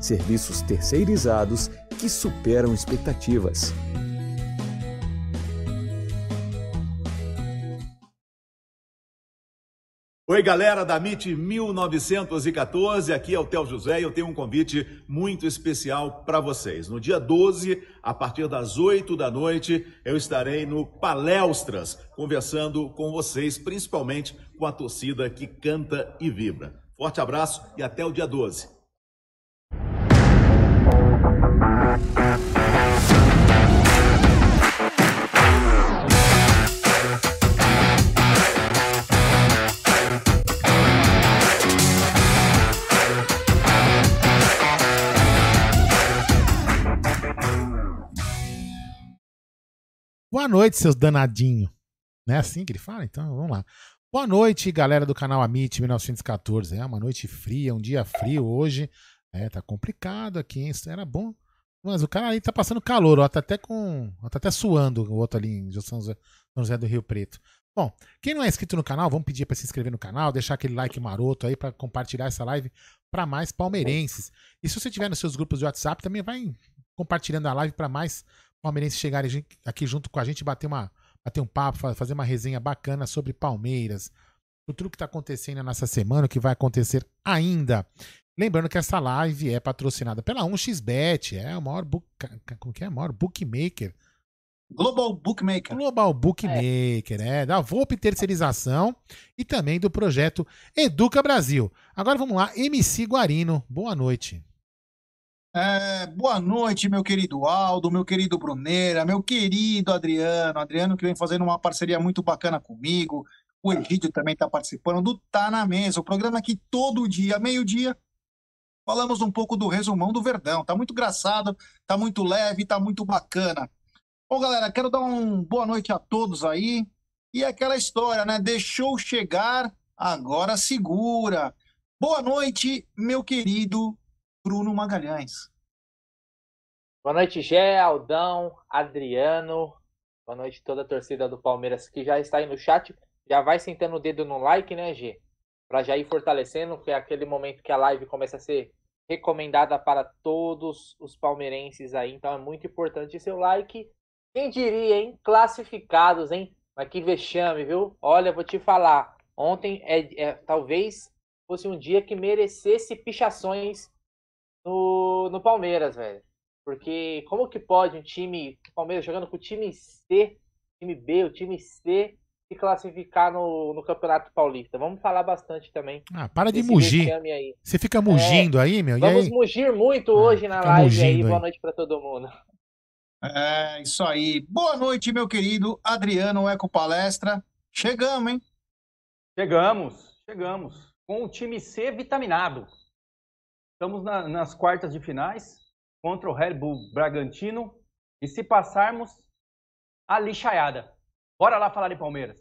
serviços terceirizados que superam expectativas. Oi, galera da MIT 1914, aqui é o Tel José e eu tenho um convite muito especial para vocês. No dia 12, a partir das 8 da noite, eu estarei no Palestras, conversando com vocês, principalmente com a torcida que canta e vibra. Forte abraço e até o dia 12. Boa noite, seus danadinhos. Não é assim que ele fala? Então vamos lá. Boa noite, galera do canal Amit 1914. É uma noite fria, um dia frio hoje. É, tá complicado aqui, hein? Era bom. Mas o cara aí tá passando calor, ó. Tá até com. Ó, tá até suando o outro ali em São José, São José do Rio Preto. Bom, quem não é inscrito no canal, vamos pedir para se inscrever no canal, deixar aquele like maroto aí para compartilhar essa live para mais palmeirenses. E se você tiver nos seus grupos de WhatsApp, também vai compartilhando a live para mais palmeirenses chegarem aqui junto com a gente, bater, uma, bater um papo, fazer uma resenha bacana sobre Palmeiras, tudo que está acontecendo nessa semana, o que vai acontecer ainda. Lembrando que essa live é patrocinada pela 1xBet, é o maior, book, como que é? O maior bookmaker. Global Bookmaker. Global Bookmaker, é. é, da Volpe Terceirização e também do projeto Educa Brasil. Agora vamos lá, MC Guarino, boa noite. É, boa noite, meu querido Aldo, meu querido Bruneira, meu querido Adriano. Adriano que vem fazendo uma parceria muito bacana comigo. O Egídio também está participando do Tá na Mesa, o programa que todo dia, meio-dia, falamos um pouco do resumão do Verdão. Tá muito engraçado, tá muito leve, tá muito bacana. Bom, galera, quero dar uma boa noite a todos aí. E aquela história, né? Deixou chegar, agora segura. Boa noite, meu querido Bruno Magalhães. Boa noite, Gé, Aldão, Adriano. Boa noite toda a torcida do Palmeiras que já está aí no chat. Já vai sentando o dedo no like, né, Gê? Para já ir fortalecendo, que é aquele momento que a live começa a ser recomendada para todos os palmeirenses aí. Então é muito importante seu like. Quem diria, hein? Classificados, hein? Mas que vexame, viu? Olha, vou te falar. Ontem é, é talvez fosse um dia que merecesse pichações no, no Palmeiras, velho. Porque como que pode um time, o Palmeiras jogando com o time C, time B, o time C, se classificar no, no Campeonato Paulista? Vamos falar bastante também. Ah, para de mugir. Você fica mugindo é, aí, meu? E vamos aí? mugir muito ah, hoje na live aí. Boa noite para todo mundo. É, isso aí. Boa noite, meu querido Adriano Eco Palestra. Chegamos, hein? Chegamos, chegamos. Com o time C vitaminado. Estamos na, nas quartas de finais contra o Red Bull Bragantino. E se passarmos, a lixaiada. Bora lá falar de Palmeiras.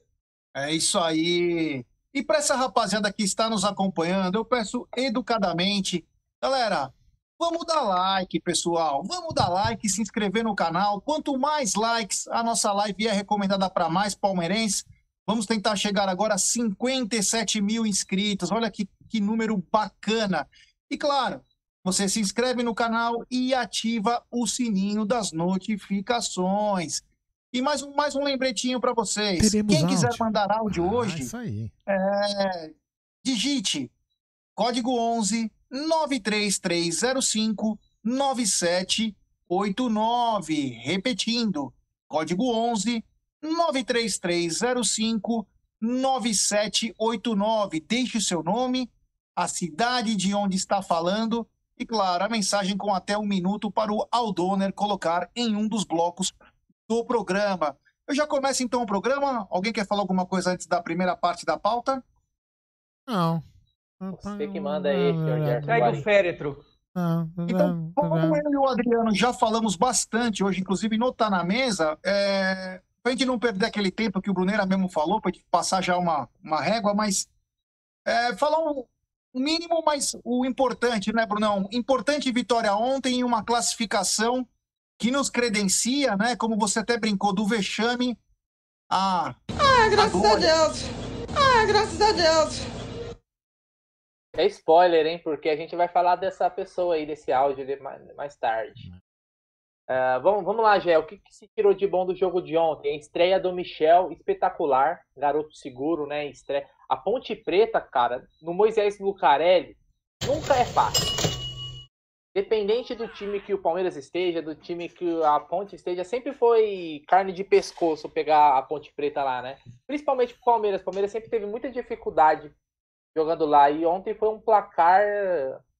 É isso aí. E para essa rapaziada que está nos acompanhando, eu peço educadamente, galera, vamos dar like, pessoal. Vamos dar like, se inscrever no canal. Quanto mais likes, a nossa live é recomendada para mais palmeirenses. Vamos tentar chegar agora a 57 mil inscritos. Olha que, que número bacana. E claro, você se inscreve no canal e ativa o sininho das notificações. E mais um, mais um lembretinho para vocês. Teremos Quem quiser áudio. mandar áudio Ah, hoje, isso aí. é, digite código 11 93305 9789. Repetindo, código 11 93305 9789. Deixe o seu nome, a cidade de onde está falando e, claro, a mensagem com até um minuto para o Aldoner colocar em um dos blocos do programa. Eu já começo então o programa. Alguém quer falar alguma coisa antes da primeira parte da pauta? Não. Você que manda aí, senhor Segue o féretro. Então, como eu e o Adriano já falamos bastante hoje, inclusive no Tá na Mesa, é, pra gente não perder aquele tempo que o Bruneira mesmo falou, pra gente passar já uma, uma régua, mas é, falar o mínimo, mas o importante, né, Brunão? Importante vitória ontem e uma classificação que nos credencia, né, como você até brincou, do vexame a... Ah, graças a glória. Deus. Ah, graças a Deus. É spoiler, hein? Porque a gente vai falar dessa pessoa aí, desse áudio mais tarde. Ah, vamos, vamos lá, Gé. O que, que se tirou de bom do jogo de ontem? A estreia do Michel, espetacular. Garoto seguro, né? Estreia. A Ponte Preta, cara, no Moisés Lucarelli, nunca é fácil. Dependente do time que o Palmeiras esteja, do time que a Ponte esteja, sempre foi carne de pescoço pegar a Ponte Preta lá, né? Principalmente pro Palmeiras. O Palmeiras sempre teve muita dificuldade jogando lá. E ontem foi um placar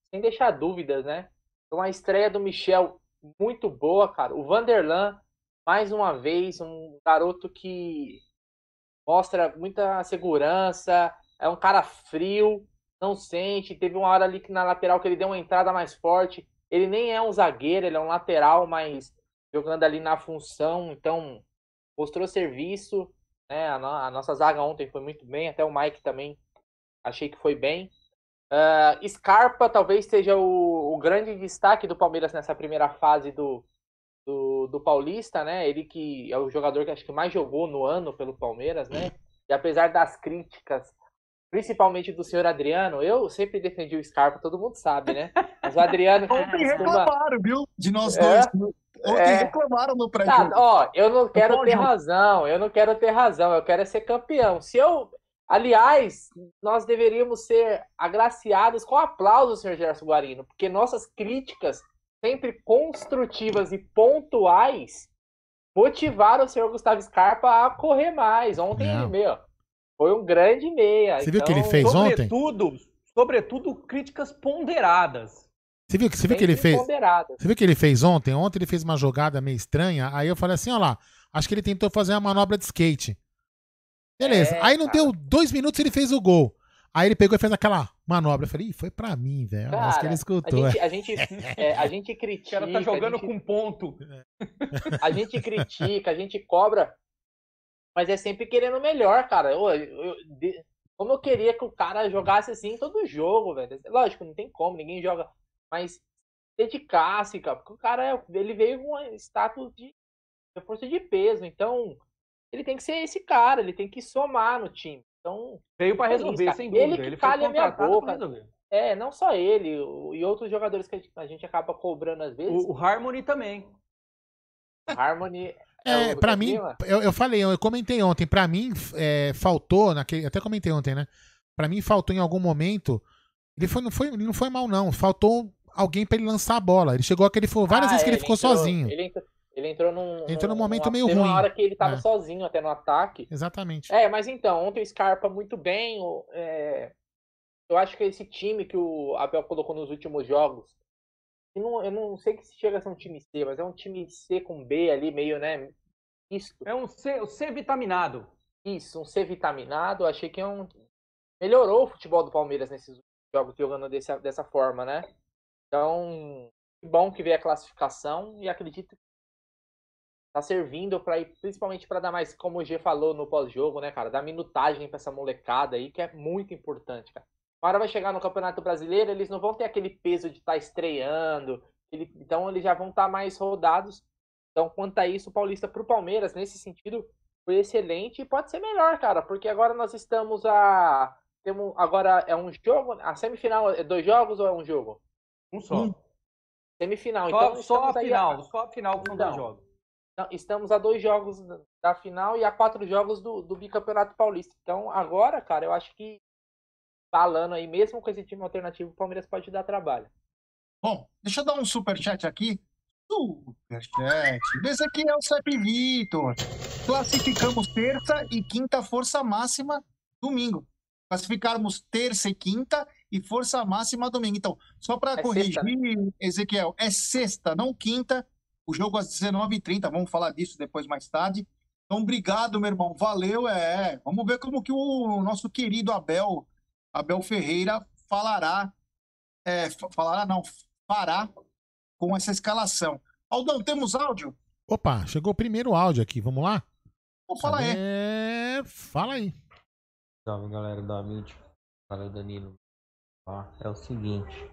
sem deixar dúvidas, né? Então a estreia do Michel muito boa, cara. O Vanderlan, mais uma vez, um garoto que mostra muita segurança, é um cara frio, não sente. Teve uma hora ali que na lateral que ele deu uma entrada mais forte. Ele nem é um zagueiro, ele é um lateral, mas jogando ali na função, então mostrou serviço. Né? A, no- a nossa zaga ontem foi muito bem, até o Mike também achei que foi bem. Ah, Scarpa talvez seja o, o grande destaque do Palmeiras nessa primeira fase do, do, do Paulista, né? Ele que é o jogador que acho que mais jogou no ano pelo Palmeiras, né? E apesar das críticas, principalmente do senhor Adriano, eu sempre defendi o Scarpa, todo mundo sabe, né? Mas o Adriano Ontem costuma... reclamaram, viu? De nós É? dois. Ontem É. reclamaram no Tá, pré-jogo. ó, eu não quero ter pós-jogo. razão, eu não quero ter razão, eu quero é ser campeão. Se eu, aliás, nós deveríamos ser agraciados com aplausos, senhor Gerson Guarino, porque nossas críticas, sempre construtivas e pontuais, motivaram o senhor Gustavo Scarpa a correr mais. Ontem Não. ele, meu, foi um grande meia. Você viu o que ele então, fez ontem? Sobretudo, sobretudo críticas ponderadas. Você viu, você viu que ele fez? Você viu o que ele fez ontem? Ontem ele fez uma jogada meio estranha. Aí eu falei assim: ó lá, acho que ele tentou fazer uma manobra de skate. Beleza. É, aí não cara. deu dois minutos ele fez o gol. Aí ele pegou e fez aquela manobra. Eu falei, Ih, foi pra mim, velho. Acho que Cara, ele A escutou. gente, a gente, é, a gente O critica. cara tá jogando a gente com ponto. a gente critica, a gente cobra, mas é sempre querendo melhor, cara. Eu, eu- de- como eu queria que o cara jogasse assim em todo jogo, velho. Lógico, não tem como, ninguém joga, mas dedicasse, cara, porque o cara é- ele veio com um status de força de peso, então ele tem que ser esse cara, ele tem que somar no time. Então, Veio pra É isso, resolver, cara. sem Ele dúvida. que Ele foi calha a minha boca. é, não só ele, e outros jogadores que a gente, acaba cobrando às vezes. O, o Harmony também. Harmony É, pra o mim, eu, eu falei, eu comentei ontem, pra mim é, faltou, naquele, até comentei ontem, né? Pra mim faltou em algum momento, ele, foi, não, foi, ele não foi mal não, faltou alguém pra ele lançar a bola. Ele chegou aquele, foi várias Ah, vezes que é, ele ficou entrou- sozinho. Ele entrou, ele entrou num. Entrou num momento numa- meio ruim. uma hora que ele tava É. sozinho até no ataque. Exatamente. É, mas então, ontem o Scarpa muito bem. o- é, eu acho que esse time que o Abel colocou nos últimos jogos. Eu não, eu não sei que se chega a ser um time C, mas é um time C com B ali, meio, né? Misto. É um C, o C vitaminado. Isso, um C vitaminado. Achei que é um. Melhorou o futebol do Palmeiras nesses últimos jogos, jogando desse, dessa forma, né? Então, que bom que veio a classificação e acredito que tá servindo para ir, principalmente para dar mais, como o G falou no pós-jogo, né, cara? Dar minutagem para essa molecada aí, que é muito importante, cara. Uma hora vai chegar no Campeonato Brasileiro, eles não vão ter aquele peso de estar estreando, ele- então eles já vão estar mais rodados. Então, quanto a isso, o Paulista pro Palmeiras, nesse sentido, foi excelente e pode ser melhor, cara, porque agora nós estamos a. Temos, agora é um jogo. A semifinal é dois jogos ou é um jogo? Um só. Um. Semifinal. Só, então só a final, só a final que são dois Então. jogos. Então, estamos a dois jogos da- final e a quatro jogos do, do bicampeonato paulista. Então, agora, cara, eu acho que falando aí, mesmo com esse time alternativo, o Palmeiras pode dar trabalho. Bom, deixa eu dar um superchat aqui. Superchat. Ezequiel Sepp Vitor. Classificamos terça e quinta força máxima domingo. Classificarmos terça e quinta e força máxima domingo. Então, só para É corrigir, sexta, Ezequiel, é sexta, não quinta. O jogo às 19h30. Vamos falar disso depois mais tarde. Então, obrigado, meu irmão. Valeu. É, vamos ver como que o nosso querido Abel, Abel Ferreira, falará. É, fa- falará, não, fará com essa escalação. Aldão, temos áudio? Opa, chegou o primeiro áudio aqui, vamos lá? Então fala aí. É, fala aí. Salve galera da Amit, fala Danilo. Ó, é o seguinte,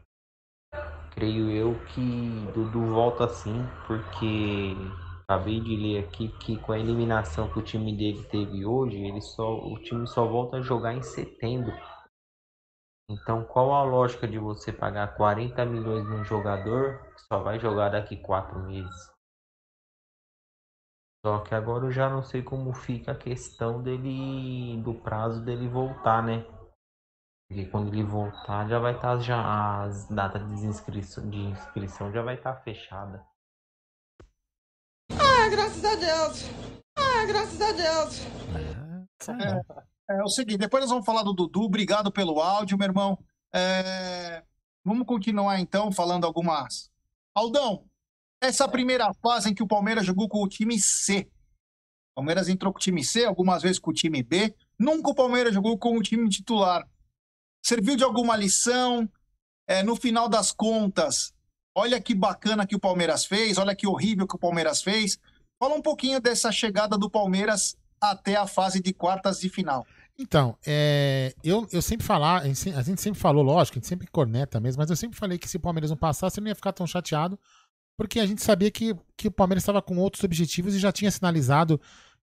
creio eu que Dudu volta sim, porque acabei de ler aqui que com a eliminação que o time dele teve hoje, ele só, o time só volta a jogar em setembro. Então qual a lógica de você pagar 40 milhões num jogador que só vai jogar daqui quatro meses? Só que agora eu já não sei como fica a questão dele, do prazo dele voltar, né? Porque quando ele voltar já vai estar já as datas de inscrição, de inscrição já vai estar fechada. Ah, graças a Deus. Ah, graças a Deus. É, é o seguinte, depois nós vamos falar do Dudu. Obrigado pelo áudio, meu irmão. É, vamos continuar então falando algumas. Aldão, essa primeira fase em que o Palmeiras jogou com o time C. O Palmeiras entrou com o time C, algumas vezes com o time B. Nunca o Palmeiras jogou com o time titular. Serviu de alguma lição? É, no final das contas, olha que bacana que o Palmeiras fez, olha que horrível que o Palmeiras fez. Fala um pouquinho dessa chegada do Palmeiras até a fase de quartas de final. Então, é, eu, eu sempre falar, a gente sempre falou, lógico, a gente sempre corneta mesmo, mas eu sempre falei que se o Palmeiras não passasse, eu não ia ficar tão chateado, porque a gente sabia que, que o Palmeiras estava com outros objetivos e já tinha sinalizado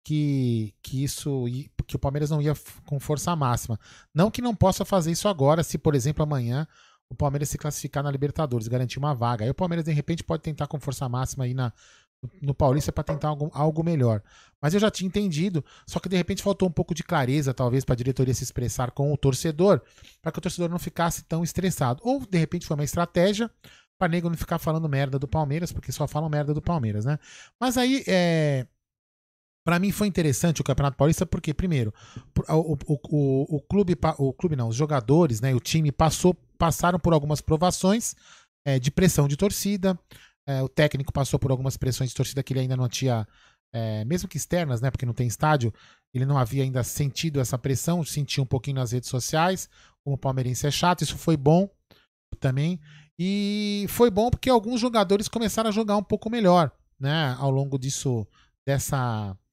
que, que isso que o Palmeiras não ia com força máxima. Não que não possa fazer isso agora, se, por exemplo, amanhã o Palmeiras se classificar na Libertadores, garantir uma vaga. Aí o Palmeiras, de repente, pode tentar com força máxima aí na, no Paulista para tentar algo, algo melhor. Mas eu já tinha entendido, só que de repente faltou um pouco de clareza, talvez, para a diretoria se expressar com o torcedor, para que o torcedor não ficasse tão estressado. Ou, de repente, foi uma estratégia para nego não ficar falando merda do Palmeiras, porque só falam merda do Palmeiras, né? Mas aí, é. Para mim foi interessante o Campeonato Paulista porque, primeiro, o, o, o, o clube, o clube não, os jogadores, né, o time passou, passaram por algumas provações é, de pressão de torcida. é, o técnico passou por algumas pressões de torcida que ele ainda não tinha, é, mesmo que externas, né, porque não tem estádio, ele não havia ainda sentido essa pressão, sentia um pouquinho nas redes sociais, como o palmeirense é chato, isso foi bom também. E foi bom porque alguns jogadores começaram a jogar um pouco melhor, né, ao longo disso, dessa de-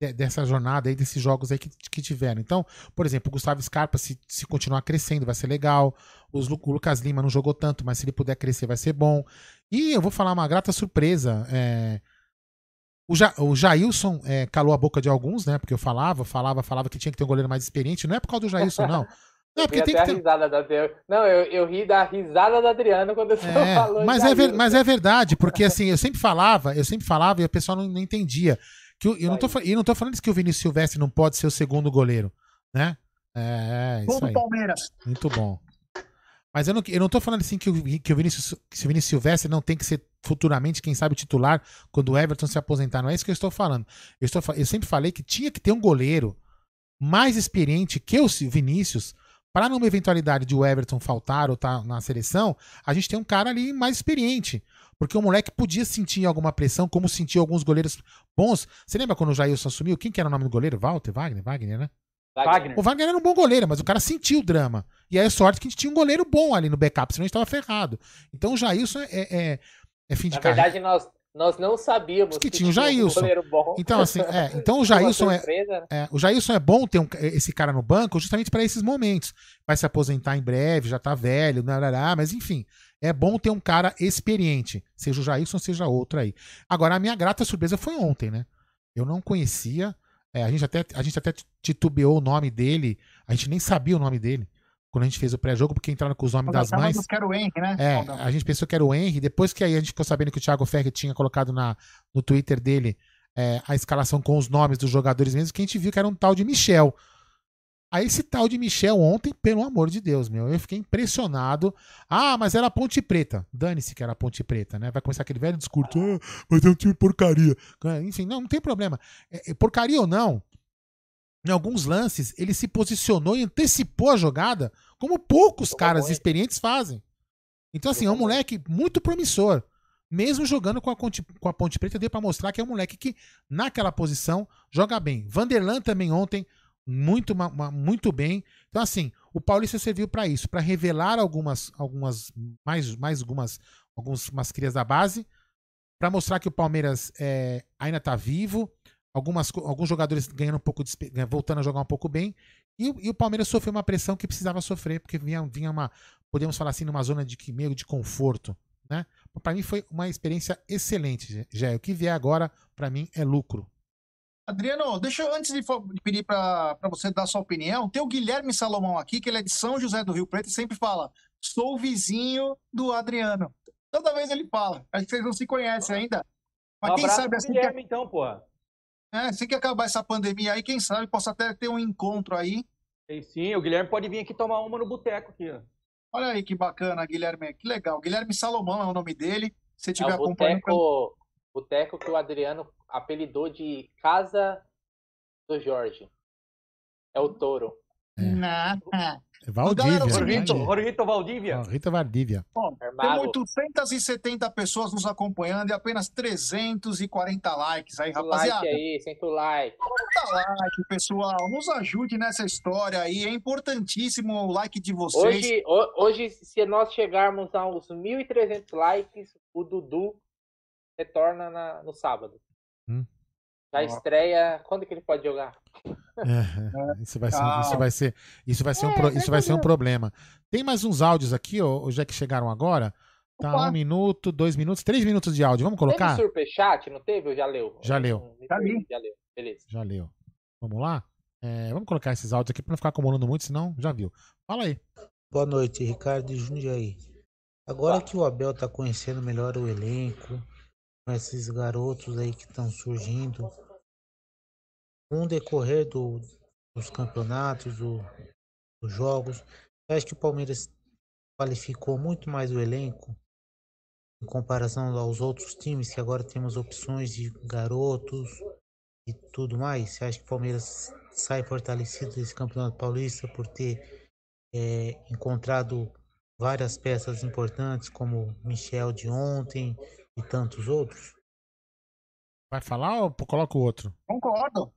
dessa jornada aí, desses jogos aí que, que tiveram. Então, por exemplo, o Gustavo Scarpa, se, se continuar crescendo, vai ser legal. Os o Lucas Lima não jogou tanto, mas se ele puder crescer, vai ser bom. E eu vou falar uma grata surpresa. é, o, ja, o Jailson é, calou a boca de alguns, né? Porque eu falava, falava, falava que tinha que ter um goleiro mais experiente. Não é por causa do Jailson, não. Não, é Eu porque tem que ter. risada da. Não, eu, eu ri da risada da Adriano quando você É, falou mas, é ver- mas é verdade, porque assim, eu sempre falava, eu sempre falava e o pessoal não, não entendia. Que o- eu, não tô, e não tô falando isso que o Vinícius Silvestre não pode ser o segundo goleiro, né? É, é isso aí. Palmeiras. Muito bom. Mas eu não, eu não tô falando assim que o, que o Vinícius, que o Vinícius Silvestre não tem que ser futuramente, quem sabe, titular quando o Everton se aposentar. Não é isso que eu estou falando. Eu, estou, eu sempre falei que tinha que ter um goleiro mais experiente que o Vinícius para numa eventualidade de o Everton faltar ou estar na seleção, a gente tem um cara ali mais experiente. Porque o moleque podia sentir alguma pressão, como sentiu alguns goleiros bons. Você lembra quando o Jailson assumiu? Quem que era o nome do goleiro? Walter? Wagner? Wagner, né? Wagner. O Wagner era um bom goleiro, mas o cara sentiu o drama. E aí é sorte que a gente tinha um goleiro bom ali no backup, senão a gente tava ferrado. Então o Jailson é, é, é fim de Na carreira. verdade, nós, nós não sabíamos Que tinha o Jailson. um goleiro bom. Então, assim, é, então o Jailson é, né? é, o Jailson é bom ter um- esse cara no banco justamente para esses momentos. Vai se aposentar em breve, já tá velho, narará, mas enfim, é bom ter um cara experiente, seja o Jailson, seja outro aí. Agora, a minha grata surpresa foi ontem, né? Eu não conhecia, É, a, gente até, a gente até titubeou o nome dele, a gente nem sabia o nome dele quando a gente fez o pré-jogo, porque entraram com os nomes das mães. Que era o Henry, né? É, a gente pensou que era o Henry, depois que aí a gente ficou sabendo que o Thiago Ferri tinha colocado na, no Twitter dele é, a escalação com os nomes dos jogadores mesmo, que a gente viu que era um tal de Michel. Aí esse tal de Michel ontem, pelo amor de Deus, meu, eu fiquei impressionado. Ah, mas era a Ponte Preta. Dane-se que era a Ponte Preta, né? Vai começar aquele velho discurso. Ah, mas é um time porcaria. É, enfim, não, não tem problema. É, é, porcaria ou não, em alguns lances, ele se posicionou e antecipou a jogada, como poucos caras experientes fazem. Então, assim, é um moleque muito promissor. Mesmo jogando com a, Ponte, com a Ponte Preta, deu para mostrar que é um moleque que, naquela posição, joga bem. Vanderlan também ontem muito, muito bem. Então, assim, o Paulista serviu para isso, para revelar algumas, algumas, mais, mais algumas, algumas crias da base, para mostrar que o Palmeiras é, ainda está vivo, algumas, alguns jogadores ganhando um pouco, de, voltando a jogar um pouco bem, e, e, o Palmeiras sofreu uma pressão que precisava sofrer, porque vinha, vinha uma, podemos falar assim, numa zona de meio de conforto, né? Para mim foi uma experiência excelente, já. O que vier agora, para mim, é lucro. Adriano, deixa eu, antes de pedir para você dar sua opinião, tem o Guilherme Salomão aqui, que ele é de São José do Rio Preto e sempre fala: sou vizinho do Adriano. Toda vez ele fala. Acho que vocês não se conhecem ainda. Mas um quem sabe assim. Guilherme, que... então, porra. É, assim que acabar essa pandemia aí, quem sabe possa até ter um encontro aí. Sim, sim, o Guilherme pode vir aqui tomar uma no boteco aqui, ó. Olha aí que bacana, Guilherme. Que legal. Guilherme Salomão é o nome dele. Se tiver é acompanhando. Boteco, boteco que o Adriano apelidou de Casa do Jorge. É o touro. É. É Valdívia. Jorgito Valdívia. Jorgito Valdívia. Bom, tem 870 pessoas nos acompanhando e apenas 340 likes aí, rapaziada. Like aí, senta o like. Senta like, pessoal. Nos ajude nessa história aí. É importantíssimo o like de vocês. Hoje, hoje se nós chegarmos a uns 1.300 likes, o Dudu retorna na, no sábado. Hum. Já estreia. Quando que ele pode jogar? É, isso vai ser, isso vai ser, isso vai ser, um, é, isso vai ser um problema. Tem mais uns áudios aqui, ó, já que chegaram agora. Tá, Opa. um minuto, dois minutos, três minutos de áudio. Vamos colocar? Teve superchat, não teve? Ou já leu? Já leu. Já, li. já leu. Beleza. Já leu. Vamos lá? É, vamos colocar esses áudios aqui para não ficar acumulando muito, senão já viu. Fala aí. Boa noite, Ricardo Jundiaí. Agora que o Abel tá conhecendo melhor o elenco, esses garotos aí que estão surgindo, com o decorrer do, dos campeonatos, do, dos jogos, eu acho que o Palmeiras qualificou muito mais o elenco em comparação aos outros times, que agora temos opções de garotos e tudo mais. Você acha que o Palmeiras sai fortalecido desse campeonato paulista por ter é, encontrado várias peças importantes, como Michel de ontem e tantos outros? Vai falar ou coloca o outro? Concordo.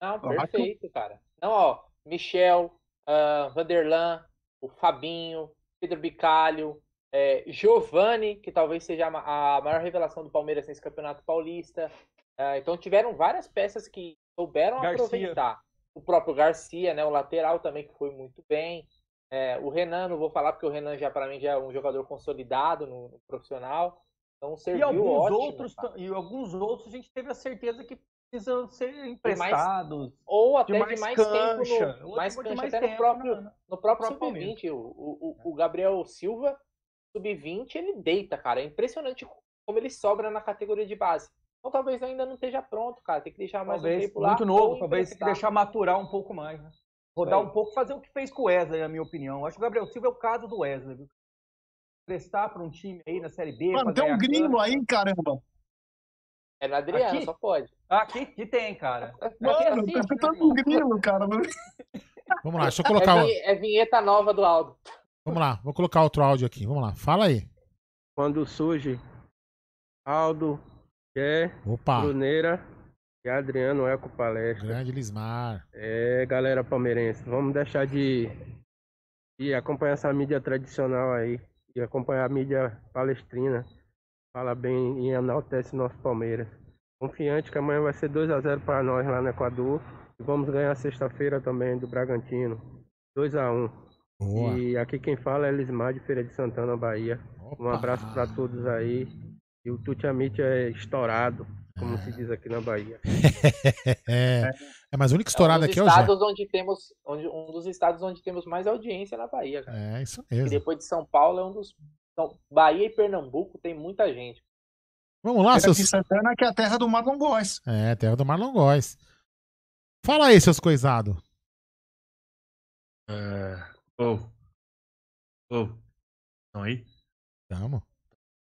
Não, perfeito, cara. Não, ó, Michel, uh, Vanderlan, o Fabinho, Pedro Bicalho, é, Giovani, que talvez seja a maior revelação do Palmeiras nesse Campeonato Paulista. Uh, então tiveram várias peças que souberam Garcia. aproveitar. O próprio Garcia, né, o lateral também que foi muito bem. É, o Renan, não vou falar porque o Renan já para mim já é um jogador consolidado no, no profissional. Então serviu e alguns ótimo, outros e alguns outros a gente teve a certeza que precisam ser emprestados. Mais, ou até de mais, de mais cancha, tempo no, mais cancha, mais até tempo no próprio, no, no próprio sub-20. O, o, o Gabriel Silva, sub-20, ele deita, cara. É impressionante como ele sobra na categoria de base. Então talvez ainda não esteja pronto, cara. Tem que deixar mais talvez, um tempo lá. Muito novo, talvez tem que deixar maturar um pouco mais. Né? Rodar um pouco, fazer o que fez com o Wesley, na minha opinião. Acho que o Gabriel Silva é o caso do Wesley, viu? Prestar para um time aí na Série B. Mano, tem um grilo aí, caramba. É na Adriana, aqui? só pode. Aqui, aqui tem, cara. Mano, tá escutando um grilo, cara. Vamos lá, deixa eu colocar. É, vi, é vinheta nova do Aldo. Vamos lá, vou colocar outro áudio aqui. Vamos lá, fala aí. Quando surge Aldo, Jé, Opa. Bruneira e Adriano Eco Palestra. Grande Lismar. É, galera palmeirense, vamos deixar de, de acompanhar essa mídia tradicional aí e acompanhar a mídia palestrina fala bem e enaltece nosso Palmeiras. Confiante que amanhã vai ser 2 a 0 para nós lá no Equador. E vamos ganhar sexta-feira também do Bragantino. 2 a 1 Boa. E aqui quem fala é Lismar de Feira de Santana, Bahia. Opa. Um abraço para todos aí. E o Tuti Amit é estourado. Como se diz aqui na Bahia. é, é, mas o único É um estourado aqui é o estados onde temos, onde, um dos estados onde temos mais audiência na Bahia, cara. É, isso E mesmo. depois de São Paulo é um dos. São, Bahia e Pernambuco tem muita gente. Vamos lá, seus. de Santana, que é a terra do Marlon Góes. É, terra do Marlon Góes. Fala aí, seus coisados. É. Ô. Ô. Estão aí? Tamo.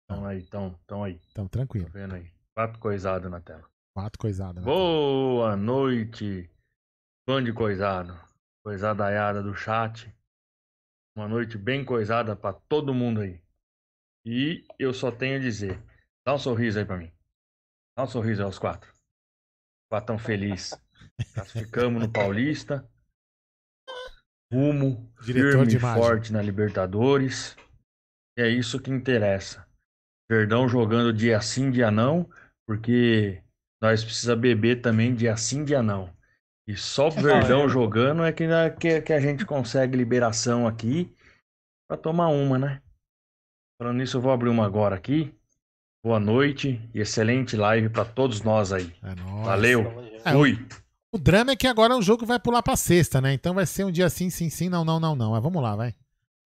Estão aí, estão, aí. Tamo Tá tranquilo. vendo aí? Quatro coisados na tela. Quatro coisadas. né? Boa noite, fã de coisado. Coisadaiada do chat. Uma noite bem coisada pra todo mundo aí. E eu só tenho a dizer: dá um sorriso aí pra mim. Dá um sorriso aí aos quatro. Quatro tão felizes. Classificamos no Paulista. Rumo Diretor firme e forte na Libertadores. E é isso que interessa. Verdão jogando dia sim, dia não, porque nós precisa beber também dia sim, dia não. E só o Verdão jogando é que, que, que a gente consegue liberação aqui pra tomar uma, né? Falando nisso, eu vou abrir uma agora aqui. Boa noite e excelente live pra todos nós aí. É nóis. Valeu. É, Fui. O drama é que agora o jogo vai pular pra sexta, né? Então vai ser um dia sim, sim, sim, não, não, não, não. Mas vamos lá, vai.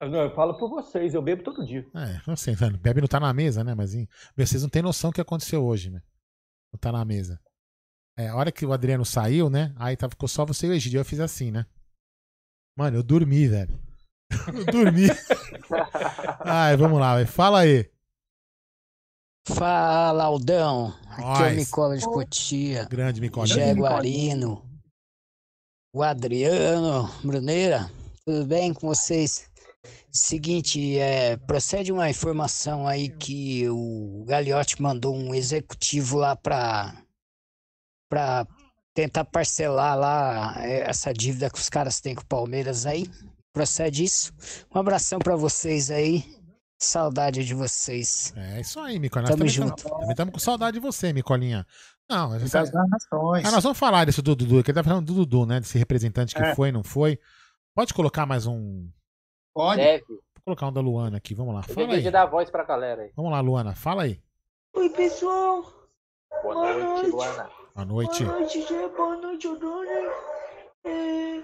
Eu, não, eu falo por vocês, eu bebo todo dia. É, não sei, mano. Bebe não tá na mesa, né? Mas hein, vocês não têm noção do que aconteceu hoje, né? Não tá na mesa. É, a hora que o Adriano saiu, né? Aí tá, ficou só você e o Egidio. Eu fiz assim, né? Mano, eu dormi, velho. Eu dormi. Ai, vamos lá. Fala aí. Fala, Aldão. Aqui é o Nós. Nicola de Cotia. Grande Micolinha. Jaguarino. O Adriano Bruneira. Tudo bem com vocês? Seguinte, é, procede uma informação aí que o Gagliotti mandou um executivo lá para para tentar parcelar lá é, essa dívida que os caras têm com o Palmeiras aí. Procede isso. Um abração para vocês aí. Saudade de vocês. É isso aí, Micolinha. Tamo Nós junto. também estamos com saudade de você, Micolinha. Não, Das narrações. Ah, nós vamos falar desse do Dudu, que ele tá falando do Dudu, né? Desse representante que É. foi, não foi. Pode colocar mais um. Pode. Deve. Vou colocar um da Luana aqui, vamos lá. Eu Fala de aí. dar voz pra galera aí. Vamos lá, Luana, fala aí. Oi, pessoal. Boa Boa noite, noite. Luana. Boa noite. Boa noite, Gê. Boa noite, Odone. É,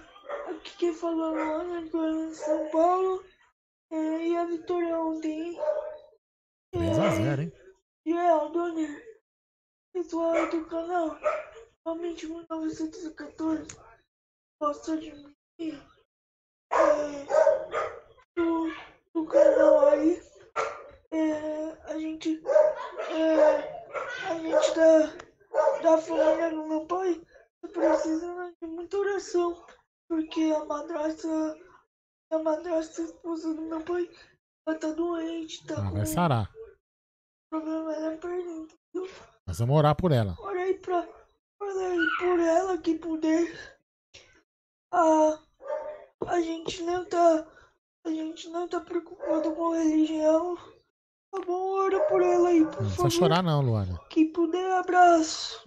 aqui quem fala é a Luana, Orlando, São Paulo. É, e a vitória ontem, hein? 3x0, hein? E é, Odone. Pessoal do canal. Realmente 1914. Gosta de mim. É, do, do canal aí. É, a gente. É, a gente da, da família do meu pai precisando de muita oração. Porque a madrasta. A madrasta esposa do meu pai. Ela tá doente, tá Ah, com vai sarar. problema na perna, entendeu? Nós vamos orar por ela. Aí pra. Aí por ela que puder. A. A gente não tá. A gente não tá preocupado com religião. Tá bom? Ora por ela aí, por Não favor. precisa chorar, não, Luana. Quem puder, abraço.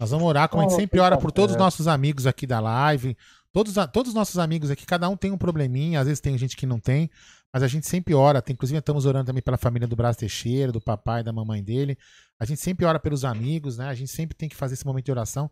Nós vamos orar, como a gente sempre ora por todos os nossos amigos aqui da live. Todos, todos os nossos amigos aqui, cada um tem um probleminha, às vezes tem gente que não tem, mas a gente sempre ora. Tem, inclusive, estamos orando também pela família do Brás Teixeira, do papai e da mamãe dele. A gente sempre ora pelos amigos, né? A gente sempre tem que fazer esse momento de oração.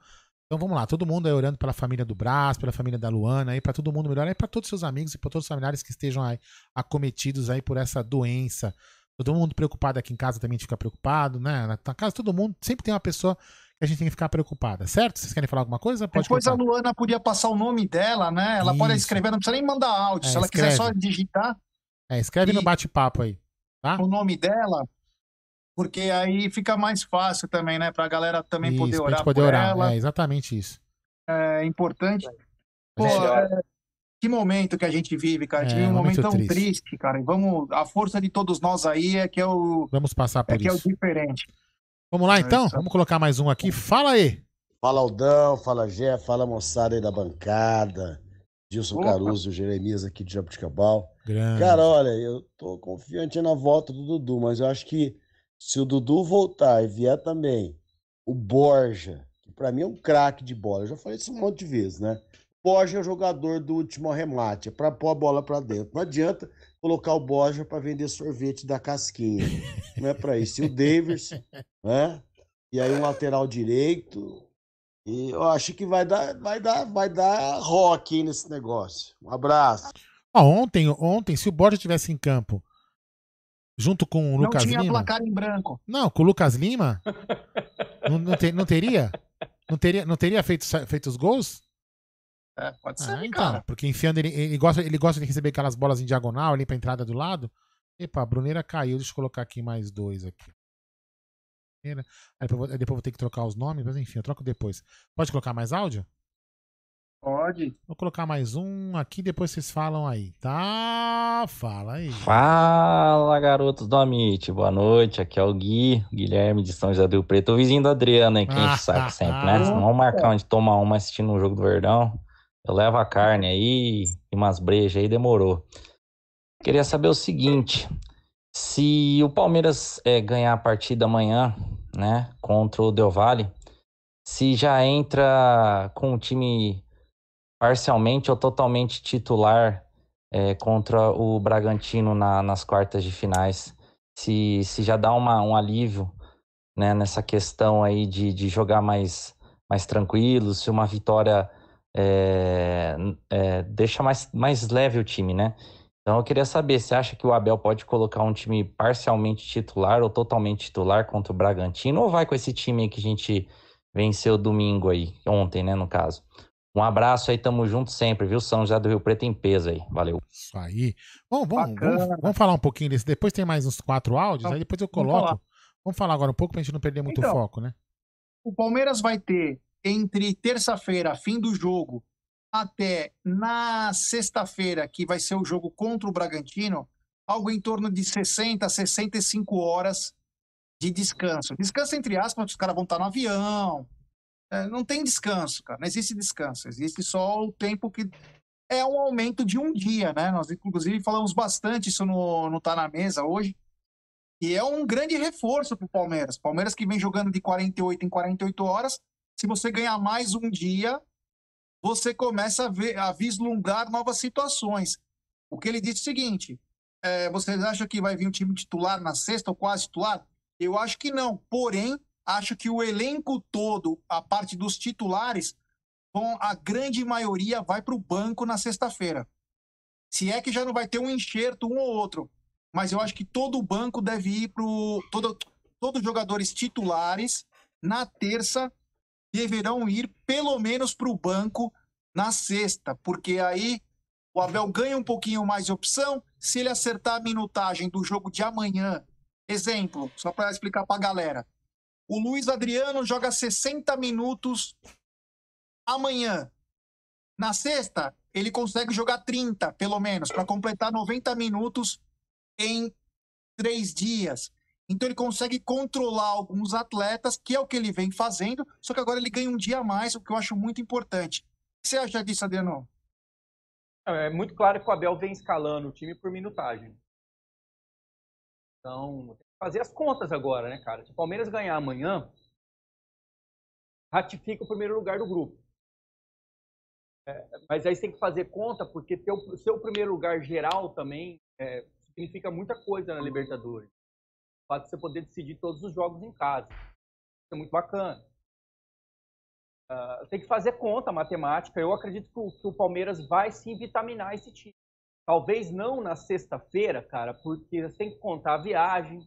Então vamos lá, todo mundo aí orando pela família do Brás, pela família da Luana, aí para todo mundo melhor, aí para todos os seus amigos e para todos os familiares que estejam aí acometidos aí por essa doença. Todo mundo preocupado aqui em casa também fica preocupado, né? Na casa todo mundo sempre tem uma pessoa que a gente tem que ficar preocupada, certo? Vocês querem falar alguma coisa? Pode Depois a contar. Luana podia passar o nome dela, né? Ela pode Isso. escrever, não precisa nem mandar áudio. É, Se ela quiser escreve. só digitar É, escreve no bate-papo aí, tá? o nome dela, porque aí fica mais fácil também, né? Pra galera também poder Isso, pra orar gente poder por orar. ela. É exatamente isso. É importante. Pô, Melhor. é, que momento que a gente vive, cara. A gente É, vive um momento momento tão triste. triste, cara. E vamos, a força de todos nós aí é que é o, Vamos passar por é que é o isso. diferente. Vamos lá É então? isso. Vamos colocar mais um aqui. Fala aí. Fala Aldão, fala Gé, fala moçada aí da bancada. Gilson Opa. Caruso, Jeremias aqui de Jabuticabal. Grande. Cara, olha, eu tô confiante na volta do Dudu, mas eu acho que se o Dudu voltar e vier também o Borja, que pra mim é um craque de bola, eu já falei isso um monte de vezes, né? Borja é o jogador do último arremate, é pra pôr a bola pra dentro. Não adianta colocar o Borja pra vender sorvete da casquinha. Não é pra isso. E o Davis, né? e aí um lateral direito. E eu acho que vai dar, vai dar, vai dar rock aí nesse negócio. Um abraço. Ó, ontem, ontem, se o Borja tivesse em campo, junto com o Não Lucas tinha Lima. placar em branco. Não, com o Lucas Lima? não, não, te- não teria? Não teria, não teria feito, feito os gols? É, pode ser, Ah, então, cara. porque enfiando ele, ele gosta, ele gosta de receber aquelas bolas em diagonal ali pra entrada do lado. Epa, a Bruneira caiu. Deixa eu colocar aqui mais dois aqui. Aí depois, eu vou- aí depois vou ter que trocar os nomes, mas enfim, eu troco depois. Pode colocar mais áudio? Pode. Vou colocar mais um aqui, depois vocês falam aí, tá? Fala aí. Fala, garotos do Amit. Boa noite. Aqui é o Gui, Guilherme de São José do Rio Preto, o vizinho do Adriano, hein? Que enche o saco sempre, né? Vamos marcar onde tomar uma assistindo um jogo do Verdão. Eu levo a carne aí e umas brejas aí, demorou. Queria saber o seguinte: se o Palmeiras eh, ganhar a partida amanhã, né, contra o Del Valle, se já entra com o time parcialmente ou totalmente titular é, contra o Bragantino na- nas quartas de finais. Se, se já dá uma, um alívio né, nessa questão aí de, de jogar mais, mais tranquilo, se uma vitória é, é, deixa mais, mais leve o time, né? Então eu queria saber, você acha que o Abel pode colocar um time parcialmente titular ou totalmente titular contra o Bragantino ou vai com esse time aí que a gente venceu domingo aí, ontem, né, no caso? Um abraço aí, tamo junto sempre, viu? São José do Rio Preto em peso aí. Valeu. Isso aí. Bom, vamos, vamos, vamos falar um pouquinho desse. Depois tem mais uns quatro áudios, aí depois eu vamos coloco. falar. Vamos falar agora um pouco pra gente não perder muito Então, foco, né? O Palmeiras vai ter entre terça-feira, fim do jogo, até na sexta-feira, que vai ser o jogo contra o Bragantino, algo em torno de 60, 65 horas de descanso. Descanso entre aspas, os caras vão estar no avião. É, não tem descanso, cara. Não existe descanso. Existe só o tempo que é um aumento de um dia, né? Nós, inclusive, falamos bastante isso no, no Tá na Mesa hoje. E é um grande reforço para o Palmeiras. Palmeiras que vem jogando de 48 em 48 horas. Se você ganhar mais um dia, você começa a, ver, a vislumbrar novas situações. O que ele disse é o seguinte: é, vocês acham que vai vir um time titular na sexta ou quase titular? Eu acho que não. Porém, acho que o elenco todo, a parte dos titulares, vão, a grande maioria vai para o banco na sexta-feira. Se é que já não vai ter um enxerto, um ou outro. Mas eu acho que todo o banco deve ir para todo, todos os jogadores titulares na terça deverão ir pelo menos para o banco na sexta, porque aí o Abel ganha um pouquinho mais de opção. Se ele acertar a minutagem do jogo de amanhã, exemplo, só para explicar para a galera, o Luiz Adriano joga 60 minutos amanhã. Na sexta, ele consegue jogar 30, pelo menos, para completar 90 minutos em três dias. Então ele consegue controlar alguns atletas, que é o que ele vem fazendo, só que agora ele ganha um dia a mais, o que eu acho muito importante. O que você acha disso, Adriano? É muito claro que o Abel vem escalando o time por minutagem. Então, fazer as contas agora, né, cara? Se o Palmeiras ganhar amanhã, ratifica o primeiro lugar do grupo. É, mas aí você tem que fazer conta, porque ter o seu primeiro lugar geral também é, significa muita coisa na Libertadores. O fato de você poder decidir todos os jogos em casa. Isso é muito bacana. Uh, tem que fazer conta matemática. Eu acredito que o, que o, Palmeiras vai sim vitaminar esse time. Talvez não na sexta-feira, cara, porque tem que contar a viagem,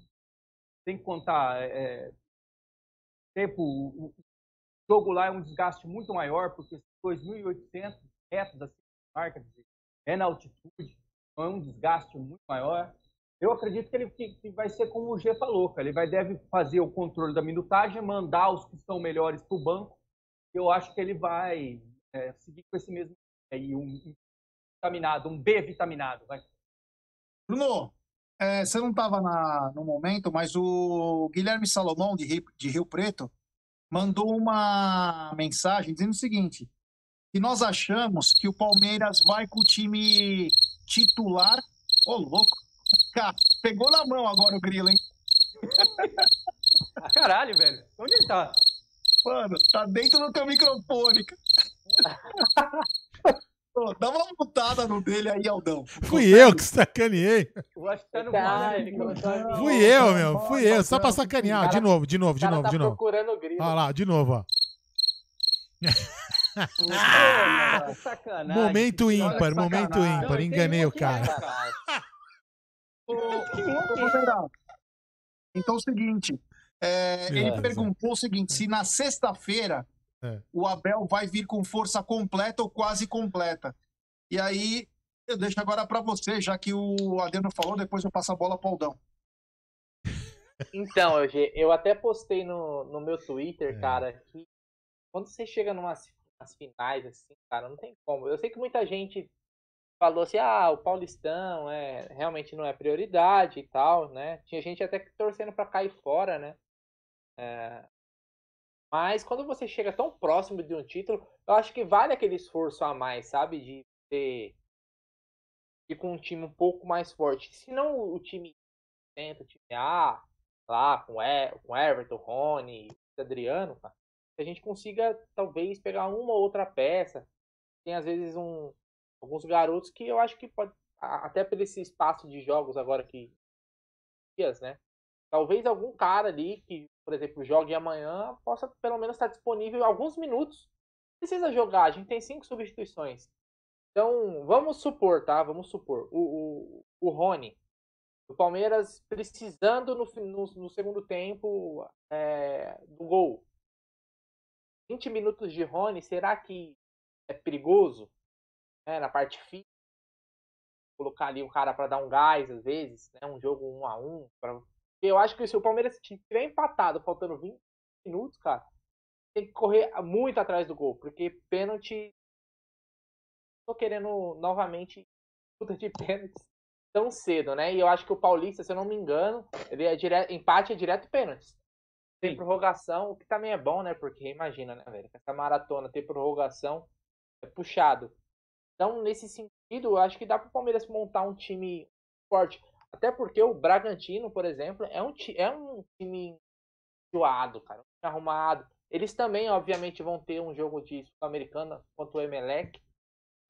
tem que contar é, tempo. O, jogo lá é um desgaste muito maior, porque 2.800 metros da marca é na altitude, então é um desgaste muito maior. Eu acredito que ele que, vai ser como o G falou, cara. Ele vai deve fazer o controle da minutagem, mandar os que são melhores para o banco eu acho que ele vai é, seguir com esse mesmo aí, um, um vitaminado, um B vitaminado. Vai. Bruno, é, você não estava no momento, mas o Guilherme Salomão, de Rio, de Rio Preto, mandou uma mensagem dizendo o seguinte: que nós achamos que o Palmeiras vai com o time titular. Ô, oh, louco! Cara, pegou na mão agora o Grilo, hein? Caralho, velho. Onde ele tá? Mano, tá dentro do teu microfone. Ô, Dá uma mutada no dele aí, Aldão. Fui eu que sacaneei. Eu acho que tá no Tá, ele colocou ali. Fui eu, meu. Fui eu. Só pra sacanear. Cara- De novo, de novo, de novo, tá de novo. procurando o grilo. Olha lá, de novo, ó. Pô, sacanagem. Momento ímpar, momento ímpar. Enganei o cara. Então é o seguinte, é, ele Beleza. perguntou o seguinte, se na sexta-feira É. o Abel vai vir com força completa ou quase completa. E aí, eu deixo agora para você, já que o Adriano falou, depois eu passo a bola para o Aldão. Então, eu, eu até postei no, no meu É. Twitter, cara, que quando você chega numas, numas finais, assim, cara, não tem como. Eu sei que muita gente falou assim, ah, o Paulistão é, realmente não é prioridade e tal, né? Tinha gente até torcendo pra cair fora, né? É, Mas quando você chega tão próximo de um título, eu acho que vale aquele esforço a mais, sabe? De ter ir com um time um pouco mais forte. Se não o time tenta, o time A, lá com, e, com Everton, Rony, Adriano, cara, que a gente consiga talvez pegar uma ou outra peça. Tem às vezes um, alguns garotos que eu acho que pode, até por esse espaço de jogos agora que dias, né? Talvez algum cara ali que, por exemplo, jogue amanhã possa pelo menos estar disponível alguns minutos. Precisa jogar, a gente tem cinco substituições. Então, vamos supor, tá? Vamos supor. O, o, o Rony, do Palmeiras, precisando no, no, no segundo tempo é, do gol. 20 minutos de Rony, será que é perigoso? Né, na parte física? Colocar ali o cara para dar um gás, às vezes, né? Um jogo um a um. Pra... Eu acho que se o Palmeiras tiver empatado, faltando 20 minutos, cara, tem que correr muito atrás do gol, porque pênalti. Tô querendo novamente disputa de pênaltis tão cedo, né? E eu acho que o Paulista, se eu não me engano, ele é direto, empate é direto pênaltis. Tem prorrogação, o que também é bom, né? Porque imagina, né, velho? Essa maratona ter prorrogação é puxado. Então, nesse sentido, eu acho que dá para o Palmeiras montar um time forte. Até porque o Bragantino, por exemplo, é um, é um time enjoado, cara. Um time arrumado. Eles também, obviamente, vão ter um jogo de Sul-Americana contra o Emelec.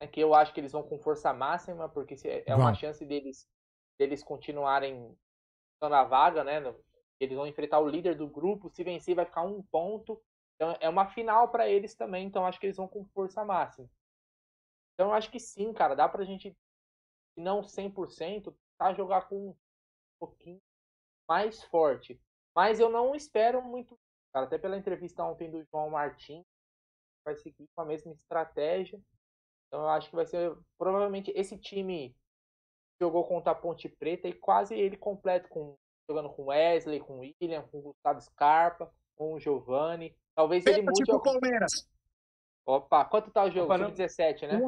Né, que eu acho que eles vão com força máxima, porque se- é uma chance deles, deles continuarem na vaga, né? Eles vão enfrentar o líder do grupo. Se vencer, vai ficar um ponto. Então, é uma final para eles também. Então, acho que eles vão com força máxima. Então, eu acho que sim, cara. Dá pra gente, se não 100%, tentar jogar com um pouquinho mais forte. Mas eu não espero muito, cara. Até pela entrevista ontem do João Martins, vai seguir com a mesma estratégia. Então, eu acho que vai ser provavelmente esse time jogou contra a Ponte Preta e quase ele completo com jogando com Wesley, com William, com Gustavo Scarpa, com o Giovani. Talvez ele mude. pro o- Palmeiras. Opa, quanto tá o jogo? Opa, não- Sub-17, né?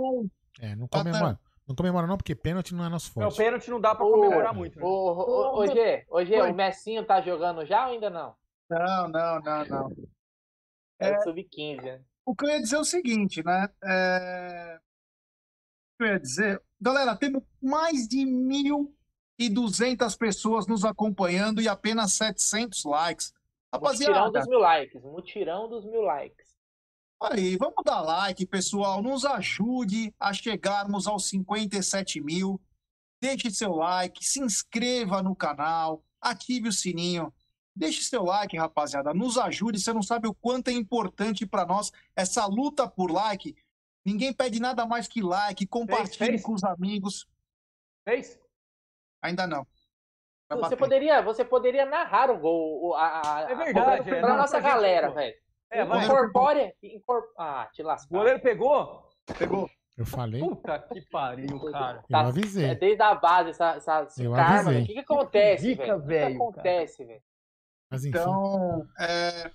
É, não comemora. Não comemora não, porque pênalti não é nosso Não, forte. pênalti não dá pra Ô, comemorar muito. né? Ô, ô, ô, ô, Gê, ô, o Messinho tá jogando já ou ainda não? Não, não, não, não. É, É. o Sub-15, né? O que eu ia dizer é o seguinte, né? É... O que eu ia dizer... Galera, temos mais de 1.200 pessoas nos acompanhando e apenas 700 likes. Mutirão Rapaziada, dos mil likes. Mutirão dos mil likes. Aí, vamos dar like, pessoal. Nos ajude a chegarmos aos 57 mil. Deixe seu like, se inscreva no canal, ative o sininho. Deixe seu like, rapaziada. Nos ajude. Você não sabe o quanto é importante para nós essa luta por like. Ninguém pede nada mais que like. Compartilhe fez? com os amigos. Fez? Ainda não. Vai Você bater. poderia, você poderia narrar o gol. A, a, É verdade, a, é, nossa galera, velho. É, vai. Incorpore. Incorpore. Ah, te O lascar. goleiro pegou? Pegou. Eu falei. Puta que pariu, cara. Eu avisei. É desde a base essa, essa, esse Eu karma. O que, que acontece, velho? O que acontece, velho? Então, é,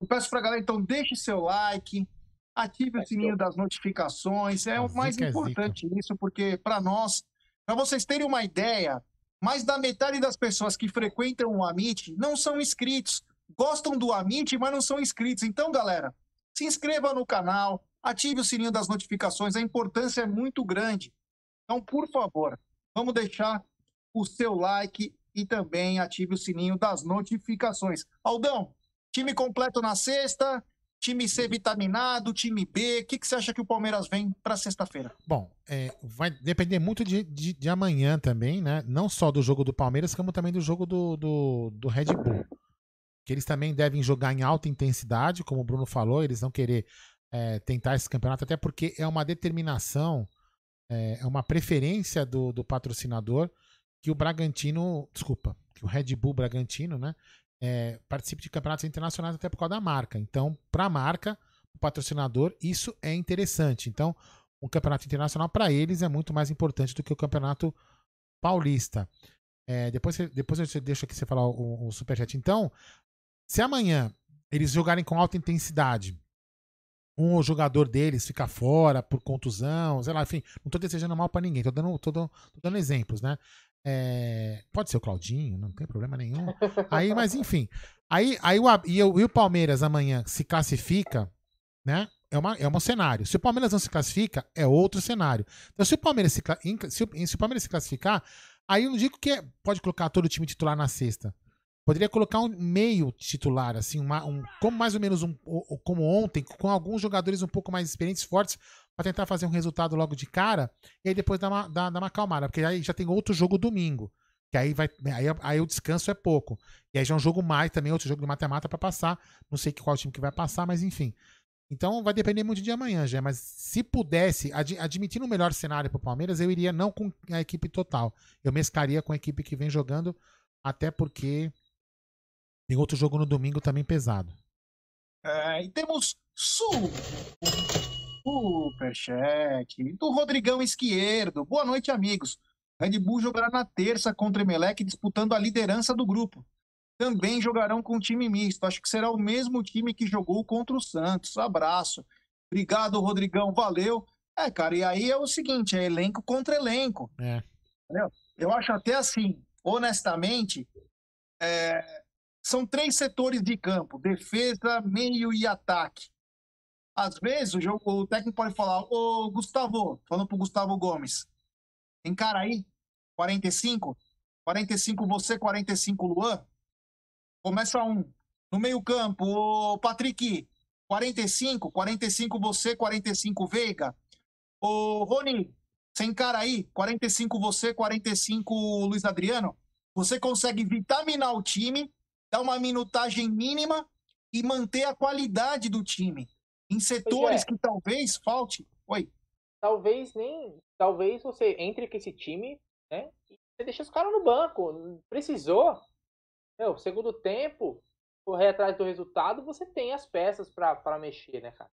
eu peço pra galera, então, deixe seu like, ative o sininho das notificações. É A o mais zica é importante isso, porque para nós, para vocês terem uma ideia, mais da metade das pessoas que frequentam o Amit não são inscritos. Gostam do Amit, mas não são inscritos. Então, galera, se inscreva no canal, ative o sininho das notificações. A importância é muito grande. Então, por favor, vamos deixar o seu like e também ative o sininho das notificações. Aldão, time completo na sexta, Time C vitaminado, time B. O que, que você acha que o Palmeiras vem para sexta-feira? Bom, é, vai depender muito de, de, de amanhã também, né? Não só do jogo do Palmeiras, como também do jogo do, do, do Red Bull. Que eles também devem jogar em alta intensidade, como o Bruno falou, eles vão querer é, tentar esse campeonato, até porque é uma determinação, é, é uma preferência do, do patrocinador que o Bragantino, desculpa, que o Red Bull Bragantino, né? é, participe de campeonatos internacionais até por causa da marca. Então, para a marca, o patrocinador, isso é interessante. Então, um campeonato internacional para eles é muito mais importante do que o campeonato paulista. É, depois, depois eu deixo aqui você falar o, o superchat. Então, se amanhã eles jogarem com alta intensidade, um jogador deles fica fora por contusão, sei lá, enfim, não estou desejando mal para ninguém, tô dando, tô, dando, tô dando exemplos, né? É, pode ser o Claudinho, não tem problema nenhum. Aí, mas enfim. Aí, aí o, e, o, e o Palmeiras amanhã se classifica, né? É, uma, é um cenário. Se o Palmeiras não se classifica, é outro cenário. Então, se o Palmeiras se, se, se o Palmeiras se classificar, aí eu não digo que é, pode colocar todo o time titular na sexta. Poderia colocar um meio titular, assim, uma, um, como mais ou menos um, como ontem, com alguns jogadores um pouco mais experientes, fortes, para tentar fazer um resultado logo de cara, e aí depois dar uma, dar, dar uma acalmada, porque aí já tem outro jogo domingo. Que aí vai. Aí, aí o descanso é pouco. E aí já é um jogo mais também, outro jogo de mata-mata para passar. Não sei qual time que vai passar, mas enfim. Então vai depender muito de amanhã, já. Mas se pudesse, ad, admitindo o melhor cenário para o Palmeiras, eu iria não com a equipe total. Eu mescaria com a equipe que vem jogando, até porque tem outro jogo no domingo também pesado. É, e temos. Superchat do Rodrigão Esquerdo. Boa noite, amigos. Red Bull jogará na terça contra o Emelec, disputando a liderança do grupo. Também jogarão com time misto. Acho que será o mesmo time que jogou contra o Santos. Abraço. Obrigado, Rodrigão. Valeu. É, cara, e aí é o seguinte: é elenco contra elenco. É. Entendeu? Eu acho até assim, honestamente, é, são três setores de campo: defesa, meio e ataque. Às vezes o, jogo, o técnico pode falar, ô Gustavo, falando pro Gustavo Gomes, encara aí, 45, 45 você, 45 Luan, começa um. No meio campo, o Patrick, 45, 45 você, 45 Veiga. Ô Rony, você encara aí, 45 você, 45 Luiz Adriano. Você consegue vitaminar o time, dar uma minutagem mínima e manter a qualidade do time. Em setores é. que talvez falte. Oi. Talvez nem. Talvez você entre com esse time, né? E você deixa os caras no banco. Precisou. Meu, segundo tempo, correr atrás do resultado, você tem as peças para mexer, né, cara?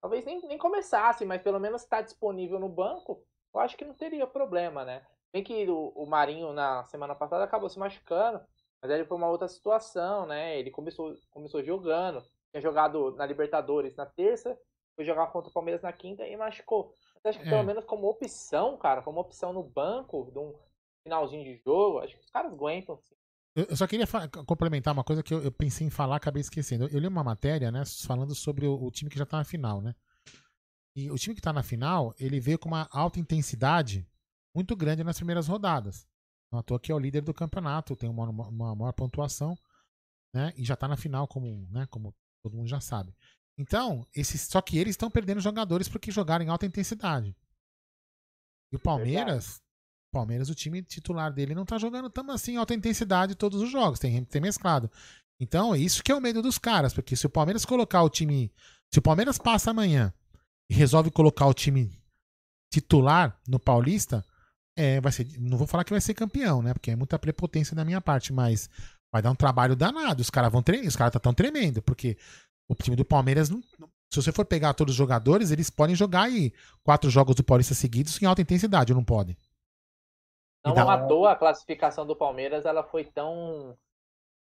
Talvez nem, nem começasse, mas pelo menos está disponível no banco, eu acho que não teria problema, né? Bem que o, o Marinho na semana passada acabou se machucando, mas ele foi uma outra situação, né? Ele começou, começou jogando, tinha jogado na Libertadores na terça, foi jogar contra o Palmeiras na quinta e machucou. Mas acho que é. pelo menos como opção, cara, como opção no banco, de um finalzinho de jogo, acho que os caras aguentam. Sim. Eu só queria complementar uma coisa que eu, eu, pensei em falar, acabei esquecendo. Eu, eu, li uma matéria, né, falando sobre o, o, time que já tá na final, né? E o time que tá na final, ele veio com uma alta intensidade muito grande nas primeiras rodadas. Não à toa que é o líder do campeonato, tem uma, uma, uma maior pontuação, né? E já tá na final, como, né, como todo mundo já sabe. Então, esses, só que eles estão perdendo jogadores porque jogaram em alta intensidade. E o Palmeiras, Palmeiras, o time titular dele não tá jogando tão assim em alta intensidade todos os jogos, tem, tem mesclado. Então, é isso que é o medo dos caras, porque se o Palmeiras colocar o time, se o Palmeiras passa amanhã e resolve colocar o time titular no Paulista, é, vai ser, não vou falar que vai ser campeão, né? Porque é muita prepotência da minha parte, mas vai dar um trabalho danado. Os caras vão treinar, os caras estão tremendo, porque o time do Palmeiras, não, se você for pegar todos os jogadores, eles podem jogar aí quatro jogos do Paulista seguidos em alta intensidade, ou não podem? Não dá... à toa a classificação do Palmeiras ela foi tão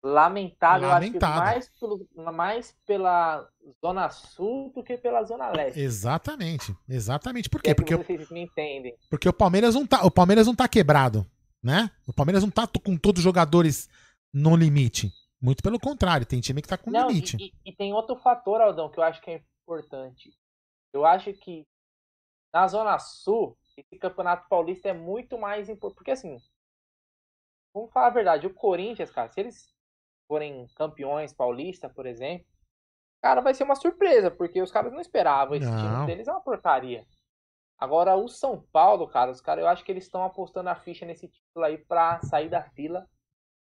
lamentável, lamentável. mais, pelo, mais pela Zona Sul do que pela Zona Leste. Exatamente, exatamente. Por quê? É porque, vocês me entendem. porque o Palmeiras não tá, o Palmeiras não tá quebrado, né? O Palmeiras não tá com todos os jogadores no limite. Muito pelo contrário, tem time que tá com Não, limite. E, e, e, tem outro fator, Aldão, que eu acho que é importante. Eu acho que na Zona Sul, esse campeonato paulista é muito mais importante. Porque assim, vamos falar a verdade, o Corinthians, cara, se eles forem campeões paulista, por exemplo, Cara, vai ser uma surpresa, porque os caras não esperavam. Esse Não. time deles é uma porcaria. Agora, o São Paulo, cara, os caras, eu acho que eles estão apostando a ficha nesse título aí pra sair da fila.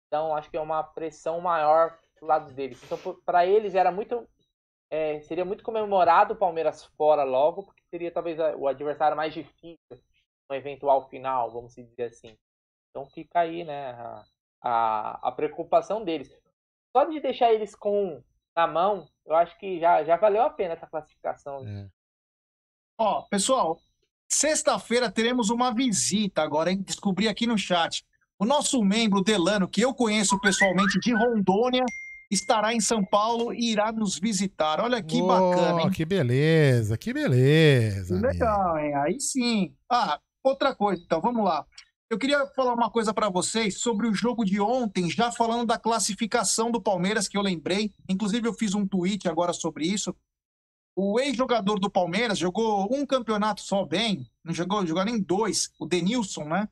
Então, acho que é uma pressão maior do lado deles. Então, pra eles era muito. é, seria muito comemorado o Palmeiras fora logo, porque seria talvez o adversário mais difícil no eventual final, vamos dizer assim. Então fica aí, né, a, a, a preocupação deles. Só de deixar eles com na mão, eu acho que já, já valeu a pena essa classificação. Ó, pessoal, sexta-feira teremos uma visita agora, hein? Descobri aqui no chat. O nosso membro Delano, que eu conheço pessoalmente de Rondônia, estará em São Paulo e irá nos visitar. Olha que Oh, bacana, hein? Que beleza, que beleza. Legal, hein? Aí sim. Ah, outra coisa, então, vamos lá. Eu queria falar uma coisa para vocês sobre o jogo de ontem, já falando da classificação do Palmeiras, que eu lembrei. Inclusive, eu fiz um tweet agora sobre isso. O ex-jogador do Palmeiras jogou um campeonato só bem, não jogou, jogou nem dois. O Denilson, né?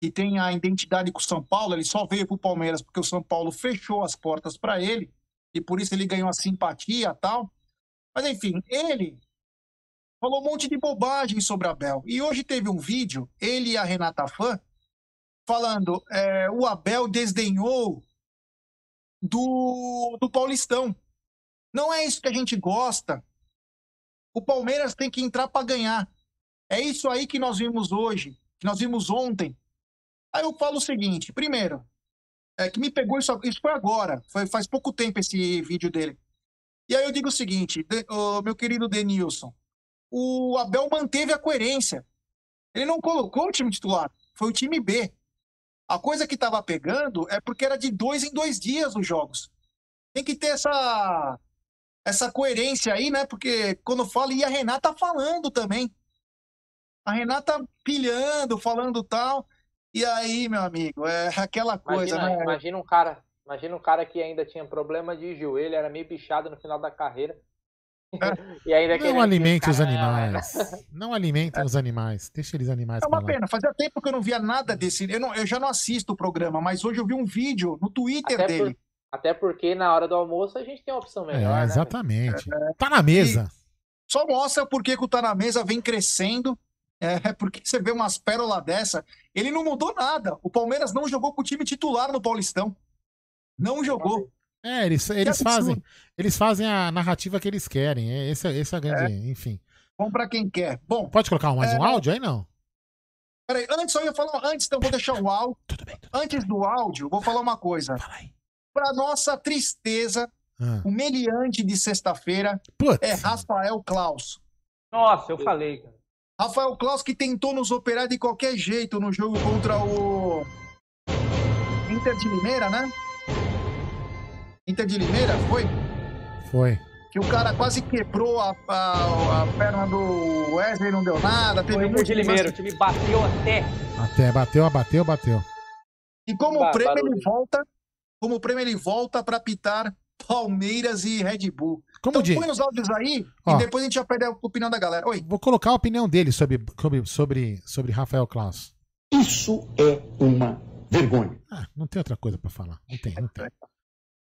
Que tem a identidade com o São Paulo, ele só veio para o Palmeiras porque o São Paulo fechou as portas para ele e por isso ele ganhou a simpatia e tal. Mas enfim, ele falou um monte de bobagem sobre Abel. E hoje teve um vídeo, ele e a Renata Fã, falando é, o Abel desdenhou do, do Paulistão. Não é isso que a gente gosta. O Palmeiras tem que entrar para ganhar. É isso aí que nós vimos hoje, que nós vimos ontem. Aí eu falo o seguinte: primeiro, é que me pegou isso, isso foi agora, foi faz pouco tempo esse vídeo dele. E aí eu digo o seguinte, de- ô, meu querido Denilson, o Abel manteve a coerência. Ele não colocou o time titular, foi o time B. A coisa que estava pegando é porque era de dois em dois dias os jogos. Tem que ter essa essa coerência aí, né? Porque quando fala, e a Renata falando também. A Renata pilhando, falando tal. E aí, meu amigo, é aquela coisa, Imagina, né? imagina um cara, imagina um cara que ainda tinha problema de joelho, era meio bichado no final da carreira. E ainda Não alimente os animais. Não alimentem os animais. Deixa eles animais É uma lá. pena, fazia tempo que eu não via nada desse. Eu, não- eu já não assisto o programa, mas hoje eu vi um vídeo no Twitter Até, dele. por- até porque na hora do almoço a gente tem uma opção melhor, É, né? exatamente. Tá na mesa. Só mostra por que que o Tá na Mesa vem crescendo. É porque você vê umas pérolas dessa. Ele não mudou nada. O Palmeiras não jogou com o time titular no Paulistão. Não jogou. É, eles, eles fazem, eles fazem a narrativa que eles querem. É, Esse, é- esse é a grande. Enfim. Bom pra quem quer. Bom, Pode colocar mais um É, áudio aí, não? peraí, antes eu ia falar. Antes, então, vou deixar o áudio. Antes do áudio, vou falar uma coisa. Pra nossa tristeza, Ah. o meliante de sexta-feira é Rafael Klaus. Nossa, eu falei, cara. Rafael Klaus que tentou nos operar de qualquer jeito no jogo contra o Inter de Limeira, né? Inter de Limeira, foi? Foi. Que o cara quase quebrou a, a, a perna do Wesley, não deu nada. Teve Foi Inter de Limeira, o lance. time bateu até. Até, bateu, bateu, bateu. E como o prêmio ele barulho. volta, como o prêmio ele volta para apitar Palmeiras e Red Bull. Como então de- põe nos áudios aí Ó. e depois a gente já pede a opinião da galera. Oi. Vou colocar a opinião dele sobre, sobre, sobre, sobre Rafael Klaus. Isso é uma vergonha. Ah, não tem outra coisa pra falar. Não tem, não tem.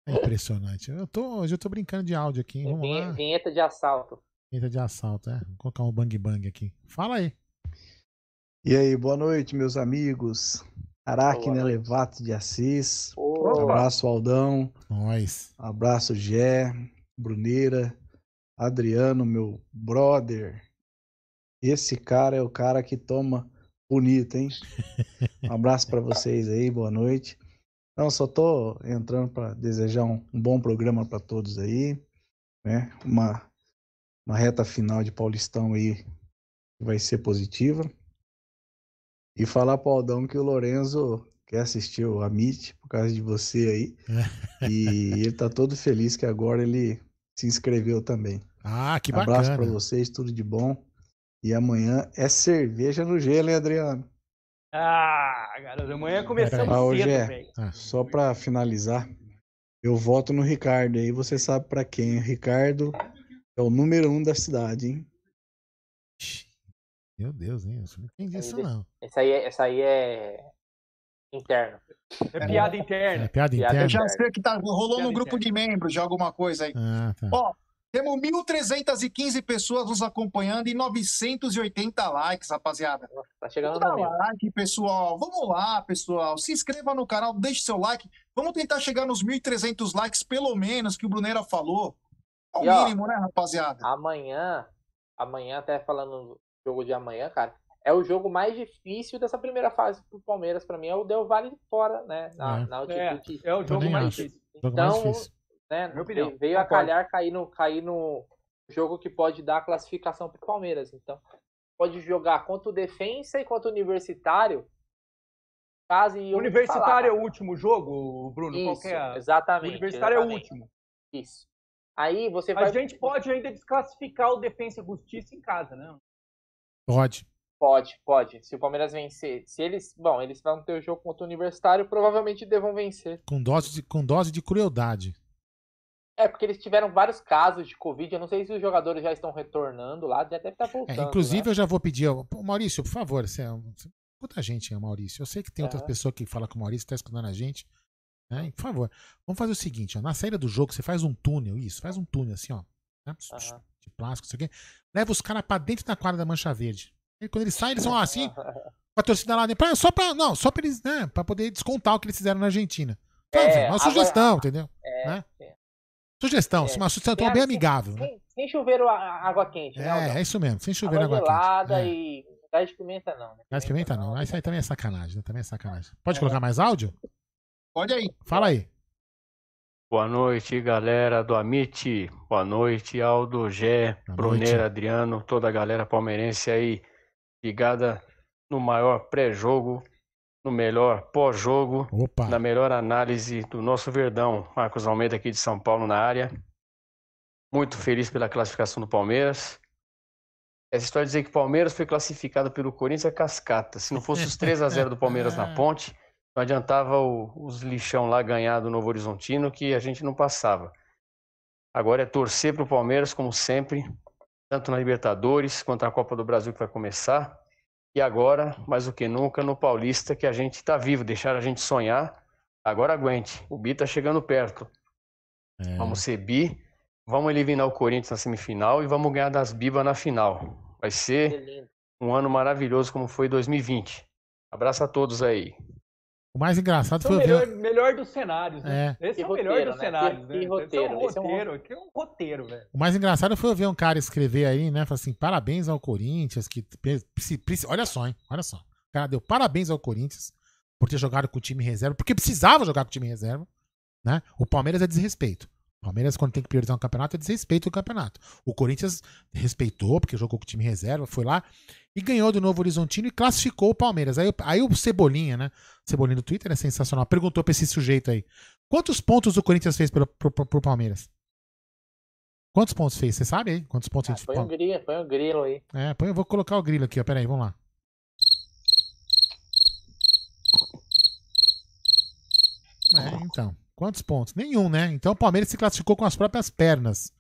É impressionante. Eu tô, hoje eu tô brincando de áudio aqui, hein? Vamos Vinhe- lá. Vinheta de assalto. Vinheta de assalto, é. Vou colocar um bang bang aqui. Fala aí. E aí, boa noite, meus amigos. Aracne Boa Elevato de Assis. Opa. Abraço, Aldão. Nós. Abraço, Gé, Bruneira, Adriano, meu brother. Esse cara é o cara que toma bonito, hein? Um abraço pra vocês aí, boa noite. Não, só tô entrando para desejar um, um bom programa para todos aí, né? Uma, uma reta final de Paulistão aí que vai ser positiva. E falar pro Aldão que o Lorenzo quer assistir o Amit por causa de você aí. e ele tá todo feliz que agora ele se inscreveu também. Ah, que Abraço bacana. pra vocês, tudo de bom. E amanhã é cerveja no gelo, hein, Adriano? Ah, garoto, amanhã começamos Ah, hoje cedo, é. velho. Só pra finalizar, eu voto no Ricardo aí, você sabe pra quem. O Ricardo é o número um da cidade, hein? Meu Deus, hein? Eu não entendi isso, não. Essa aí, é- essa aí é. Interno. É piada interna. É piada Piada interna? Eu já sei que tá, rolou Piada no grupo de membros de alguma coisa aí. Ah, tá. Ó, temos 1.315 pessoas nos acompanhando e 980 likes, rapaziada. Tá chegando Dá no mil. like, pessoal. Vamos lá, pessoal. Se inscreva no canal, deixe seu like. Vamos tentar chegar nos 1.300 likes, pelo menos, que o Brunera falou. É o E, ó, mínimo, né, rapaziada? Amanhã, amanhã, até falando do jogo de amanhã, cara, é o jogo mais difícil dessa primeira fase pro Palmeiras, pra mim, é o Del Valle fora, né? Na, É. na altitude. É, é o jogo mais acho. difícil. Jogo mais Então, difícil. Né, Minha opinião, veio- a calhar cair no, cair no jogo que pode dar a classificação pro Palmeiras. Então, pode jogar contra o Defensa e contra o Universitário. Caso e O Universitário é o último jogo, Bruno? Isso, é a- exatamente. O Universitário é o exatamente. último. Isso. Aí você A vai. gente pode ainda desclassificar o Defensa e Justiça em casa, né? Pode. Pode, pode. Se o Palmeiras vencer, se eles, bom, eles vão ter o jogo contra o Universitário, provavelmente devam vencer. Com dose de, com dose de crueldade. É porque eles tiveram vários casos de Covid. Eu não sei se os jogadores já estão retornando lá, já deve estar É, voltando. inclusive, né? eu já vou pedir. ao- Maurício, por favor, você é um- muita gente é Maurício. Eu sei que tem outras Aham. pessoas que falam com o Maurício, tá escutando a gente. né? Por favor, vamos fazer o seguinte: ó, na saída do jogo, você faz um túnel, isso, faz um túnel assim, ó. né? De plástico, isso aqui. Leva os caras pra dentro da quadra da mancha verde. E quando eles saem, eles vão assim, com a torcida lá dentro. pra- Só pra. Não, só pra eles, né? Pra poder descontar o que eles fizeram na Argentina. É, uma agora- sugestão, entendeu? É, né? é. Sugestão, É. uma sugestão Sem- bem sem- amigável. né? Sem, sem chuveiro a- água quente, né? É, é isso mesmo, sem chover água água quente. gelada É. e gás de pimenta não, né? Gás de pimenta não, isso aí também é sacanagem, né? Também é sacanagem. Pode colocar mais áudio? Pode aí. Fala aí. Boa noite, galera do Amit. Boa noite, Aldo, Gé, noite. Adriano, toda a galera palmeirense aí ligada no maior pré-jogo, no melhor pós-jogo, na melhor análise do nosso Verdão, Marcos Almeida aqui de São Paulo na área. Muito feliz pela classificação do Palmeiras. Essa história de dizer que o Palmeiras foi classificado pelo Corinthians é cascata. Se não fosse os 3 a 0 do Palmeiras na ponte, não adiantava o- os lixão lá ganhar do Novo Horizontino que a gente não passava. Agora é torcer para o Palmeiras, como sempre, tanto na Libertadores quanto na Copa do Brasil que vai começar. E agora, mais do que nunca, no Paulista, que a gente está vivo, deixaram a gente sonhar. Agora aguente, o Bi está chegando perto. É. Vamos ser Bi, vamos eliminar o Corinthians na semifinal e vamos ganhar das Bibas na final. Vai ser um ano maravilhoso como foi 2020. Abraço a todos aí. O mais engraçado Esse é o foi melhor, ver. melhor dos cenários, né? É. Esse é Que o melhor roteiro, dos né? cenários, né? que Esse é um roteiro, esse é um roteiro, que é um roteiro, velho. O mais engraçado foi ver um cara escrever aí, né? Falar assim, parabéns ao Corinthians, que. Olha só, hein? Olha só. O cara deu parabéns ao Corinthians por ter jogado com o time reserva, porque precisava jogar com o time reserva. Né? O Palmeiras é desrespeito. O Palmeiras, quando tem que priorizar um campeonato, é desrespeito o campeonato. O Corinthians respeitou, porque jogou com o time reserva, foi lá e ganhou do Novo Horizontino e classificou o Palmeiras. Aí, aí o Cebolinha, né? O Cebolinha do Twitter é sensacional. Perguntou pra esse sujeito aí: quantos pontos o Corinthians fez pelo, pro, pro, pro Palmeiras? Quantos pontos fez? Você sabe aí? Quantos pontos a gente Põe um grilo, põe um grilo aí. É, põe, eu vou colocar o grilo aqui, ó. Pera aí, vamos lá. É, então. Quantos pontos? Nenhum, né? Então o Palmeiras se classificou com as próprias pernas.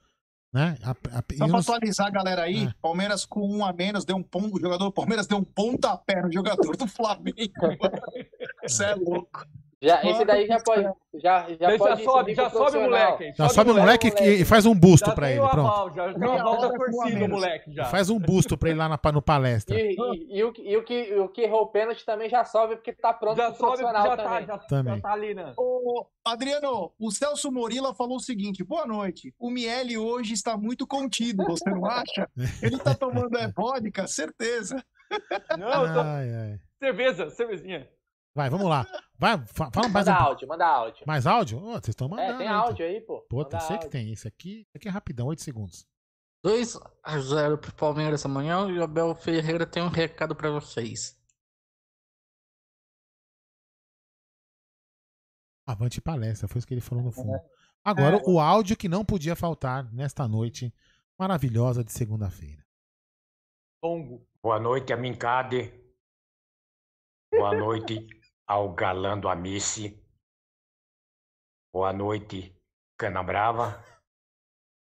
Né? A- a- Só eu pra atualizar a galera aí, É. Palmeiras com um a menos, deu um ponto, o jogador do Palmeiras deu um pontapé no jogador do Flamengo. Você é louco. Já, esse daí já pode. Já, já Já pode sobe, subir já sobe o moleque. Já sobe o moleque e e faz um busto Já pra ele, pronto. aval, já, já o aval da já torcida, moleque, já. Faz um busto pra ele lá na, no palestra. E, e, e o, que- e o que, o que errou o pênalti também já sobe, porque tá pronto Já pro sobe, profissional já também. tá, já, Também. já tá ali, né? Ô, Adriano, o Celso Morila falou o seguinte: boa noite. O Miele hoje está muito contido, você não acha? Ele tá tomando é vodka, certeza. Não, eu tô... Ai, ai. cerveja, cervezinha. Vai, vamos lá. Vai, fa- fala mais Manda um. áudio, manda áudio. Mais áudio? Ô, vocês estão mandando. É, tem áudio aí, pô. Pô, eu sei que tem. Isso aqui, isso aqui é rapidão, 8 segundos. 2 a 0 pro Palmeiras amanhã e o Abel Ferreira tem um recado pra vocês. Avante palestra, foi isso que ele falou no fundo. Agora, o áudio que não podia faltar nesta noite maravilhosa de segunda-feira. Boa noite, Amincade. Boa noite ao galã do Amice. Boa noite, Cana Brava.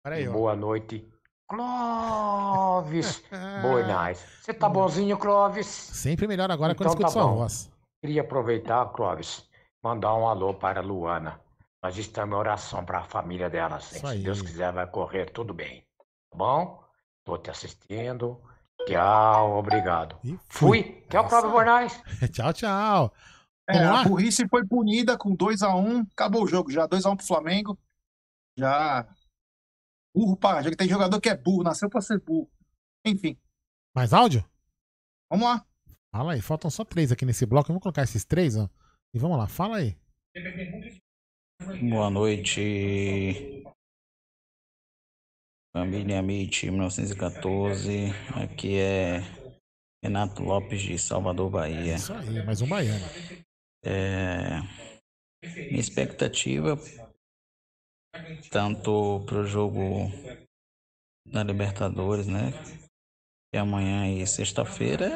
Peraí, E ó. boa noite, Clóvis Bornais. Você tá bonzinho, Clóvis? Sempre melhor agora quando Então escuta tá sua bom. voz. Queria aproveitar, Clóvis, mandar um alô para a Luana. Nós estamos em oração para a família dela. assim. Se aí. Deus quiser, vai correr tudo bem. Tá bom? Estou te assistindo. Tchau, obrigado. Fui. Tchau, Clóvis Bornais. tchau, tchau. É, a burrice foi punida com 2x1. acabou o jogo já. 2x1 pro Flamengo. Já. Burro pra. Já que tem jogador que é burro, nasceu pra ser burro. Enfim. Mais áudio? Vamos lá. Fala aí, faltam só três aqui nesse bloco. Eu vou colocar esses três, ó. E vamos lá, fala aí. Boa noite, família MIT 1914. Aqui é Renato Lopes de Salvador, Bahia. Isso aí, mais um baiano. É, minha expectativa, tanto para o jogo da Libertadores, né? Que amanhã e sexta-feira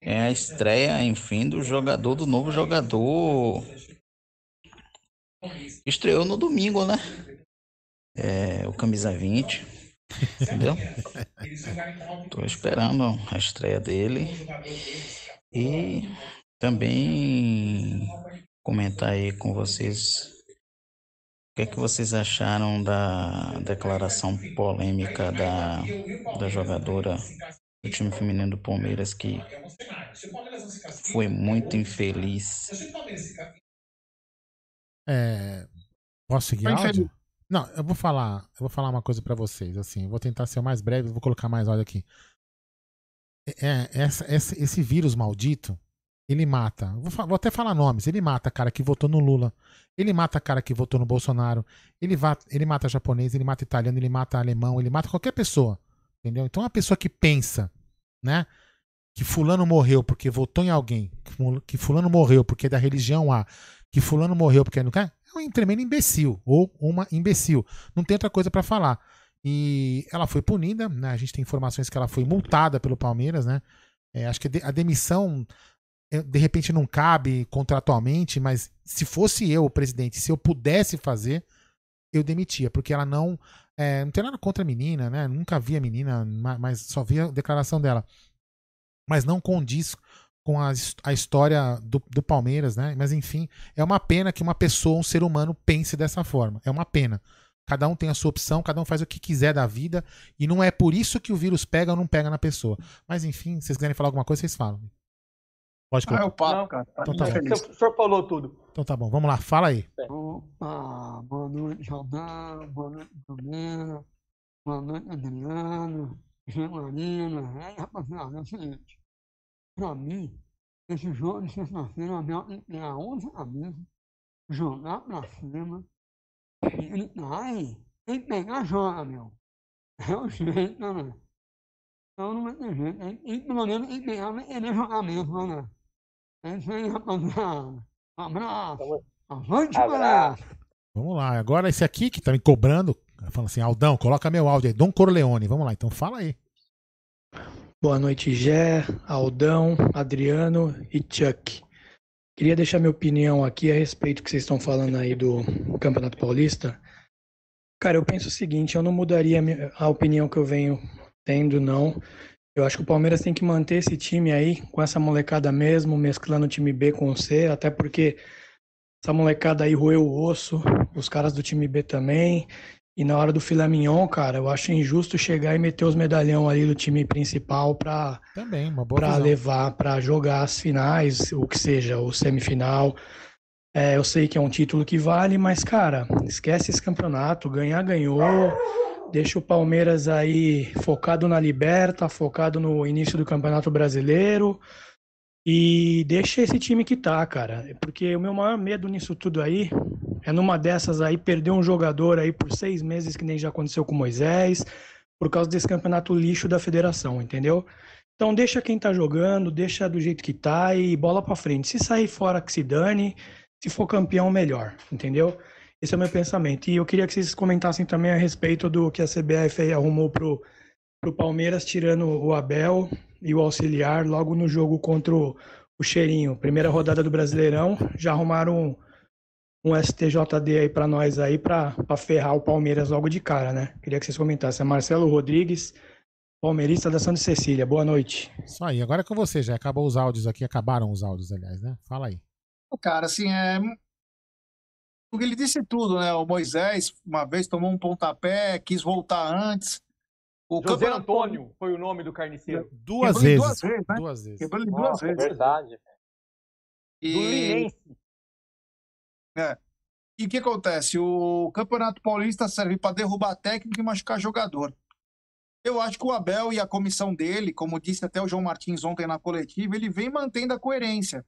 é a estreia, enfim, do jogador, do novo jogador. Estreou no domingo, né? É, o Camisa 20. Entendeu? Tô esperando a estreia dele. E também comentar aí com vocês o que é que vocês acharam da declaração polêmica da, da jogadora do time feminino do Palmeiras que foi muito infeliz. É, posso seguir Tá áudio? Não, eu vou falar, eu vou falar uma coisa pra vocês, assim, eu vou tentar ser o mais breve, vou colocar mais áudio aqui. É, essa, essa- esse vírus maldito, ele mata. Vou, vou até falar nomes. Ele mata cara que votou no Lula. Ele mata cara que votou no Bolsonaro. Ele, va, ele mata japonês, ele mata italiano, ele mata alemão, ele mata qualquer pessoa. Entendeu? Então, uma pessoa que pensa, né? Que fulano morreu porque votou em alguém, que ful- que fulano morreu porque é da religião A, que fulano morreu porque não quer, é um tremendo imbecil ou uma imbecil. Não tem outra coisa pra falar. E ela foi punida, né? A gente tem informações que ela foi multada pelo Palmeiras, né? É, acho que a demissão é, de repente não cabe contratualmente, mas se fosse eu o presidente, se eu pudesse fazer, eu demitia, porque ela não. é, não tem nada contra a menina, né? Nunca vi a menina, ma- mas só vi a declaração dela. Mas não condiz com a, a história do, do Palmeiras, né? Mas enfim, é uma pena que uma pessoa, um ser humano, pense dessa forma. É uma pena. Cada um tem a sua opção, cada um faz o que quiser da vida, e não é por isso que o vírus pega ou não pega na pessoa. Mas enfim, se vocês quiserem falar alguma coisa, vocês falam. Pode Ah, é o colocar. papo, cara. Tá Então tá bom. infeliz. O senhor falou tudo. Então tá bom, vamos lá, fala aí. Opa, boa noite, Aldão, boa noite, Bruno, boa noite, Adriano, Gemarina. Aí, rapaziada, é o seguinte, pra mim, esse jogo de sexta-feira, que ter a outra cabeça, jogar pra cima, e ele aí, tem que pegar, joga, meu. É o jeito, né? Então não vai ter jeito, tem, tem, pelo menos tem que pegar, vai querer jogar mesmo, né? É isso aí, rapaziada. Abraço. Avante, galera. Vamos lá, agora esse aqui que tá me cobrando, falando assim, Aldão, coloca meu áudio aí, Dom Corleone. Vamos lá, então fala aí. Boa noite, Gé, Aldão, Adriano e Chuck. Queria deixar minha opinião aqui a respeito que vocês estão falando aí do Campeonato Paulista. Cara, eu penso o seguinte, eu não mudaria a opinião que eu venho tendo, não. Eu acho que o Palmeiras tem que manter esse time aí, com essa molecada mesmo, mesclando o time B com o C, até porque essa molecada aí roeu o osso, os caras do time B também. E na hora do filé mignon, cara, eu acho injusto chegar e meter os medalhão ali do time principal pra, Também, pra levar, pra jogar as finais, o que seja, o semifinal. É, eu sei que é um título que vale, mas, cara, esquece esse campeonato. Ganhar, ganhou. Deixa o Palmeiras aí focado na Liberta, focado no início do Campeonato Brasileiro. E deixa esse time que tá, cara. Porque o meu maior medo nisso tudo aí é numa dessas aí perder um jogador aí por seis meses, que nem já aconteceu com Moisés, por causa desse campeonato lixo da federação, entendeu? Então deixa quem tá jogando, deixa do jeito que tá e bola pra frente. Se sair fora que se dane, se for campeão, melhor, entendeu? Esse é o meu pensamento. E eu queria que vocês comentassem também a respeito do que a CBF aí arrumou pro, pro Palmeiras, tirando o Abel e o auxiliar logo no jogo contra o, o Cheirinho. Primeira rodada do Brasileirão, já arrumaram um, um STJD aí pra nós aí, pra, pra ferrar o Palmeiras logo de cara, né? Queria que vocês comentassem. É Marcelo Rodrigues, palmeirista da Santa Cecília. Boa noite. Isso aí, agora é com você, já acabou os áudios aqui, acabaram os áudios, aliás, né? Fala aí. Cara, assim, é. Porque ele disse tudo, né? O Moisés, uma vez, tomou um pontapé, quis voltar antes. O José campeonato- Antônio foi o nome do carniceiro. Duas Quebrou vezes. duas vezes, né? Duas vezes. Quebrou ele duas Nossa, é vezes. verdade. E... Do Linense. É. E o que acontece? O Campeonato Paulista serve para derrubar técnico e machucar jogador. Eu acho que o Abel e a comissão dele, como disse até o João Martins ontem na coletiva, ele vem mantendo a coerência.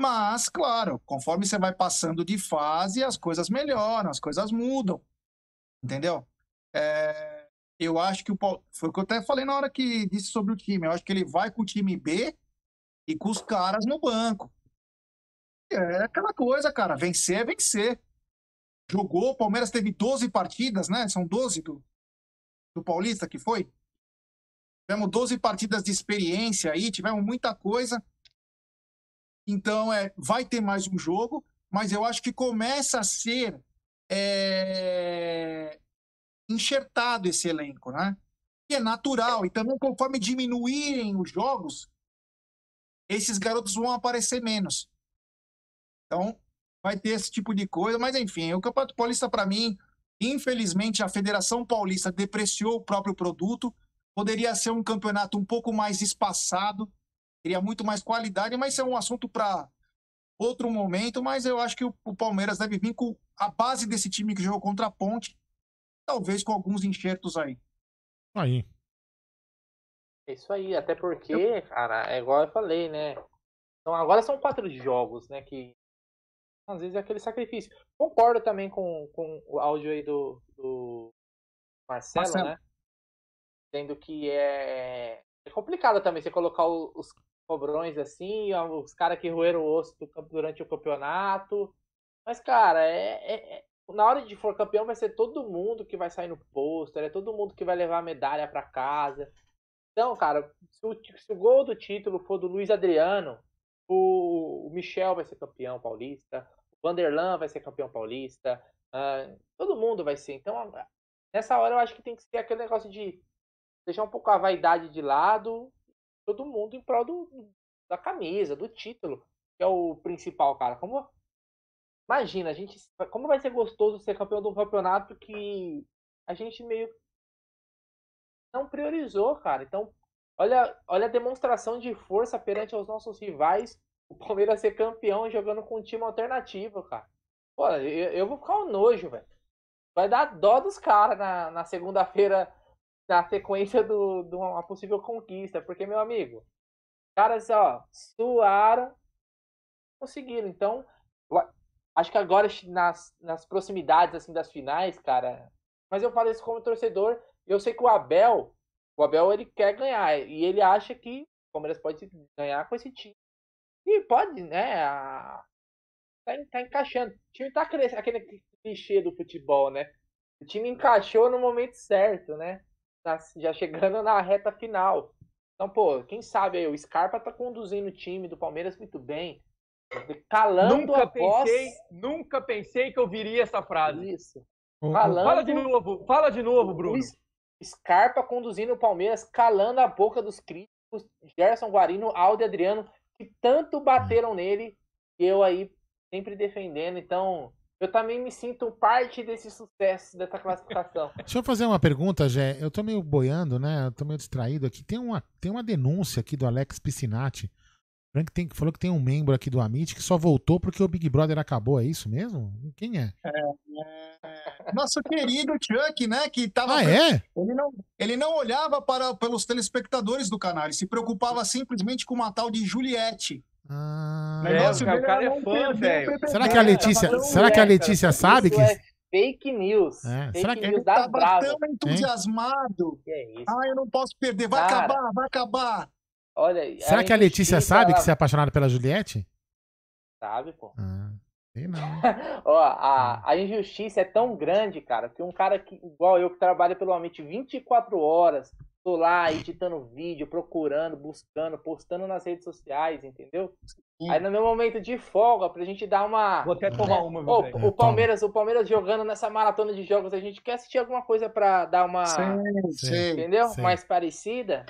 Mas, claro, conforme você vai passando de fase, as coisas melhoram, as coisas mudam. Entendeu? É, eu acho que o Paul... foi o que eu até falei na hora que disse sobre o time. Eu acho que ele vai com o time B e com os caras no banco. É aquela coisa, cara. Vencer é vencer. Jogou, o Palmeiras teve 12 partidas, né? São 12 do, do Paulista que foi. Tivemos 12 partidas de experiência aí, tivemos muita coisa. Então, é, vai ter mais um jogo, mas eu acho que começa a ser é, enxertado esse elenco, né? E é natural. E também, conforme diminuírem os jogos, esses garotos vão aparecer menos. Então, vai ter esse tipo de coisa, mas enfim, o Campeonato Paulista, para mim, infelizmente, a Federação Paulista depreciou o próprio produto. Poderia ser um campeonato um pouco mais espaçado, teria muito mais qualidade, mas isso é um assunto para outro momento. Mas eu acho que o, o Palmeiras deve vir com a base desse time que jogou contra a Ponte, talvez com alguns enxertos aí. Aí. É isso aí, até porque, cara, é igual eu falei, né? Então agora são quatro jogos, né? Que às vezes é aquele sacrifício. Concordo também com, com o áudio aí do, do Marcelo, Marcelo. né? Sendo que é, é complicado também você colocar os cobrões assim, os caras que roeram o osso durante o campeonato. Mas, cara, é, é- é- na hora de for campeão vai ser todo mundo que vai sair no pôster, é todo mundo que vai levar a medalha pra casa. Então, cara, se o, se o gol do título for do Luiz Adriano, o, o Michel vai ser campeão paulista, o Vanderlan vai ser campeão paulista, ah, todo mundo vai ser. Então, nessa hora eu acho que tem que ser aquele negócio de deixar um pouco a vaidade de lado, todo mundo em prol do, da camisa, do título, que é o principal, cara. Como imagina, a gente como vai ser gostoso ser campeão de um campeonato que a gente meio não priorizou, cara. Então, olha, olha a demonstração de força perante aos nossos rivais. O Palmeiras ser campeão jogando com um time alternativo, cara. Pô, eu, eu vou ficar um nojo, velho. Vai dar dó dos caras na, na segunda-feira, na sequência do, de uma possível conquista. Porque, meu amigo, caras, ó, suaram, conseguiram. Então, acho que agora, nas, nas proximidades, assim, das finais, cara... Mas eu falo isso como torcedor. Eu sei que o Abel, o Abel, ele quer ganhar. E ele acha que o Palmeiras pode ganhar com esse time. E pode, né? a- Tá, tá encaixando. O time tá crescendo. Aquele clichê do futebol, né? O time encaixou no momento certo, né? Tá já chegando na reta final. Então, pô, quem sabe aí, o Scarpa tá conduzindo o time do Palmeiras muito bem. Calando Nunca a voz. pensei, nunca pensei que eu viria essa frase. Isso. O- Falando- Fala de novo, fala de novo, Bruno. Scarpa conduzindo o Palmeiras, calando a boca dos críticos, Gerson Guarino, Aldo e Adriano, que tanto bateram nele, e eu aí sempre defendendo. Então, eu também me sinto parte desse sucesso, dessa classificação. Deixa eu fazer uma pergunta, Jé. Eu tô meio boiando, né? Eu tô meio distraído aqui. Tem uma, tem uma denúncia aqui do Alex Piscinati. Falando que tem- Falou que tem um membro aqui do Amit que só voltou porque o Big Brother acabou, é isso mesmo? Quem é? Nosso querido Chuck, né? Que tava. Ah, é? Ele não, ele não olhava para pelos telespectadores do canal, ele se preocupava simplesmente com uma tal de Juliette. Ah, negócio cara, o cara é fã, velho. Será que a Letícia, Não será que a é, Letícia cara, sabe isso que é fake news. É, Fake será que- news Ele tava bravas. tão entusiasmado. Que é isso? Ah, eu não posso perder. Vai Cara. acabar, vai acabar. Olha, Será a que a Letícia sabe que ela você é apaixonado pela Juliette? sabe, pô. Ah, sei não. Ó, a, a injustiça é tão grande, cara, que um cara que, igual eu, que trabalha pelo Amit 24 horas, tô lá editando vídeo, procurando, buscando, postando nas redes sociais, entendeu? Aí no meu momento de folga, pra gente dar uma. Vou até tomar uma, Ô, velho. o Palmeiras, o Palmeiras jogando nessa maratona de jogos, a gente quer assistir alguma coisa pra dar uma. Sei, sei, entendeu? sei. Mais parecida.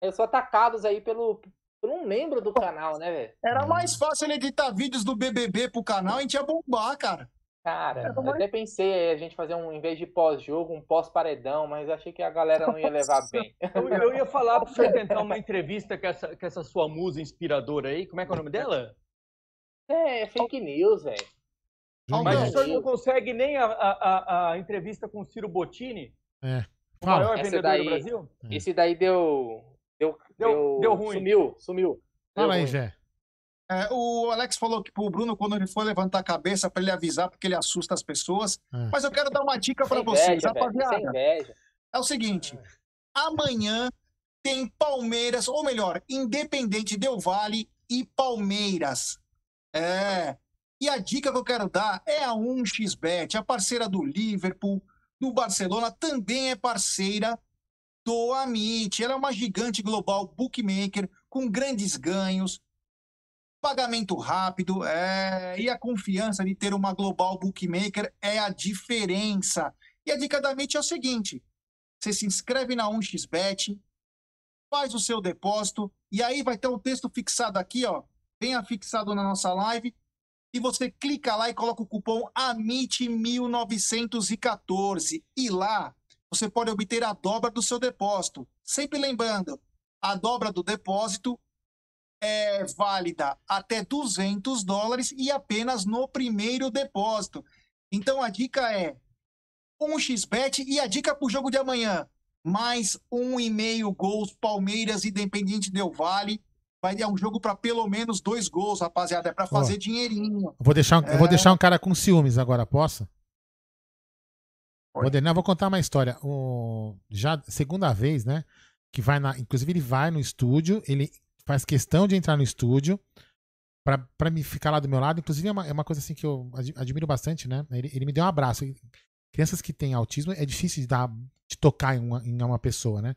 Eu sou atacados aí pelo, por um membro do canal, né, velho? Era mais fácil ele editar vídeos do BBB pro canal e a gente ia bombar, cara. Cara, eu até pensei aí a gente fazer um, em vez de pós-jogo, um pós-paredão, mas achei que a galera não ia levar bem. Eu, eu ia falar pra você tentar uma entrevista com essa, com essa sua musa inspiradora aí. Como é que é o nome dela? É, fake news, velho. Mas o senhor não consegue nem a, a, a- a entrevista com o Ciro Bottini, É. o maior Essa vendedor daí- do Brasil? Esse daí deu. Deu, Deu- deu ruim. Sumiu, sumiu. Fala aí, ruim. É, o Alex falou que pro Bruno, quando ele for levantar a cabeça, pra ele avisar, porque ele assusta as pessoas. É. Mas eu quero dar uma dica pra Sem vocês, rapaziada. É o seguinte: amanhã tem Palmeiras, ou melhor, Independente Del Vale e Palmeiras. É. E a dica que eu quero dar é a 1xBet, a parceira do Liverpool, do Barcelona, também é parceira do Amit. Ela é uma gigante global bookmaker com grandes ganhos, pagamento rápido, é, e a confiança de ter uma global bookmaker é a diferença. E a dica da Amit é o seguinte: você se inscreve na 1xBet, faz o seu depósito, e aí vai ter um texto fixado aqui, ó, bem afixado na nossa live, e você clica lá e coloca o cupom AMIT1914, e lá você pode obter a dobra do seu depósito. Sempre lembrando, a dobra do depósito é válida até 200 dólares e apenas no primeiro depósito. Então a dica é um xbet e a dica para o jogo de amanhã, mais um e meio gols Palmeiras Independente Del Vale. Vai dar um jogo para pelo menos dois gols, rapaziada, é para fazer dinheirinho. Eu vou deixar, um- eu vou É. deixar um cara com ciúmes agora, posso? Vou, não, vou contar uma história. O, já segunda vez, né? Que vai na. Inclusive, ele vai no estúdio, ele faz questão de entrar no estúdio pra me ficar lá do meu lado. Inclusive, é uma, é uma coisa assim que eu ad- admiro bastante, né? Ele, ele me deu um abraço. Crianças que têm autismo é difícil de, dar, de tocar em uma, em uma pessoa, né?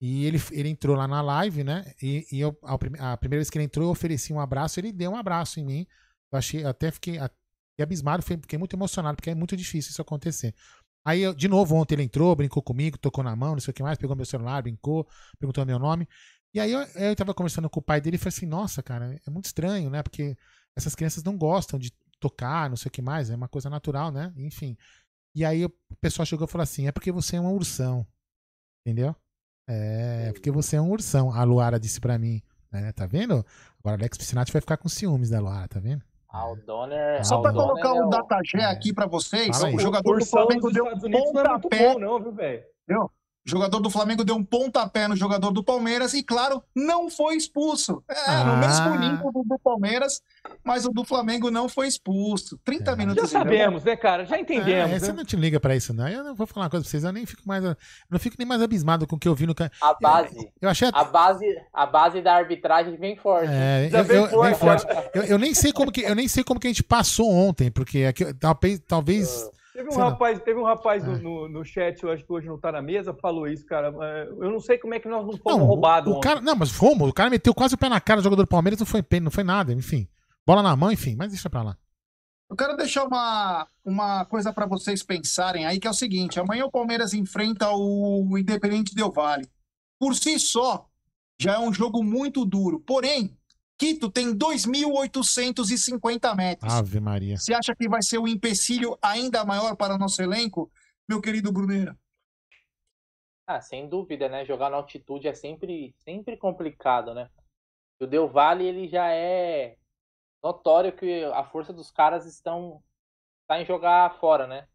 E ele, ele entrou lá na live, né? E, e eu, a, prim- a primeira vez que ele entrou, eu ofereci um abraço, ele deu um abraço em mim. Eu achei, eu até fiquei, a- fiquei abismado, fiquei muito emocionado, porque é muito difícil isso acontecer. Aí, eu- de novo, ontem ele entrou, brincou comigo, tocou na mão, não sei o que mais, pegou meu celular, brincou, perguntou meu nome. E aí eu, eu tava conversando com o pai dele e falei assim, nossa, cara, é muito estranho, né? Porque essas crianças não gostam de tocar, não sei o que mais, é uma coisa natural, né? Enfim. E aí o pessoal chegou e falou assim, é porque você é um ursão. Entendeu? É, porque você é um ursão. A Luara disse pra mim. É, tá vendo? Agora Alex Piscinati vai ficar com ciúmes da Luara, tá vendo? Ah, o Donner. Só para colocar é um o- datagé aqui para vocês, o jogador do Ursão Flamengo dos deu Estados um Unidos não é muito pontapé bom, não, viu, velho? O jogador do Flamengo deu um pontapé no jogador do Palmeiras e, claro, não foi expulso. É, no Ah. mesmo nível do, do Palmeiras, mas o do Flamengo não foi expulso. 30 Já minutos. sabemos, né, cara? Já entendemos. É, você né? não te liga pra isso, não. Eu não vou falar uma coisa pra vocês, eu nem fico mais. Eu não fico nem mais abismado com o que eu vi no. A base. Eu achei até. A base, a base da arbitragem vem forte. É, Já eu, vem eu- bem forte. forte. Eu, eu nem sei como que eu nem sei como que a gente passou ontem, porque aqui, talvez, talvez Teve um sei rapaz, teve um rapaz É. no, no, no chat, eu acho que hoje não tá na mesa, falou isso, cara. Eu não sei como é que nós não fomos Não, roubados o, o cara, não, mas fomos. O cara meteu quase o pé na cara do jogador do Palmeiras, não foi, não foi nada, enfim. Bola na mão, enfim, mas deixa pra lá. Eu quero deixar uma, uma coisa para vocês pensarem aí, que é o seguinte: amanhã o Palmeiras enfrenta o Independente Del Vale. Por si só, já é um jogo muito duro. Porém, Quito tem 2.850 metros. Ave Maria. Você acha que vai ser um empecilho ainda maior para o nosso elenco, meu querido Bruneira? Ah, sem dúvida, né? Jogar na altitude é sempre, sempre complicado, né? O Del Valle, ele já é notório que a força dos caras estão tá em jogar fora, né?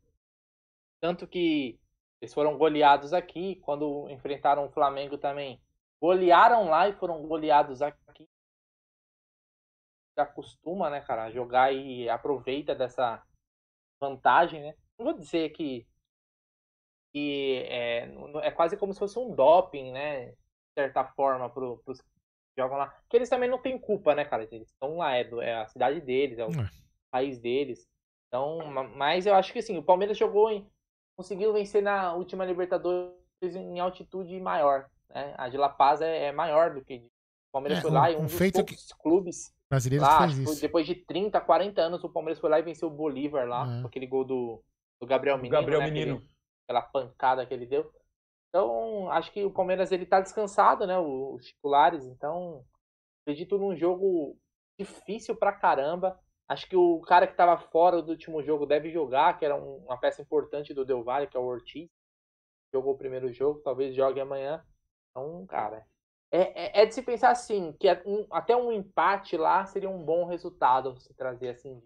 Tanto que eles foram goleados aqui, quando enfrentaram o Flamengo também. Golearam lá e foram goleados aqui. Já costuma, né, cara, jogar e aproveita dessa vantagem, né? Não vou dizer que que é, é quase como se fosse um doping, né? De certa forma, pro, pros que jogam lá. Que eles também não têm culpa, né, cara? Eles estão lá, é, do- é a cidade deles, é o É. país deles. Então, ma- mas eu acho que assim, o Palmeiras jogou em. Conseguiu vencer na última Libertadores em altitude maior. Né? A de La Paz é, é maior do que. O Palmeiras É, foi lá um- e um, um dos feito poucos clubes Brasileiro lá, que isso. depois de 30, 40 anos, o Palmeiras foi lá e venceu o Bolívar lá, É. com aquele gol do, do Gabriel Menino. Gabriel né, Menino. aquele- aquela pancada que ele deu. Então, acho que o Palmeiras ele tá descansado, né? Os titulares. Então, acredito num jogo difícil pra caramba. Acho que o cara que tava fora do último jogo deve jogar, que era um- uma peça importante do Del Valle, que é o Ortiz. Jogou o primeiro jogo, talvez jogue amanhã. Então, cara, é, é, é de se pensar assim, que é até um empate lá seria um bom resultado se trazer assim,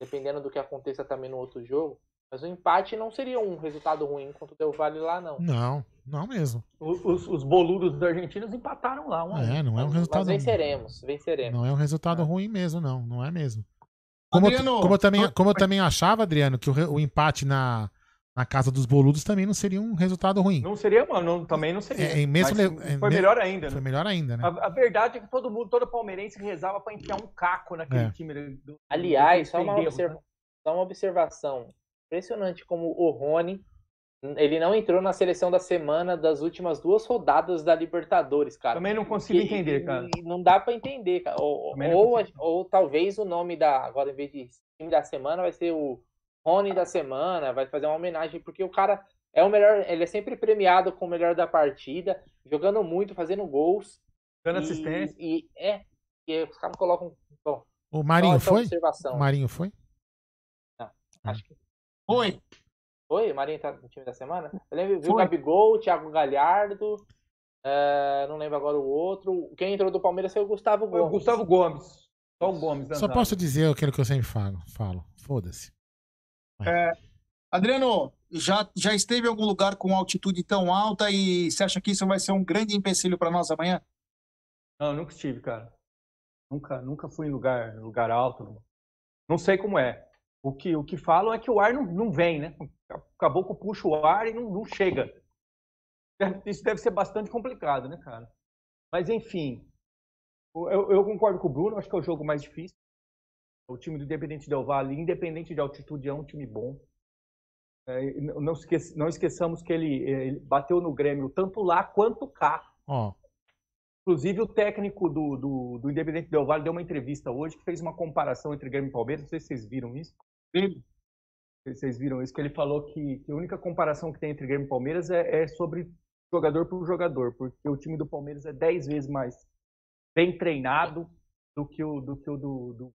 dependendo do que aconteça também no outro jogo. Mas o empate não seria um resultado ruim contra o Del Valle lá, não. Não, não mesmo. O- Os, os boludos dos argentinos empataram lá. Um. É, não é um Mas resultado. venceremos, venceremos. Não é um resultado ruim mesmo, não. Não é mesmo. Como, eu- Adriano, como eu, também, como eu também achava, Adriano, que o, o empate na, na casa dos boludos também não seria um resultado ruim. Não seria, mano, não- também não seria. É, e mesmo Mas le- é, foi me- melhor ainda, Foi né? melhor ainda, né? A, a verdade é que todo mundo, todo palmeirense rezava pra enfiar um caco naquele É. time. Do, Aliás, só uma, perdemos, observa- né? só uma observação. Impressionante como o Rony, ele não entrou na seleção da semana das últimas duas rodadas da Libertadores, cara. Também não consigo E- entender, cara. não dá pra entender, cara. Ou, ou, ou talvez o nome da. Agora, em vez de time da semana, vai ser o Rony da semana, vai fazer uma homenagem, porque o cara é o melhor. Ele é sempre premiado com o melhor da partida, jogando muito, fazendo gols. Dando e- assistência. E é. E aí os caras colocam. Bom, O Marinho foi? O Marinho foi? acho que. Foi. Foi? O Marinho tá no time da semana? Eu lembro, viu o. Gabigol, o Thiago Galhardo. é, não lembro agora o outro. Quem entrou do Palmeiras foi o Gustavo Foi o Gomes. Gustavo Gomes. Só o Gomes. Só posso dizer aquilo que eu sempre falo. falo. Foda-se. É, Adriano, já, já esteve em algum lugar com altitude tão alta e você acha que isso vai ser um grande empecilho para nós amanhã? Não, nunca estive, cara. Nunca, nunca fui em lugar, lugar alto. Não sei como é. O que, o que falam é que o ar não, não vem, né? O caboclo puxa o ar e não, não chega. Isso deve ser bastante complicado, né, cara? Mas, enfim. Eu, eu concordo com o Bruno, acho que é o jogo mais difícil. O time do Independente Del Valle, independente de altitude, é um time bom. É, não, não esque- não esqueçamos que ele, ele bateu no Grêmio tanto lá quanto cá. Ó, Inclusive, o técnico do, do, do Independente Del Valle deu uma entrevista hoje que fez uma comparação entre Grêmio e Palmeiras. Não sei se vocês viram isso. Vocês viram isso? Que ele falou que, que a única comparação que tem entre Grêmio e Palmeiras é, é sobre jogador por jogador, porque o time do Palmeiras é 10 vezes mais bem treinado do que o do, que o do, do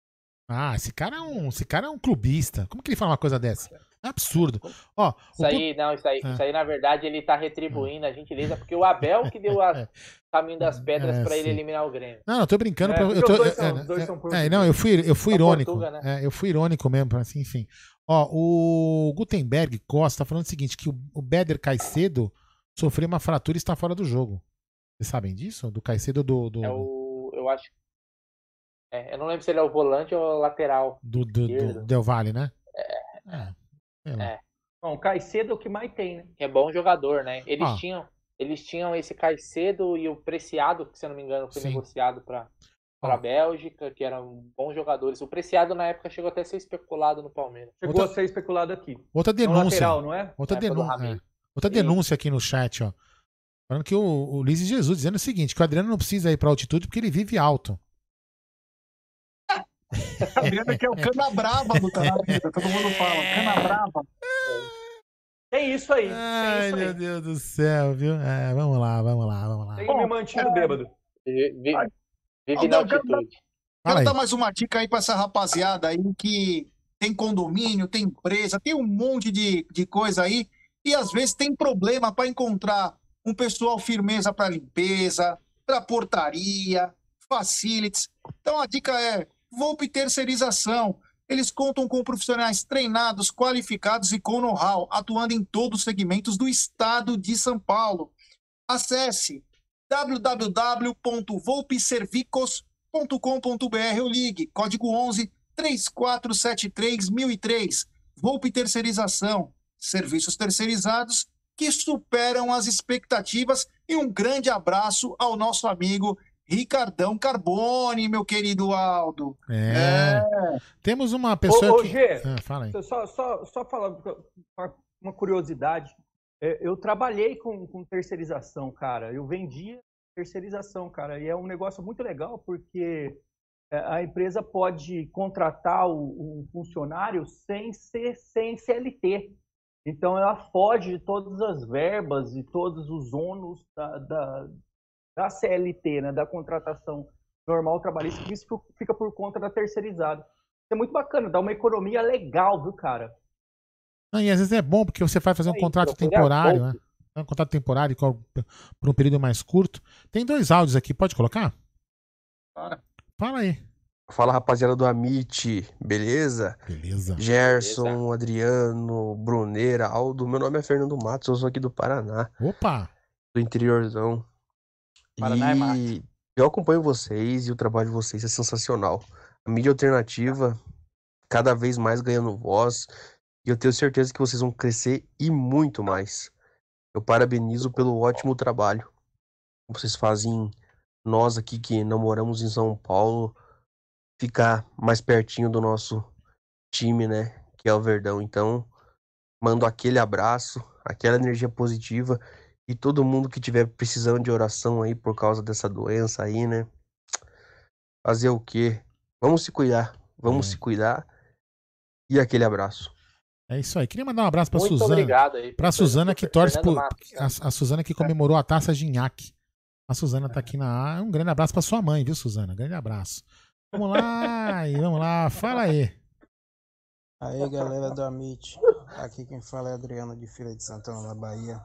Ah, esse cara é um, esse cara é um clubista. Como que ele fala uma coisa dessa? É absurdo. Ó, Isso aí, não, isso aí, É. isso aí, na verdade, ele tá retribuindo a gentileza, porque o Abel que deu o caminho das pedras É, pra ele eliminar o Grêmio. Não, eu tô brincando. É, pra- eu tô, os dois é, são- é, dois é, são é, portugueses. não, eu fui, eu fui irônico. Portuga, né? É, eu fui irônico mesmo, assim, enfim. Ó, o Gutenberg Costa tá falando o seguinte: que o, o Beder Caicedo sofreu uma fratura e está fora do jogo. Vocês sabem disso? Do Caicedo do. do, É o. Eu acho. É, eu não lembro se ele é o volante ou o lateral. do, do- do. Del Valle, né? É. lá. É. Bom, o Caicedo é o que mais tem, né? Que é bom jogador, né? Eles Ah. tinham. Eles tinham esse Caicedo e o Preciado, que se eu não me engano foi Sim. negociado para para a. Bélgica, que eram bons jogadores. O Preciado na época chegou até a ser especulado no Palmeiras. Chegou Outra- a ser especulado aqui. Outra É denúncia. lateral, não é? Outra, É, pelo denú- Ramiro. é. Outra denúncia aqui no chat, ó. Falando que o, o Luiz Jesus dizendo o seguinte: que o Adriano não precisa ir pra altitude porque ele vive alto. Adriano que é o cana brava do canal, todo mundo fala, cana brava. Tem isso aí. Ai, isso aí. meu Deus do céu, viu? É, vamos lá, vamos lá, vamos lá. Tenho me mantido bêbado. Vive, vive na Aldão, quero dar- altitude. Quero dar mais uma dica aí para essa rapaziada aí que tem condomínio, tem empresa, tem um monte de, de coisa aí e às vezes tem problema para encontrar um pessoal firmeza para limpeza, para portaria, facilities. Então a dica é Volpe Terceirização. Eles contam com profissionais treinados, qualificados e com know-how, atuando em todos os segmentos do estado de São Paulo. Acesse www.volpeservicos.com.br ou ligue código 11 3473 1003. Volpe Terceirização, serviços terceirizados que superam as expectativas e um grande abraço ao nosso amigo Ricardão Carbone, meu querido Aldo. É. Temos uma pessoa Ô, ô, que. Gê, Ah, fala aí. Só, só, só falar uma curiosidade. é, eu trabalhei com, com terceirização, cara. Eu vendia terceirização, cara. E é um negócio muito legal porque é, a empresa pode contratar o, o funcionário sem ser sem CLT. Então ela foge de todas as verbas e todos os ônus da, da, da CLT, né, da contratação normal trabalhista, que isso fica por conta da terceirizada. Isso é muito bacana, dá uma economia legal, viu, cara? Não, e às vezes é bom, porque você vai fazer um Aí, contrato procure temporário, né? Um contrato temporário por um período mais curto. Tem dois áudios aqui, pode colocar? Fala aí. Fala rapaziada do Amit, beleza? Beleza. Gerson, Adriano, Bruneira, Aldo. Meu nome é Fernando Matos, eu sou aqui do Paraná, Opa! do interiorzão. Paraná é massa. E eu acompanho vocês e o trabalho de vocês é sensacional. A mídia alternativa cada vez mais ganhando voz e eu tenho certeza que vocês vão crescer e muito mais. Eu parabenizo pelo ótimo trabalho que vocês fazem nós aqui que não moramos em São Paulo ficar mais pertinho do nosso time, né, que é o Verdão. Então, mando aquele abraço, aquela energia positiva e todo mundo que tiver precisando de oração aí por causa dessa doença aí, né? Fazer o quê? Vamos se cuidar, vamos se cuidar. E aquele abraço. É isso aí. Queria mandar um abraço pra Muito Suzana. obrigado aí, Pra professor Suzana que torce Fernando por. A, a Suzana que comemorou a taça de nhaque. A Suzana tá aqui na A. Um grande abraço pra sua mãe, viu, Suzana? Grande abraço. Vamos lá, e vamos lá. Fala aí. Aí galera do Amit, aqui quem fala é Adriano de Feira de Santana, na Bahia.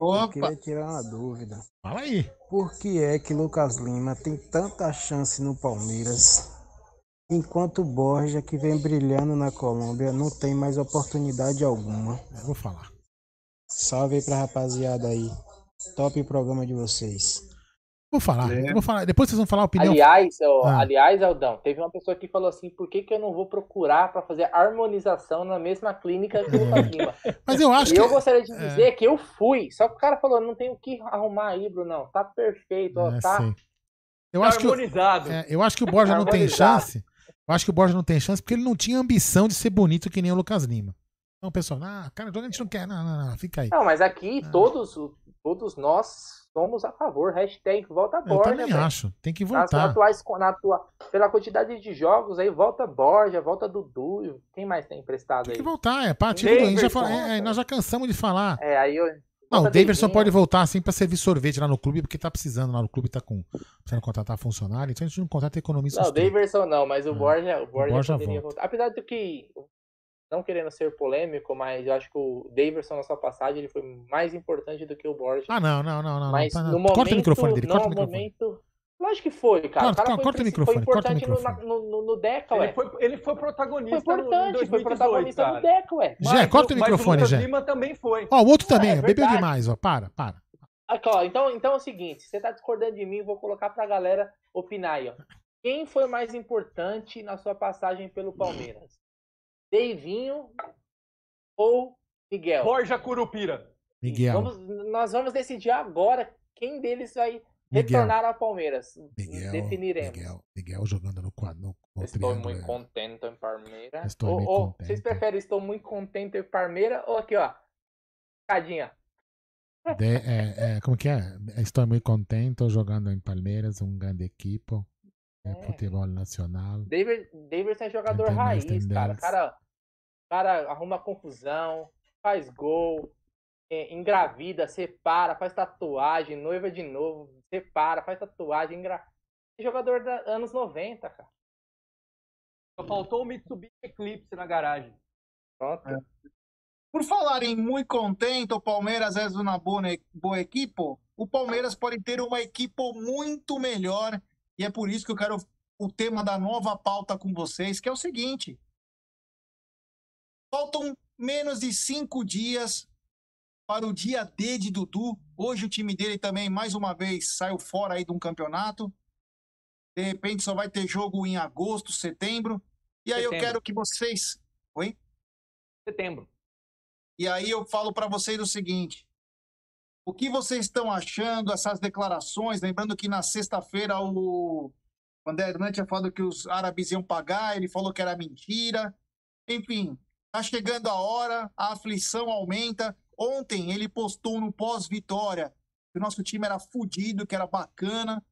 Opa! Eu queria tirar uma dúvida. Fala aí. Por que é que Lucas Lima tem tanta chance no Palmeiras, enquanto Borja, que vem brilhando na Colômbia, não tem mais oportunidade alguma? Eu vou falar. Salve aí pra rapaziada aí. Top programa de vocês. Vou falar. Eu vou falar. Depois vocês vão falar a opinião. Aliás, ó, Ah. aliás, Aldão, teve uma pessoa que falou assim: por que, que eu não vou procurar para fazer harmonização na mesma clínica que o Lucas Lima? Mas eu acho e que- eu gostaria de é. dizer que eu fui. Só que o cara falou: não tem o que arrumar aí, Brunão. Tá perfeito, ó, É, tá. Eu acho, que, harmonizado. é, eu acho que o Borja não tem chance. Eu acho que o Borja não tem chance porque ele não tinha ambição de ser bonito que nem o Lucas Lima. Então, pessoal, ah, cara, a gente não quer. Não, não, não, fica aí. Não, mas aqui todos, todos nós somos a favor. Hashtag volta Eu Borja. também velho. acho. Tem que voltar. atuais, na atua, pela quantidade de jogos aí, volta Borja, volta Dudu. Quem mais tem emprestado aí? Tem que voltar. É partido do. A gente já Daverson. falou- é, é, nós já cansamos de falar. É, aí eu. Não, o Davidson pode voltar assim pra servir sorvete lá no clube, porque tá precisando lá no clube, tá com. Precisando contratar funcionário, então a gente não contrata economista. Não, o Daverson não, mas o Borja, o Borja, Borja poderia volta. voltar. Apesar do que, não querendo ser polêmico, mas eu acho que o Daverson na sua passagem ele foi mais importante do que o Borja. Ah, não, não, não, não. Mas não, no não. momento, corta o microfone dele, não, corta o no microfone. momento... Lógico que foi, cara. Corta, o cara foi, corta o foi microfone, corta o importante no, microfone. no, no, no Deca, ué. Ele foi, ele foi protagonista Foi no- importante, em foi 2018, protagonista cara. no Deca, ué. Jé, corta o mas microfone, Lucas Jé. Lima também foi. Ó, o outro também, é bebeu verdade. demais, ó. Para, para. Aqui, ó, então, então é o seguinte, você tá discordando de mim, vou colocar pra galera opinar aí, ó. Quem foi mais importante na sua passagem pelo Palmeiras? Deivinho ou Miguel? Borja Curupira. Miguel. Vamos, nós vamos decidir agora quem deles vai Miguel. retornar ao Palmeiras. Miguel, Definiremos. Miguel, Miguel jogando no quadro. No, no Estou muito é. contente em Palmeiras. Estou ou, contente. Vocês preferem estou muito contente em Palmeiras ou aqui, ó? Cadinha. De- é, é, como que é? Estou muito contente jogando em Palmeiras, um grande equipo. É, futebol nacional. David, Davidson é jogador raiz, cara. tendência. cara. cara arruma confusão, faz gol, é, engravida, separa, faz tatuagem, noiva de novo, separa, faz tatuagem, engra... Jogador da anos 90, cara. Só faltou o Mitsubishi Eclipse na garagem. Pronto. Por falar em muito contente, o Palmeiras é uma boa, ne- boa equipe, o Palmeiras pode ter uma equipe muito melhor. E é por isso que eu quero o tema da nova pauta com vocês, que é o seguinte. Faltam menos de cinco dias para o dia D de Dudu. Hoje o time dele também, mais uma vez, saiu fora aí de um campeonato. De repente só vai ter jogo em agosto, setembro. E aí eu Setembro. quero que vocês... Oi? Setembro. E aí eu falo para vocês o seguinte: o que vocês estão achando essas declarações? Lembrando que na sexta-feira o André Hernandes tinha falado que os árabes iam pagar, ele falou que era mentira. Enfim, tá chegando a hora, a aflição aumenta. Ontem ele postou no pós-vitória que o nosso time era fudido, que era bacana.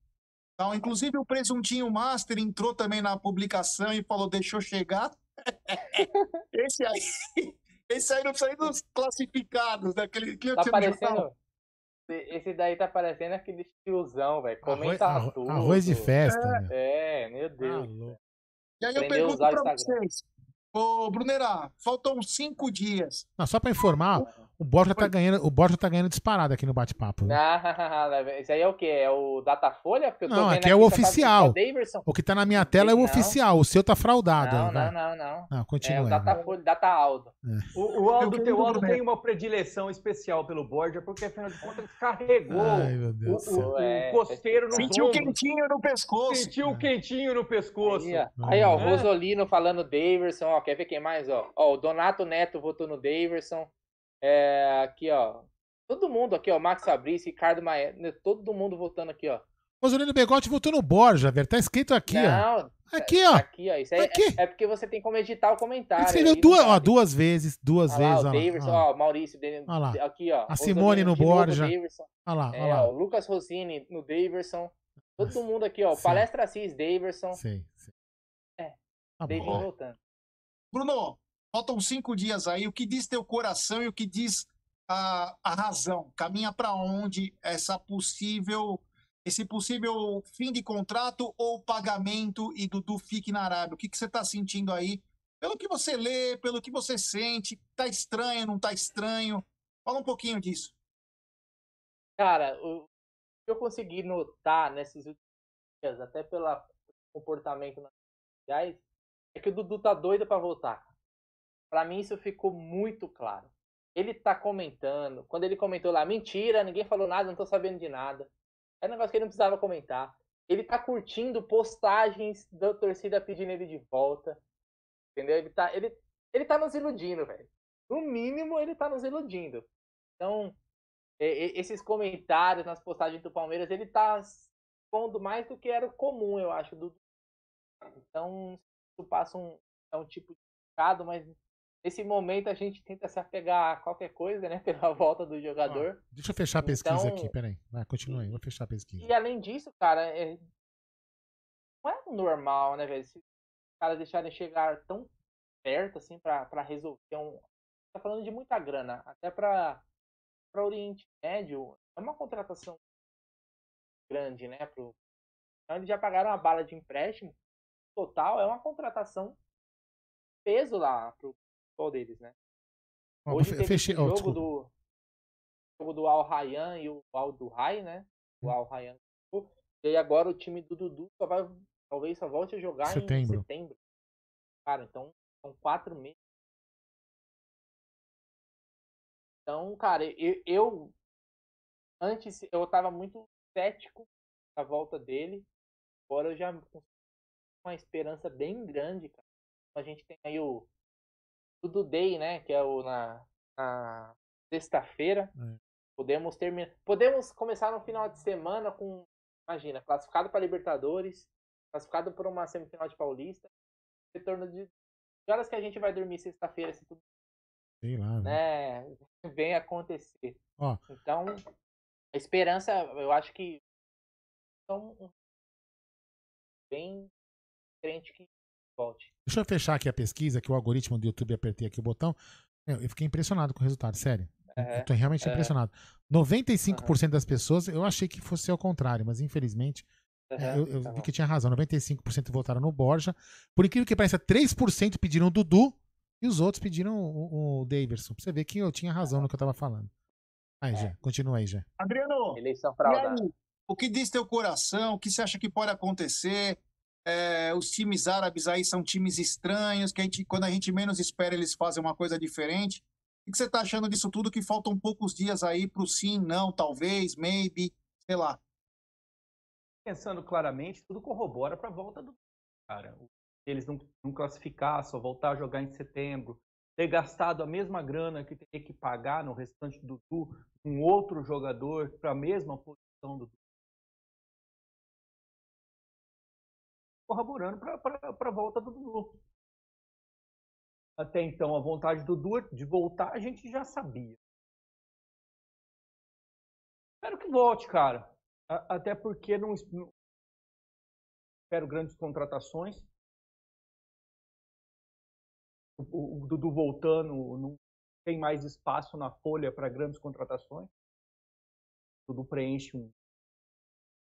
Inclusive o Presuntinho Master entrou também na publicação e falou, deixou chegar. esse aí, esse aí não precisa dos classificados, daquele que eu Tá tinha parecendo. Esse daí tá parecendo aquele tiozão, velho. Comenta arro- tudo. arroz de festa, meu. É, meu Deus. E aí eu Aprendeu a pergunto pra Instagram. vocês, ô Brunera, faltam cinco dias. Não, só pra informar, o Borja tá ganhando, o Borja tá ganhando disparado aqui no bate-papo. Ah, esse aí é o quê? É o Datafolha? Porque eu tô Não, vendo aqui é o tá- oficial. Daverson. O que tá na minha tela é o Não. oficial, o seu tá fraudado. Não, aí, não, não, não. Não, É continua o aí, vai. Datafolha, Data Aldo. O, o Aldo quero Aldo tem uma predileção especial pelo Borja, porque afinal de contas ele carregou Ai, meu Deus do o, céu. o, É, o costeiro nos Sentiu ombros. quentinho no pescoço. Sentiu o quentinho no pescoço. Aí, ó, Aí, ó, o É. Rosolino falando Daverson, ó, quer ver quem mais, ó? Ó, o Donato Neto votou no Daverson. É, aqui, ó. Todo mundo aqui, ó, Max Fabrício, Ricardo Maia, todo mundo votando aqui, ó. Rosolino Begotti votou no Borja, velho. Tá escrito aqui, ó. Não, Aqui, ó. aqui, ó. Isso aí Aqui. É, é porque você tem como editar o comentário. Escreveu aí, duas, ó, duas vezes, duas lá, vezes. o ó lá, Daverson, ó lá. ó, Maurício, dele- Olha lá. aqui, ó. A Simone no Borja. Olha lá, É, olha lá. ó, o Lucas Rossini no Daverson. Todo mundo aqui, ó. Palestra Assis, Daverson. Sei, sei. É. Tá David voltando. Bruno, faltam cinco dias aí. O que diz teu coração e o que diz a, a razão? Caminha para onde essa possível, esse possível fim de contrato ou pagamento e Dudu fique na Arábia? O que, que você está sentindo aí? Pelo que você lê, pelo que você sente, tá estranho, não tá estranho? Fala um pouquinho disso. Cara, o que eu consegui notar nesses últimos dias, até pelo comportamento nas redes sociais, é que o Dudu tá doido pra voltar. Pra mim isso ficou muito claro. Ele tá comentando, quando ele comentou lá, mentira, ninguém falou nada, não tô sabendo de nada. É um negócio que ele não precisava comentar. Ele tá curtindo postagens da torcida pedindo ele de volta. Entendeu? Ele tá, ele, ele tá nos iludindo, velho. No mínimo, ele tá nos iludindo. Então, esses comentários nas postagens do Palmeiras, ele tá expondo mais do que era comum, eu acho. Do... Então, isso passa um, é um tipo de recado, mas nesse momento a gente tenta se apegar a qualquer coisa, né? Pela volta do jogador. Deixa eu fechar a pesquisa Então- aqui, peraí. Vai, continua aí, vou fechar a pesquisa. E além disso, cara, é... não é normal, né, velho? Se os caras deixarem chegar tão perto assim pra, pra resolver um. Tá falando de muita grana, até pra, pra Oriente Médio, é uma contratação grande, né? Pro... Então eles já pagaram uma bala de empréstimo. Total, é uma contratação peso lá pro futebol deles, né? Vou Hoje teve fechei- jogo desculpa. do jogo do Al Rayyan e o Al Duhai, né? O Al Rayyan. E aí agora o time do Dudu só vai talvez só volte a jogar Setembro. em setembro. Cara, então são quatro meses. Então, cara, eu, eu antes eu tava muito cético da volta dele. Agora eu já uma esperança bem grande, cara. A gente tem aí o Dudu Day, né? Que é o na, na sexta-feira. É. Podemos terminar. Podemos começar no final de semana com, imagina, classificado para Libertadores, classificado por uma semifinal de Paulista, retorno de que horas que a gente vai dormir sexta-feira se tudo Sei lá, velho. né, vem acontecer. Ó. Então, a esperança, eu acho que são um- bem diferente que volte. Deixa eu fechar aqui a pesquisa, que o algoritmo do YouTube apertei aqui o botão. Eu eu fiquei impressionado com o resultado, sério. É, eu tô realmente é. impressionado. 95% das pessoas, eu achei que fosse ao contrário, mas infelizmente Aham, eu, eu tá vi que tinha razão. 95% votaram no Borja. Por incrível que pareça, 3% pediram o Dudu e os outros pediram o, o Daverson. Pra você ver que eu tinha razão no que eu tava falando. Aí, É. Jé, continua aí, Jé. Adriano, Eleição e fraudada. aí, o que diz teu coração? O que você acha que pode acontecer? É, os times árabes aí são times estranhos, que a gente, quando a gente menos espera, eles fazem uma coisa diferente. O que você está achando disso tudo? Que faltam poucos dias aí para o sim, não, talvez, maybe, sei lá. Pensando claramente, tudo corrobora para a volta do cara. Eles não, não classificar, só voltar a jogar em setembro, ter gastado a mesma grana que teria que pagar no restante do Dudu com outro jogador para a mesma posição do Dudu. Corroborando para a volta do Dudu. Até então, a vontade do Dudu de voltar a gente já sabia. Espero que volte, cara. Até porque não, es- não espero grandes contratações. O- o Dudu voltando, não tem mais espaço na folha para grandes contratações. O Dudu preenche um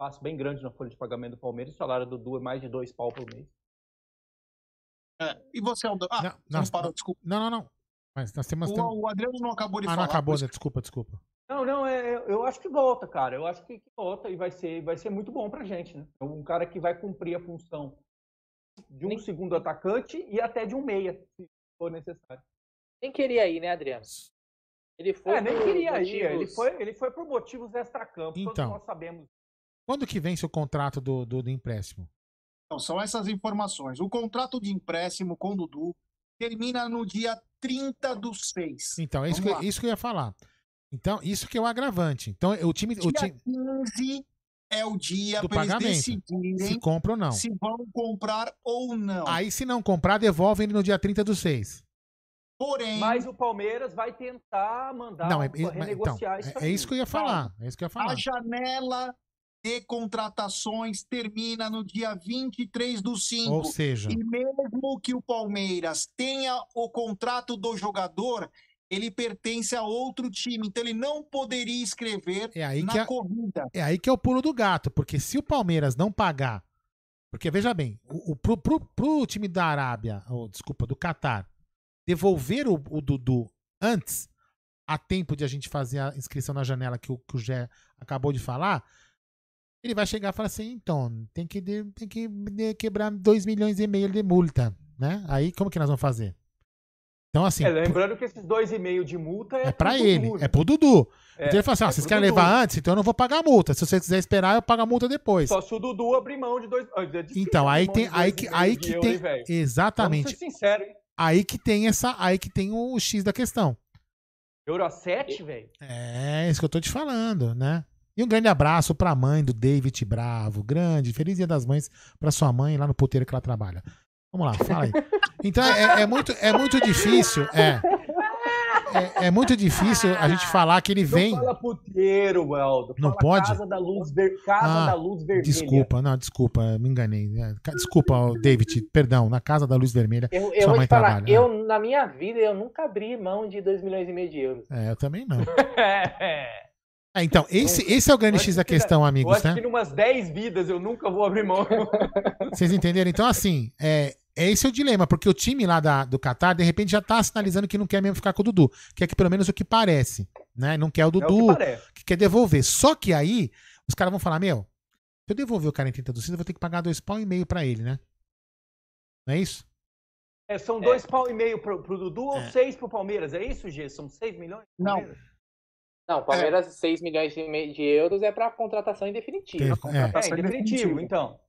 espaço bem grande na folha de pagamento do Palmeiras. O salário do Dudu é mais de dois pau por mês. É, E você, Aldão? Ah, Não, não, não parou, desculpa. Não, não, não. Mas nós temos. O, o Adriano não acabou de Ah, não falar. acabou, por né? Desculpa, desculpa. Não, não, é, é- eu acho que volta, cara. Eu acho que, que volta e vai ser, vai ser muito bom pra gente, né? É Um cara que vai cumprir a função de um segundo atacante e até de um meia, se for necessário. Nem queria ir, né, Adriano? Ele foi. É, nem queria ir. Ele motivos- foi, ele foi por motivos extra-campo. Então. Todos nós sabemos. Quando que vence o contrato do, do, do empréstimo? Então, são essas informações. O contrato de empréstimo com o Dudu termina no dia 30 do 6. Então, é isso, que, Vamos eu- lá. isso que eu ia falar. Então, isso que é o agravante. Então, o time, o Dia time 15 é o dia do para eles pagamento. decidirem Se compra ou não. se vão comprar ou não. Aí, se não comprar, devolve ele no dia 30 do 6. Porém, Mas o Palmeiras vai tentar mandar Não, é, é- mas, então, renegociar isso é, é isso que eu ia falar. É isso que eu ia falar. a janela de contratações termina no dia 23 do 5. Ou seja- E mesmo que o Palmeiras tenha o contrato do jogador, ele pertence a outro time. Então ele não poderia escrever É aí na que a- corrida. É aí que é o pulo do gato, porque se o Palmeiras não pagar. Porque veja bem, o, o- pro, pro, pro time da Arábia, ou desculpa, do Catar, devolver o, o Dudu antes, a tempo de a gente fazer a inscrição na janela que o, que o Gé acabou de falar, ele vai chegar e falar assim: então, tem que, de- tem que de- quebrar 2 milhões e meio de multa, né? Aí como que nós vamos fazer? Então, assim. É, lembrando que esses dois e meio de multa é, É pra ele, Dudu, é pro Dudu. É, então ele fala assim: ó, é vocês querem Dudu. levar antes? Então eu não vou pagar a multa. Se você quiser esperar, eu pago a multa depois. Só se o Dudu abrir mão de dois. ah, é difícil Então, aí tem. Aí que, aí que tem. velho? Exatamente. Vamos ser sincero, hein? Aí que tem essa. Aí que tem o X da questão. Euro a 7, velho? É isso que eu tô te falando, né? E um grande abraço pra mãe do David Bravo. Grande. Feliz Dia das Mães pra sua mãe lá no puteiro que ela trabalha. Vamos lá, fala aí. Então é, é muito, é muito difícil. É, é, é muito difícil a gente falar que ele vem. Não fala puteiro, Weldo. Não pode? Casa da Luz, ver... casa Ah, da luz Vermelha. Desculpa, não, desculpa, me enganei. É, Desculpa, David, perdão, na Casa da Luz Vermelha. Eu, eu sua vou mãe te falar, trabalha. eu, na minha vida, eu nunca abri mão de 2 milhões e meio de euros. É, eu também não. É. É, então, esse, esse é o grande Eu X da que na- questão, Eu amigos, acho né? que numas 10 vidas eu nunca vou abrir mão. Vocês entenderam? Então, assim, é, é esse o dilema, porque o time lá da, do Qatar, de repente, já tá sinalizando que não quer mesmo ficar com o Dudu. Que é que pelo menos o que parece, né? Não quer o É o que Dudu, que quer devolver. Só que aí, os caras vão falar, meu, se eu devolver o cara em 30 do 6, eu vou ter que pagar dois pau e meio pra ele, né? Não é isso? É, são dois pau e meio pro, pro Dudu ou É. seis pro Palmeiras? É isso, G? São 6 milhões? Não. Palmeiras? Não, Palmeiras, 6 milhões de, euros é pra contratação em definitivo. É. É, em definitivo, então.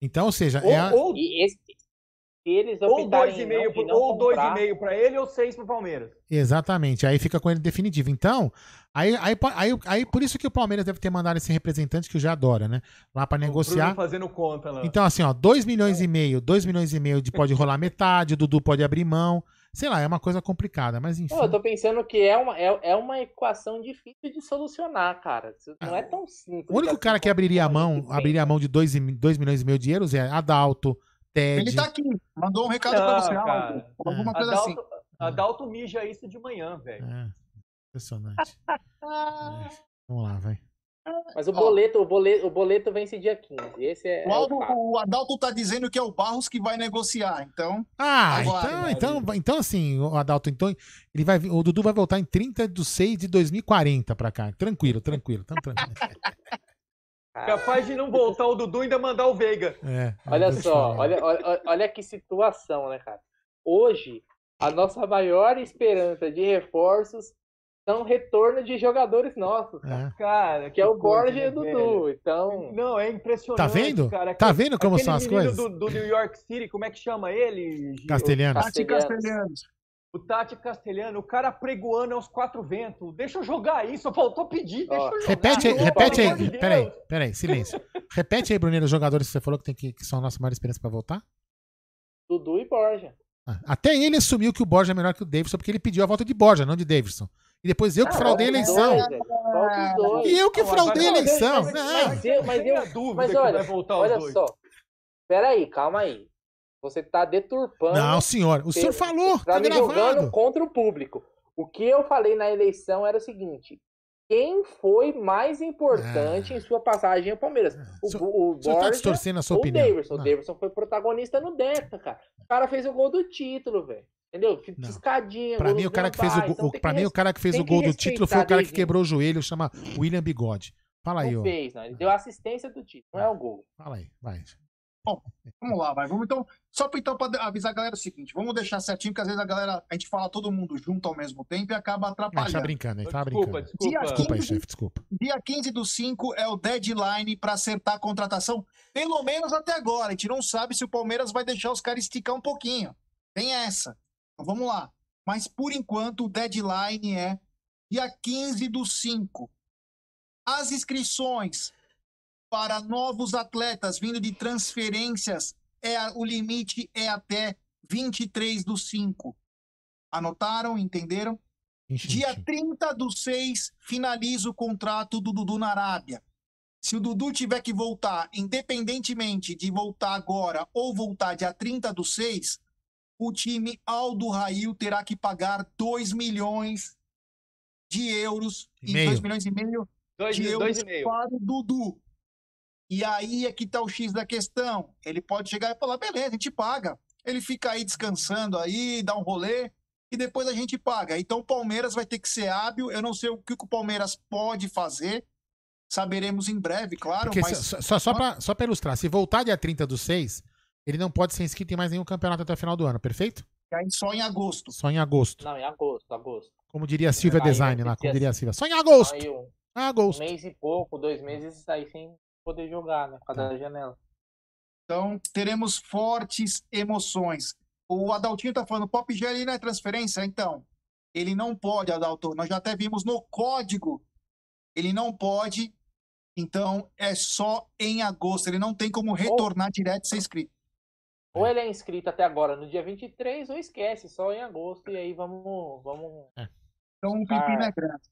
Então, ou seja, Ou, é a- ou, E esse- se eles ou dois e meio não, ou dois e comprar- meio pra ele ou seis pro Palmeiras. Exatamente, aí fica com ele definitivo. Então, aí, aí, aí, aí por isso que o Palmeiras deve ter mandado esse representante que o já adora, né? Lá pra negociar. Bruno fazendo conta lá. Então, assim, ó, 2 milhões e meio, 2 milhões e meio de pode rolar metade, o Dudu pode abrir mão. Sei lá, é uma coisa complicada, mas enfim. Pô, eu tô pensando que é uma, é, é uma equação difícil de solucionar, cara. Isso Não é tão simples. O único assim cara que abriria a mão, abriria a mão de 2 milhões e meio de euros é Adalto, Ted. Ele tá aqui, mandou um recado pra Não, você, cara. Alguma coisa Adalto, assim. Adalto mija isso de manhã, velho. É, impressionante. É, Vamos lá, vai. Mas o boleto, o boleto, o boleto vence dia 15. Esse é, O, é o o Adalto tá dizendo que é o Barros que vai negociar, então. Ah, Aguarde, então, então, então assim, o Adalto, então, ele vai, o Dudu vai voltar em 30 de 6 de 2040 pra cá. Tranquilo, tranquilo, tamo tranquilo. Capaz de não voltar o Dudu e ainda mandar o Veiga. É, Olha tô te só, olha, olha, olha que situação, né, cara? Hoje, a nossa maior esperança de reforços são retorno de jogadores nossos, cara. É. Cara, Que é o Borja e né, o Dudu. velho? Então, Não, é impressionante. Tá vendo? Cara. Tá vendo como são as coisas? Do, do New York City, como é que chama ele? Castelhanos. Tati Castelhanos. O Tati Castelhano, o cara pregoando aos quatro ventos. Deixa eu jogar aí, só faltou pedir, deixa eu jogar. Repete aí, Pelo repete de aí. Peraí, peraí, silêncio. Repete aí, Bruneiro, os jogadores que você falou que, tem que, que são a nossa maior experiência pra voltar. Dudu e Borja. Ah, Até ele assumiu que o Borja é melhor que o Davidson, porque ele pediu a volta de Borja, não de Davidson. E depois eu que Ah, fraudei a eleição. dois, os dois. E eu que Não, fraudei a eleição. Mas, Não. mas eu, mas eu, dúvida mas que olha, vai voltar os olha dois. só. Peraí, calma aí. Você tá deturpando. Não, senhor. O senhor falou. Tá Tá me jogando contra o público. O que eu falei na eleição era o seguinte: quem foi mais importante em sua passagem ao Palmeiras? O, o, o senhor tá Borja distorcendo a sua ou opinião. o Davidson? O Não. Davidson foi protagonista no Deca, cara. O cara fez o gol do título, velho. Entendeu? Piscadinha. Pra gol mim, o cara que fez o, Então pra mim, o cara que fez o gol do título foi o cara que quebrou o joelho, chama William Bigode. Fala aí, Não ó. fez, não. Ele deu assistência do título, não é o gol. Fala aí, vai. Bom, vamos lá, vai. Vamos então. Só para então, pra avisar a galera o seguinte: vamos deixar certinho, porque às vezes a galera, a gente fala todo mundo junto ao mesmo tempo e acaba Ah, atrapalhando. tá brincando, ele tava Desculpa, brincando. desculpa. Desculpa aí, chefe, desculpa. Dia 15 do 5 é o deadline para acertar a contratação, pelo menos até agora. A gente não sabe se o Palmeiras vai deixar os caras esticar um pouquinho. Tem essa. Então vamos lá. Mas por enquanto o deadline é dia 15 do 5. As inscrições para novos atletas vindo de transferências, é o limite é até 23 do 5. Anotaram? Entenderam? Dia 30 do 6, finaliza o contrato do Dudu na Arábia. Se o Dudu tiver que voltar, independentemente de voltar agora ou voltar dia 30 do 6, o time Aldo Rail terá que pagar 2 milhões de euros E e meio. 2 milhões e meio Dois de e- euros e meio. para o Dudu. E aí é que tá o X da questão. Ele pode chegar e falar, beleza, a gente paga. Ele fica aí descansando aí, dá um rolê e depois a gente paga. Então o Palmeiras vai ter que ser hábil. Eu não sei o que o Palmeiras pode fazer. Saberemos em breve, claro. Porque mas só, só, só, pra, só pra ilustrar, se voltar dia 30 do 6, ele não pode ser inscrito em mais nenhum campeonato até o final do ano, perfeito? aí só em agosto. Só em agosto. Não, em agosto, agosto. Como diria a Silvia Aí Design lá, como diria a assim- Silvia. Só em agosto. Aí um, Agosto. um mês e pouco, dois meses, aí sem poder jogar, né? Por causa da janela. Então teremos fortes emoções. O Adaltinho tá falando, Pop G ali não é transferência? Então, ele não pode, Adalto. Nós já até vimos no código. Ele não pode. Então, é só em agosto. Ele não tem como retornar direto e ser inscrito. Ou ele é inscrito até agora no dia 23, ou esquece, só em agosto, e aí vamos. vamos... Então, o pepino é grande.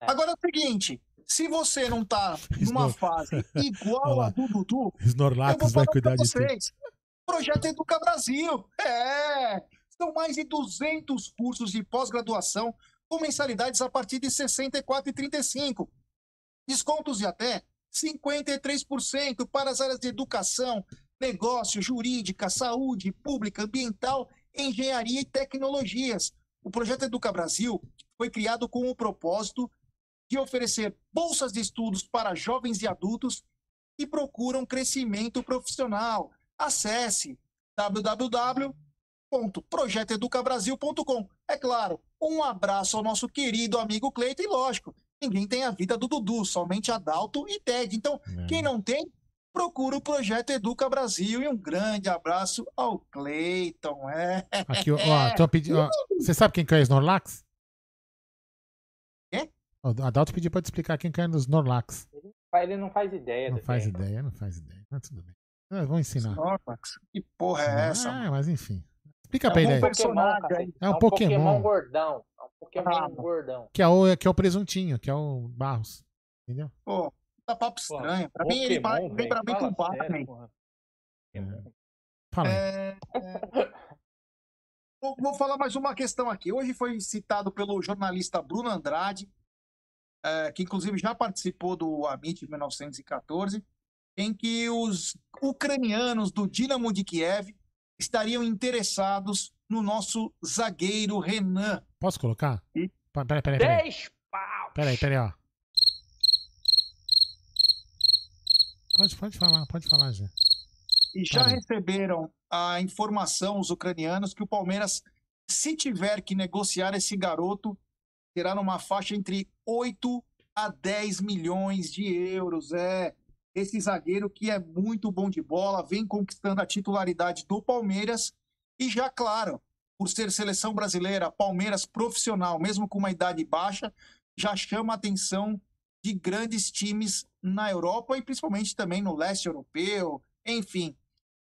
Agora é o seguinte: se você não tá numa fase igual a do Dudu, eu vou Snorlax vai cuidar de vocês. Projeto Educa Brasil. É! São mais de 200 cursos de pós-graduação com mensalidades a partir de R$ 64,35. Descontos de até 53% para as áreas de educação, negócio, jurídica, saúde, pública, ambiental, engenharia e tecnologias. O projeto Educa Brasil foi criado com o propósito de oferecer bolsas de estudos para jovens e adultos que procuram crescimento profissional. Acesse www.projetoeducabrasil.com. É claro, um abraço ao nosso querido amigo Cleiton e lógico, ninguém tem a vida do Dudu, somente Adalto e Ted. Então, quem não tem, procura o Projeto Educa Brasil e um grande abraço ao Cleiton. É. Aqui, ó, ó, tão pedi- ó, você sabe quem que é Snorlax? Quê? O Adalto pediu pra te explicar quem que é o Snorlax. Ele não faz ideia. Não faz é. ideia, não faz ideia. Mas tudo bem. Ah, Vamos ensinar. Snorlax, que porra é essa? Ah, mas enfim. Explica É pra um ele aí. Pokémon, cara. É um Pokémon. gordão. É um Pokémon Ah, gordão. Que é, o, que é o presuntinho, que é o Barros. Entendeu? Pô, tá papo estranho. Pra mim, ele vai- Pokémon, lembra velho, muito o Batman. porra. Fala. É, é. Vou, vou falar mais uma questão aqui. Hoje foi citado pelo jornalista Bruno Andrade, é, que inclusive já participou do Amit 1914, em que os ucranianos do Dinamo de Kiev estariam interessados no nosso zagueiro Renan. Posso colocar? Pa- Peraí, peraí, peraí. 10 pau! Peraí, peraí, ó. Pode, pode falar, pode falar, já. E já Parei. receberam a informação, os ucranianos, que o Palmeiras, se tiver que negociar esse garoto, terá numa faixa entre 8 a 10 milhões de euros. É esse zagueiro que é muito bom de bola, vem conquistando a titularidade do Palmeiras e já, claro, por ser seleção brasileira, Palmeiras profissional, mesmo com uma idade baixa, já chama a atenção de grandes times na Europa e principalmente também no leste europeu, enfim.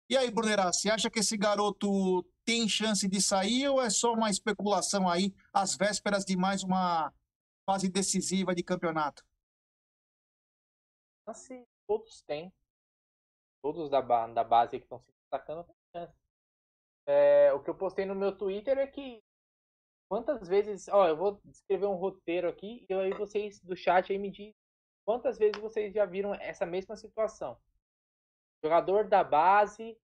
E aí, Brunerá, você acha que esse garoto tem chance de sair ou é só uma especulação aí, às vésperas de mais uma fase decisiva de campeonato? Assim, todos têm. Todos da, da base que estão se destacando têm chance. É, o que eu postei no meu Twitter é que quantas vezes. Ó, eu vou escrever um roteiro aqui e aí vocês do chat aí me dizem quantas vezes vocês já viram essa mesma situação. Jogador da base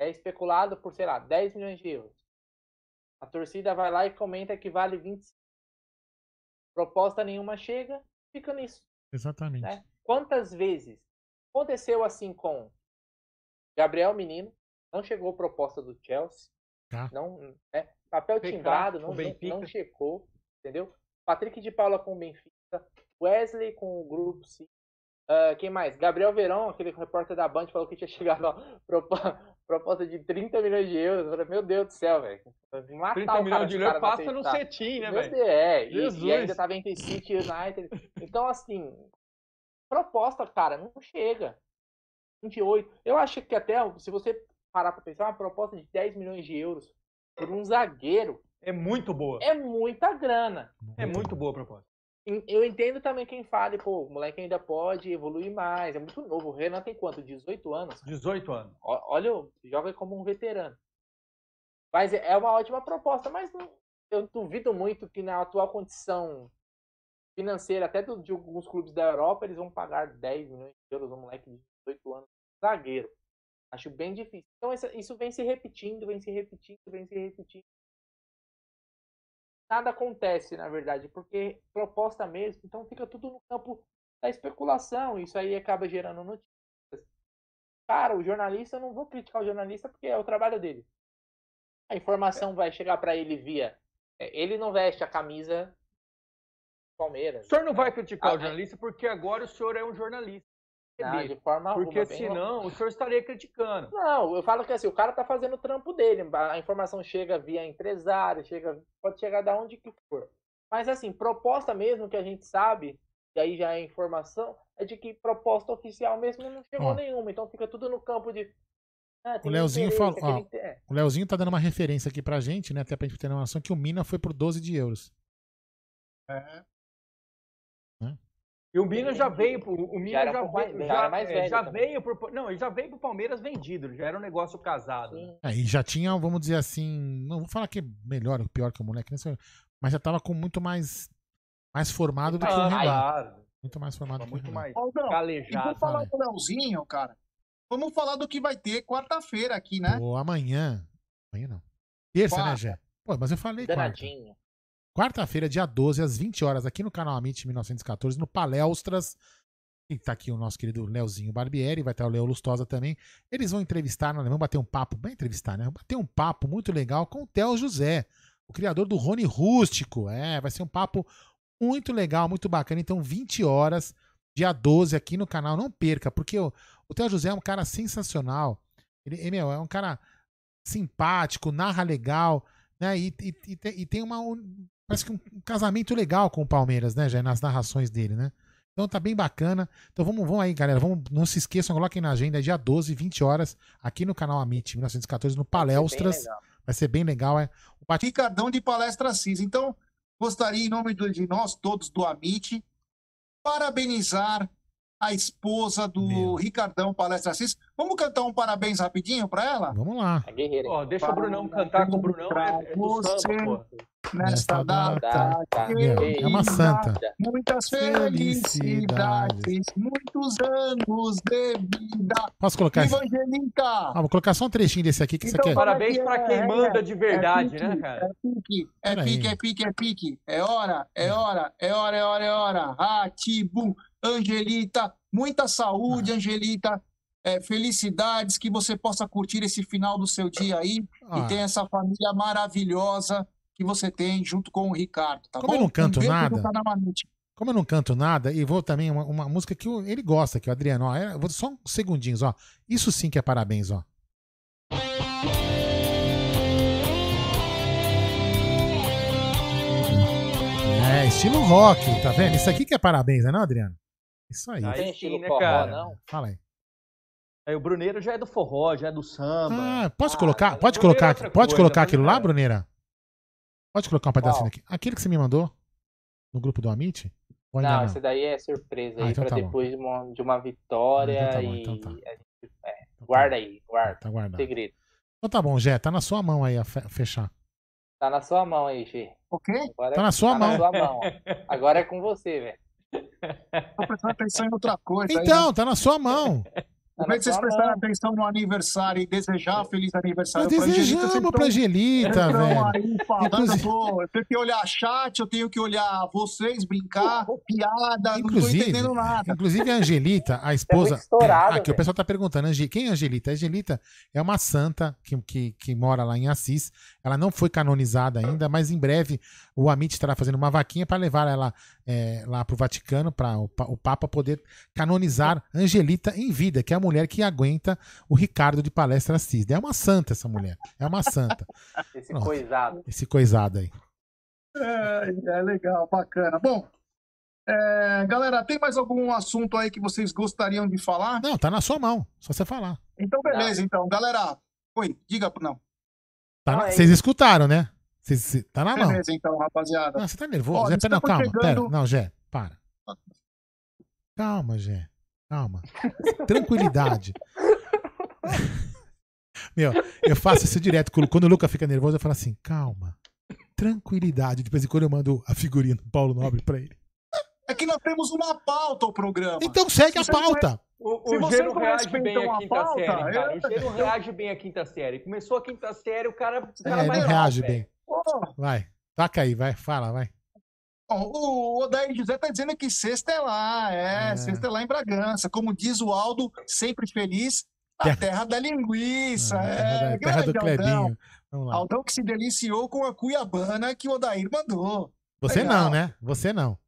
é especulado por, sei lá, 10 milhões de euros. A torcida vai lá e comenta que vale 25. Proposta nenhuma chega, fica nisso. Exatamente. né? Quantas vezes aconteceu assim com Gabriel Menino? Não chegou proposta do Chelsea. Tá. Não, né? Papel Pecado timbrado, não, não checou, entendeu? Patrick de Paula com o Benfica, Wesley com o grupo C. Ah, quem mais? Gabriel Verão, aquele repórter da Band, falou que tinha chegado a proposta de 30 milhões de euros. Eu falei, meu Deus do céu, velho. Matar 30 o cara milhões de euros passa no cetim, né, velho? É, e, Jesus. e ainda tava entre City e United. Então, assim, proposta, cara, não chega. 28. Eu acho que até, se você parar pra pensar, uma proposta de 10 milhões de euros por um zagueiro É muito boa. é muita grana. É muito boa a proposta. Eu entendo também quem fale, pô, o moleque ainda pode evoluir mais, é muito novo. O Renan tem quanto? 18 anos? 18 anos. Olha, joga como um veterano. Mas é uma ótima proposta, mas não- eu duvido muito que na atual condição financeira, até do- de alguns clubes da Europa, eles vão pagar 10 milhões de euros um moleque de 18 anos, zagueiro. Acho bem difícil. Então isso, isso vem se repetindo, vem se repetindo, vem se repetindo. Nada acontece, na verdade, porque proposta mesmo, então fica tudo no campo da especulação. Isso aí acaba gerando notícias. Cara, o jornalista, eu não vou criticar o jornalista porque é o trabalho dele. A informação vai chegar para ele via. é, Ele não veste a camisa Palmeiras. O senhor não vai criticar Ah, o jornalista porque agora o senhor é um jornalista. Não, de forma alguma, Porque bem senão o senhor estaria criticando. Não, eu falo que assim, o cara tá fazendo o trampo dele. A informação chega via empresário, chega, pode chegar da onde que for. Mas assim, proposta mesmo que a gente sabe, e aí já é informação, é de que proposta oficial mesmo não chegou Ó. nenhuma. Então fica tudo no campo de. ah, O Leozinho falou. ó, é. o Leozinho tá dando uma referência aqui pra gente, né? Até pra gente ter uma noção que o Mina foi por 12 de euros. É. E o Mina já veio pro. O Já já, veio, já já, mais velho já também. veio pro. Não, ele já veio pro Palmeiras vendido, já era um negócio casado. né? É, e já tinha, vamos dizer assim, não vou falar que é melhor ou pior que o moleque, né, mas já tava com muito mais mais formado do que o Ah, Renan. claro. Muito mais formado que o Muito Renan. mais Aldão, calejado. vamos falar do Leozinho, cara. Vamos falar do que vai ter quarta-feira aqui, né? Pô, amanhã. Amanhã não. Terça, né, Quarta. Gé? Pô, mas eu falei quarta. Quarta-feira, dia 12, às 20 horas, aqui no canal Amit 1914, no Palestras. E tá aqui o nosso querido Leozinho Barbieri, vai estar o Leo Lustosa também. Eles vão entrevistar, nós vamos bater um papo, bem entrevistar, né? Bater um papo muito legal com o Theo José, o criador do Rony Rústico. É, vai ser um papo muito legal, muito bacana. Então, 20 horas, dia 12, aqui no canal. Não perca, porque o, o Theo José é um cara sensacional. Ele, meu, é um cara simpático, narra legal, né? E, e, e tem uma. Parece que um, um casamento legal com o Palmeiras, né, já nas narrações dele, né? Então tá bem bacana. Então vamos, vamos aí, galera. Vamos, não se esqueçam, coloquem na agenda, é dia 12, 20 horas, aqui no canal Amit 1914, no Palestras. Vai ser bem legal, é. O bate- Ricardão de Palestra CIS. Então, gostaria, em nome de nós todos do Amit, parabenizar a esposa do Ricardão Palestra CIS. Vamos cantar um parabéns rapidinho para ela? Vamos lá. É guerreira. Ó, deixa o Brunão cantar, que o Brunão é, é samba, pô. Nesta data, Meu, é uma santa. muitas felicidades, muitos anos de vida. Posso colocar esse? Evangelista! Ah, vou colocar só um trechinho desse aqui que você Então, quer. Parabéns é, pra quem é, manda de verdade, é né, pique, cara? É pique, é pique, é pique, é pique. É hora, é hora, é hora, é hora, é hora. Ratibum, Angelita, muita Ah. saúde, Angelita. É, felicidades, que você possa curtir esse final do seu dia aí Ah. e ter essa família maravilhosa que você tem junto com o Ricardo, tá Como bom? eu não canto um nada. Como eu não canto nada, e vou também uma, uma música que o- ele gosta, que o Adriano, ó, é- vou só uns segundinhos, ó. Isso sim que é parabéns, ó. É, estilo rock, tá vendo? Isso aqui que é parabéns, né, não, Adriano? Isso aí. Aí Tem estilo né, forró, cara? não? Fala aí. Aí o Bruneiro já é do forró, já é do samba. Ah, pode colocar, pode Bruneiro é colocar, outra pode coisa, colocar aquilo é. lá, Bruneira? Pode colocar um pedacinho Qual? aqui. Aquele que você me mandou. no grupo do Amit? Ou Não, não? esse daí é surpresa Ah, aí então pra tá bom. depois de uma, de uma vitória Ah, então tá bom, e então tá. a gente- é, guarda aí, guarda. Tá guardado. Segredo. Então tá bom, Jé, tá na sua mão aí a fe- fechar. Tá na sua mão aí, G. Ok? Agora Tá na sua tá mão. Na sua mão. Agora é com você, velho. Tô prestando atenção em outra coisa. aí, Então, né? tá na sua mão. Em vez de vocês sua prestarem mão. atenção no aniversário e desejar feliz aniversário Nós pra Angelita, vocês desejamos pra tão- Angelita, velho. aí falando, eu, eu tenho que olhar chat, eu tenho que olhar vocês, brincar, piada, não tô Inclusive, entendendo nada. inclusive a Angelita, a esposa. muito estourado, aqui o pessoal tá perguntando, quem é a Angelita? A Angelita é uma santa que, que, que mora lá em Assis. Ela não foi canonizada ainda, mas em breve o Amit estará fazendo uma vaquinha para levar ela é, lá pro Vaticano, para o, o Papa poder canonizar Angelita em vida, que é a mulher que aguenta o Ricardo de Palestra Assis. É uma santa essa mulher. É uma santa. Esse Pronto. coisado. Esse coisado aí. É, é legal, bacana. Bom, é, galera, tem mais algum assunto aí que vocês gostariam de falar? Não, tá na sua mão. Só você falar. Então, beleza, então. Galera, oi, diga, não. Tá na- Vocês escutaram, né? Vocês- tá na mão. Beleza, então, rapaziada. Não, você tá nervoso. Ó, Zé, pera, não, estamos calma, chegando- pera. Não, Jé, para. Calma, Jé. Calma. Tranquilidade. Meu, eu faço isso direto. Quando o Luca fica nervoso, eu falo assim, calma. Tranquilidade. Depois em quando eu mando a figurinha do Paulo Nobre pra ele. É que nós temos uma pauta ao programa. Então segue a pauta. O, o não reage bem à a quinta pauta, série, cara. eu- O G não reage bem à quinta série. Começou a quinta série, o cara, o cara É, vai não mal, reage velho. bem. Vai. Taca aí, vai. Fala, vai. O Odair José tá dizendo que sexta é lá, é, É. sexta é lá em Bragança. Como diz o Aldo, sempre feliz, a terra da linguiça. Ah, é, terra da- terra do grande Aldão. Clebinho. Aldão que se deliciou com a cuiabana que o Odair mandou. Você Legal. não, né? Você não.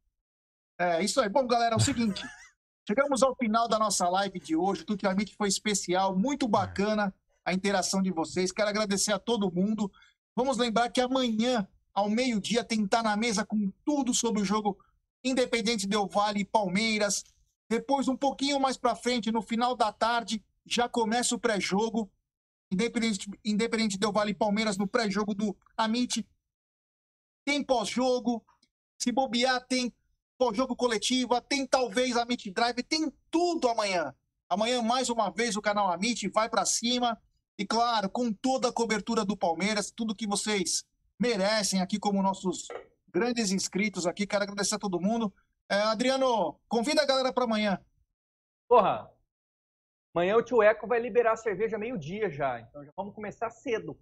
É, isso aí. Bom, galera, é o seguinte. chegamos ao final da nossa live de hoje. Tudo realmente foi especial, muito bacana a interação de vocês. Quero agradecer a todo mundo. Vamos lembrar que amanhã, ao meio-dia, estar na mesa com tudo sobre o jogo Independente Del Vale e Palmeiras. Depois, um pouquinho mais para frente, no final da tarde, já começa o pré-jogo. Independente, Independente Del Vale e Palmeiras no pré-jogo do Amit. Tem pós-jogo. Se bobear, tem pós-jogo coletiva, tem talvez a Meet Drive, tem tudo amanhã. Amanhã, mais uma vez, o canal Amit vai para cima. E claro, com toda a cobertura do Palmeiras, tudo que vocês merecem aqui como nossos grandes inscritos aqui. Quero agradecer a todo mundo. É, Adriano, convida a galera para amanhã. Porra, amanhã o tio Eco vai liberar a cerveja meio-dia já. Então já vamos começar cedo.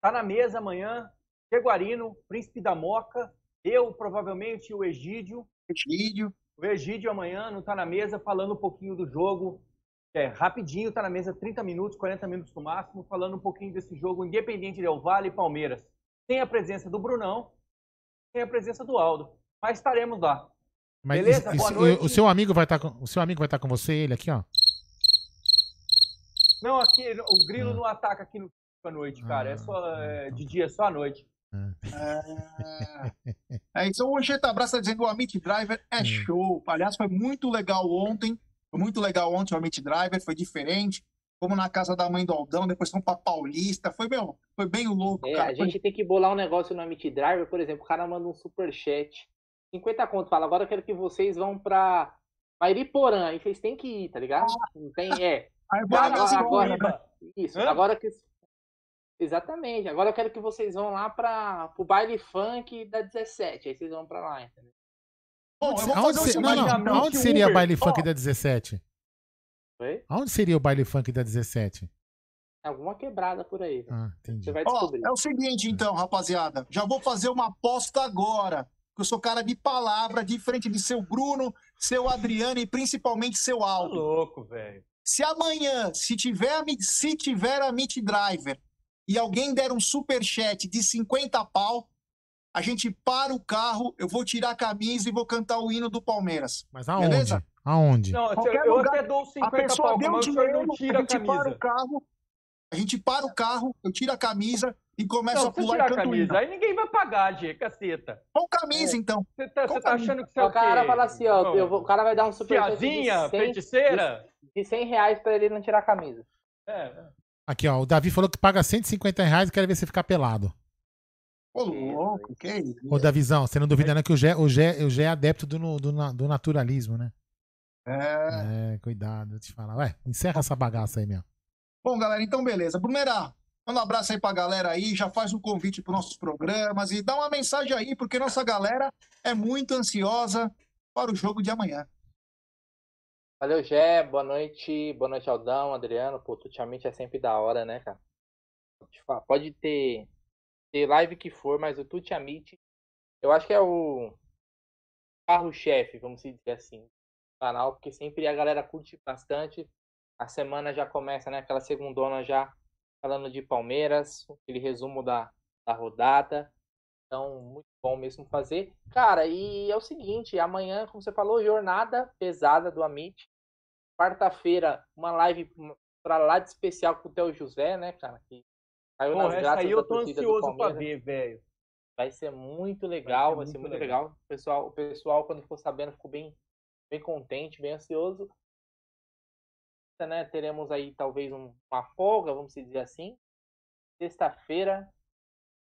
Tá na mesa amanhã, Jaguarino, Príncipe da Moca, eu, provavelmente, o Egídio. Egídio. O Egídio amanhã não tá na mesa falando um pouquinho do jogo. É, rapidinho, tá na mesa 30 minutos, 40 minutos no máximo, falando um pouquinho desse jogo Independente Del Vale e Palmeiras. Sem a presença do Brunão, sem a presença do Aldo. Mas estaremos lá. Mas Beleza? isso- Boa isso- noite. o seu amigo vai estar com o seu amigo vai estar com você, ele aqui, ó. Não, aqui, o grilo não ataca aqui no à noite, cara. É só é, de dia, é só à noite. É isso. O Ancheta Abraço tá dizendo o Amit Driver é show. Aliás, foi muito legal ontem. Foi muito legal ontem o Amit Driver, foi diferente. Fomos na casa da mãe do Aldão, depois fomos pra Paulista. Foi, meu, foi bem louco, É, cara. a gente tem que bolar um negócio no Amit Driver, por exemplo, o cara manda um superchat. 50 conto, fala, agora eu quero que vocês vão pra Mairiporã. Aí vocês têm que ir, tá ligado? Não tem, é. Agora, gastar agora- corrida. isso, Hã? agora que. Exatamente. Agora eu quero que vocês vão lá para pro baile funk da 17. Aí vocês vão pra lá, entendeu? Bom, eu vou Aonde, fazer se- não, não, aonde seria o baile funk Ó, da 17? Oi? Aonde seria o baile funk da 17? Alguma quebrada por aí. Ah, entendi. Você vai Ó, descobrir. é o seguinte, então, rapaziada. Já vou fazer uma aposta agora. Que eu sou cara de palavra, diferente de seu Bruno, seu Adriano e principalmente seu Aldo. louco, velho. Se amanhã, se tiver, a se tiver a Meet Driver e alguém der um superchat de 50 pau, a gente para o carro, eu vou tirar a camisa e vou cantar o hino do Palmeiras. Mas aonde? Beleza? Aonde? Não, Qualquer eu lugar, até dou os a 50 pessoa pau, deu mas o dinheiro, não tira a a gente para camisa. o carro, a gente para o carro, eu tiro a camisa e começo Não, a pular tirar e a o camisa. hino. Aí ninguém vai pagar, G, caceta. Com camisa, É. então. Você tá, você tá achando que você é O cara quê? fala assim, ó, eu vou- o cara vai dar um superchat de 100, feiticeira? de 100 reais pra ele não tirar a camisa. É. Aqui, ó. O Davi falou que paga 150 reais e quer ver você ficar pelado. Ô, louco, que isso? Ô, Davizão, você não duvida não que o Gé, o Gé, o Gé é adepto do, do, do naturalismo, né? É. É, cuidado, vou te falar. Ué, encerra essa bagaça aí, meu. Bom, galera, então beleza. Brunerá, manda um abraço aí pra galera aí, já faz um convite para nossos programas e dá uma mensagem aí, porque nossa galera é muito ansiosa para o jogo de amanhã. Valeu, Gé. Boa noite. Boa noite, Aldão, Adriano. Pô, ultimamente é sempre da hora, né, cara? Pode ter, ter live que for, mas o Tuti Amit, eu acho que é o carro-chefe, vamos dizer assim, do canal, porque sempre a galera curte bastante. A semana já começa, né? Aquela segundona já falando de Palmeiras, aquele resumo da, da rodada. Então, muito bom mesmo fazer. Cara, e é o seguinte, amanhã, como você falou, jornada pesada do Amit. Quarta-feira, uma live pra lá de especial com o Theo José, né, cara? Que caiu nas essa aí eu tô ansioso pra ver, velho. Vai ser muito legal, vai ser muito muito, legal. legal. O pessoal, o pessoal, quando ficou sabendo, ficou bem, bem contente, bem ansioso. Né? Teremos aí talvez um- uma folga, vamos dizer assim. Sexta-feira,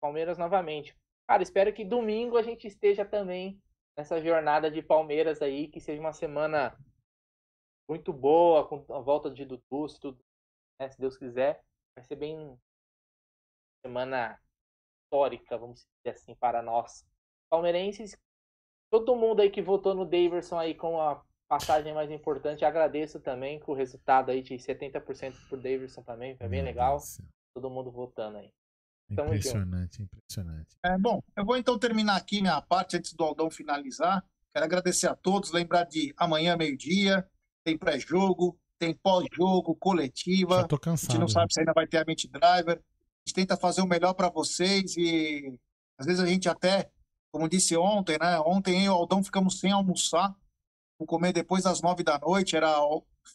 Palmeiras novamente. Cara, espero que domingo a gente esteja também nessa jornada de Palmeiras aí, que seja uma semana muito boa, com a volta de Dudu, se tudo, né, se Deus quiser. Vai ser bem semana histórica, vamos dizer assim, para nós palmeirenses. Todo mundo aí que votou no Daverson aí com a passagem mais importante, agradeço também com o resultado aí de 70% por Daverson também, foi bem Meu legal. Deus. Todo mundo votando aí. Tamo junto. Impressionante, impressionante. É, bom, eu vou então terminar aqui minha parte antes do Aldão finalizar. Quero agradecer a todos, lembrar de amanhã, meio-dia, tem pré-jogo, tem pós-jogo, coletiva. Já tô A gente cansado. não sabe se ainda vai ter a Mente Driver. Gente tenta fazer o melhor para vocês e às vezes a gente até, como disse ontem, né? Ontem eu e o Aldão ficamos sem almoçar. Vamos comer depois das nove da noite. Era,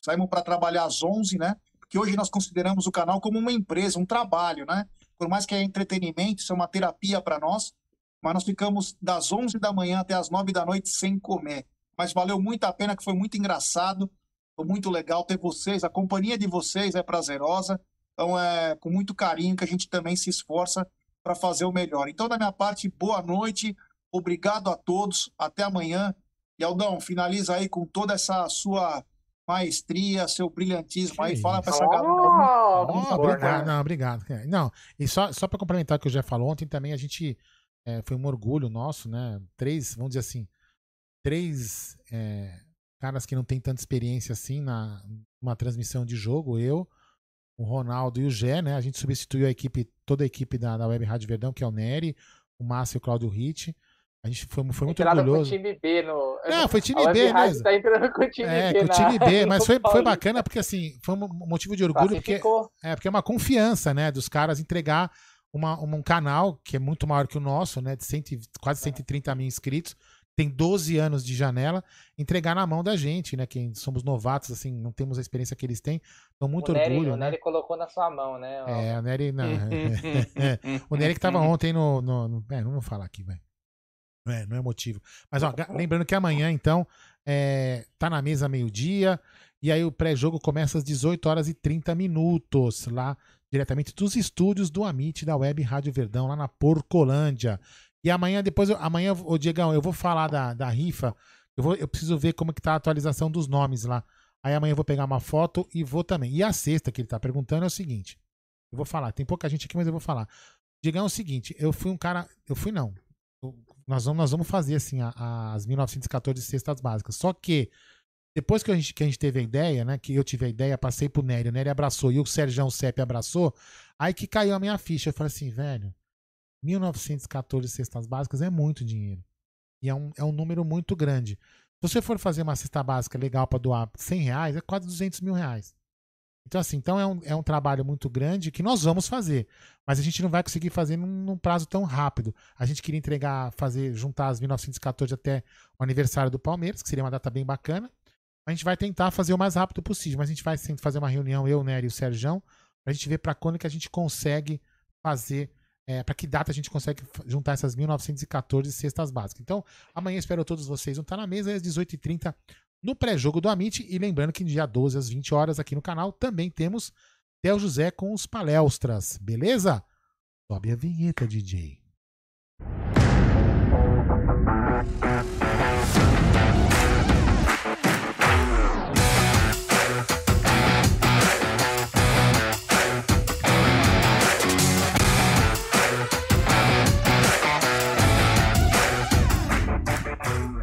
saímos para trabalhar às onze, né? Porque hoje nós consideramos o canal como uma empresa, um trabalho, né? Por mais que é entretenimento, isso é uma terapia para nós. Mas nós ficamos das 11 da manhã até as 9 da noite sem comer. Mas valeu muito a pena, que foi muito engraçado. Foi muito legal ter vocês. A companhia de vocês é prazerosa. Então é com muito carinho que a gente também se esforça para fazer o melhor. Então, da minha parte, boa noite. Obrigado a todos. Até amanhã. E Aldão, finaliza aí com toda essa sua maestria, seu brilhantismo aí. Fala para essa galera. Oh, obrigado, não, obrigado. Não, e só, só para complementar o que o Jé falou ontem também, a gente é, foi um orgulho nosso, né? Três, vamos dizer assim, três é, caras que não têm tanta experiência assim na uma transmissão de jogo, eu, o Ronaldo e o Gé, né? A gente substituiu a equipe, toda a equipe da, da Web Rádio Verdão, que é o Nery, o Márcio e o Claudio Ritt. A gente foi, foi muito Entrada orgulhoso. time B no. Não, foi time a B mesmo. Tá entrando com o time É, B. com o time B, mas foi, foi bacana porque assim, foi um motivo de orgulho porque é porque é uma confiança, né, dos caras entregar uma, um canal que é muito maior que o nosso, né, de 100, e- quase 130 mil inscritos, tem 12 anos de janela, entregar na mão da gente, né, que somos novatos, assim, não temos a experiência que eles têm, então muito o Nery, orgulho, o né. Nery colocou na sua mão, né? É, o Nery, não, o Nery que tava ontem no, no, no- é, não vou falar aqui. Não é, não é motivo. Mas ó, lembrando que amanhã, então, é, tá na mesa meio-dia. E aí o pré-jogo começa às 18 horas e 30 minutos, lá diretamente dos estúdios do Amit da Web Rádio Verdão, lá na Porcolândia. E amanhã, depois, eu- amanhã, ô Diegão, eu vou falar da, da rifa. Eu, vou, eu preciso ver como que tá a atualização dos nomes lá. Aí amanhã eu vou pegar uma foto e vou também. E a sexta que ele tá perguntando é o seguinte. Eu vou falar, tem pouca gente aqui, mas eu vou falar. Diegão, é o seguinte, eu fui um cara. Eu fui não. Eu- nós, vamos, nós vamos fazer assim a- as 1914 cestas básicas. Só que depois que a, gente, que a gente teve a ideia, né? Que eu tive a ideia, passei pro Nery, o Nery abraçou e o Sérgio Sepp abraçou, aí que caiu a minha ficha. Eu falei assim, velho, 1914 cestas básicas é muito dinheiro. E é um, é um número muito grande. Se você for fazer uma cesta básica legal para doar 100 reais, é quase 200 mil reais. Então, assim, então é um, é um trabalho muito grande que nós vamos fazer. Mas a gente não vai conseguir fazer num, num prazo tão rápido. A gente queria entregar, fazer, juntar as 1914 até o aniversário do Palmeiras, que seria uma data bem bacana. A gente vai tentar fazer o mais rápido possível, mas a gente vai sempre fazer uma reunião, eu, Nery e o Serjão, pra gente ver pra quando que a gente consegue fazer, é, para que data a gente consegue juntar essas 1914 cestas básicas. Então, amanhã espero todos vocês estar na mesa às 18h30 no pré-jogo do Amit. E lembrando que dia 12 às 20 horas aqui no canal também temos Theo José com os palestras, beleza? Sobe a vinheta, DJ.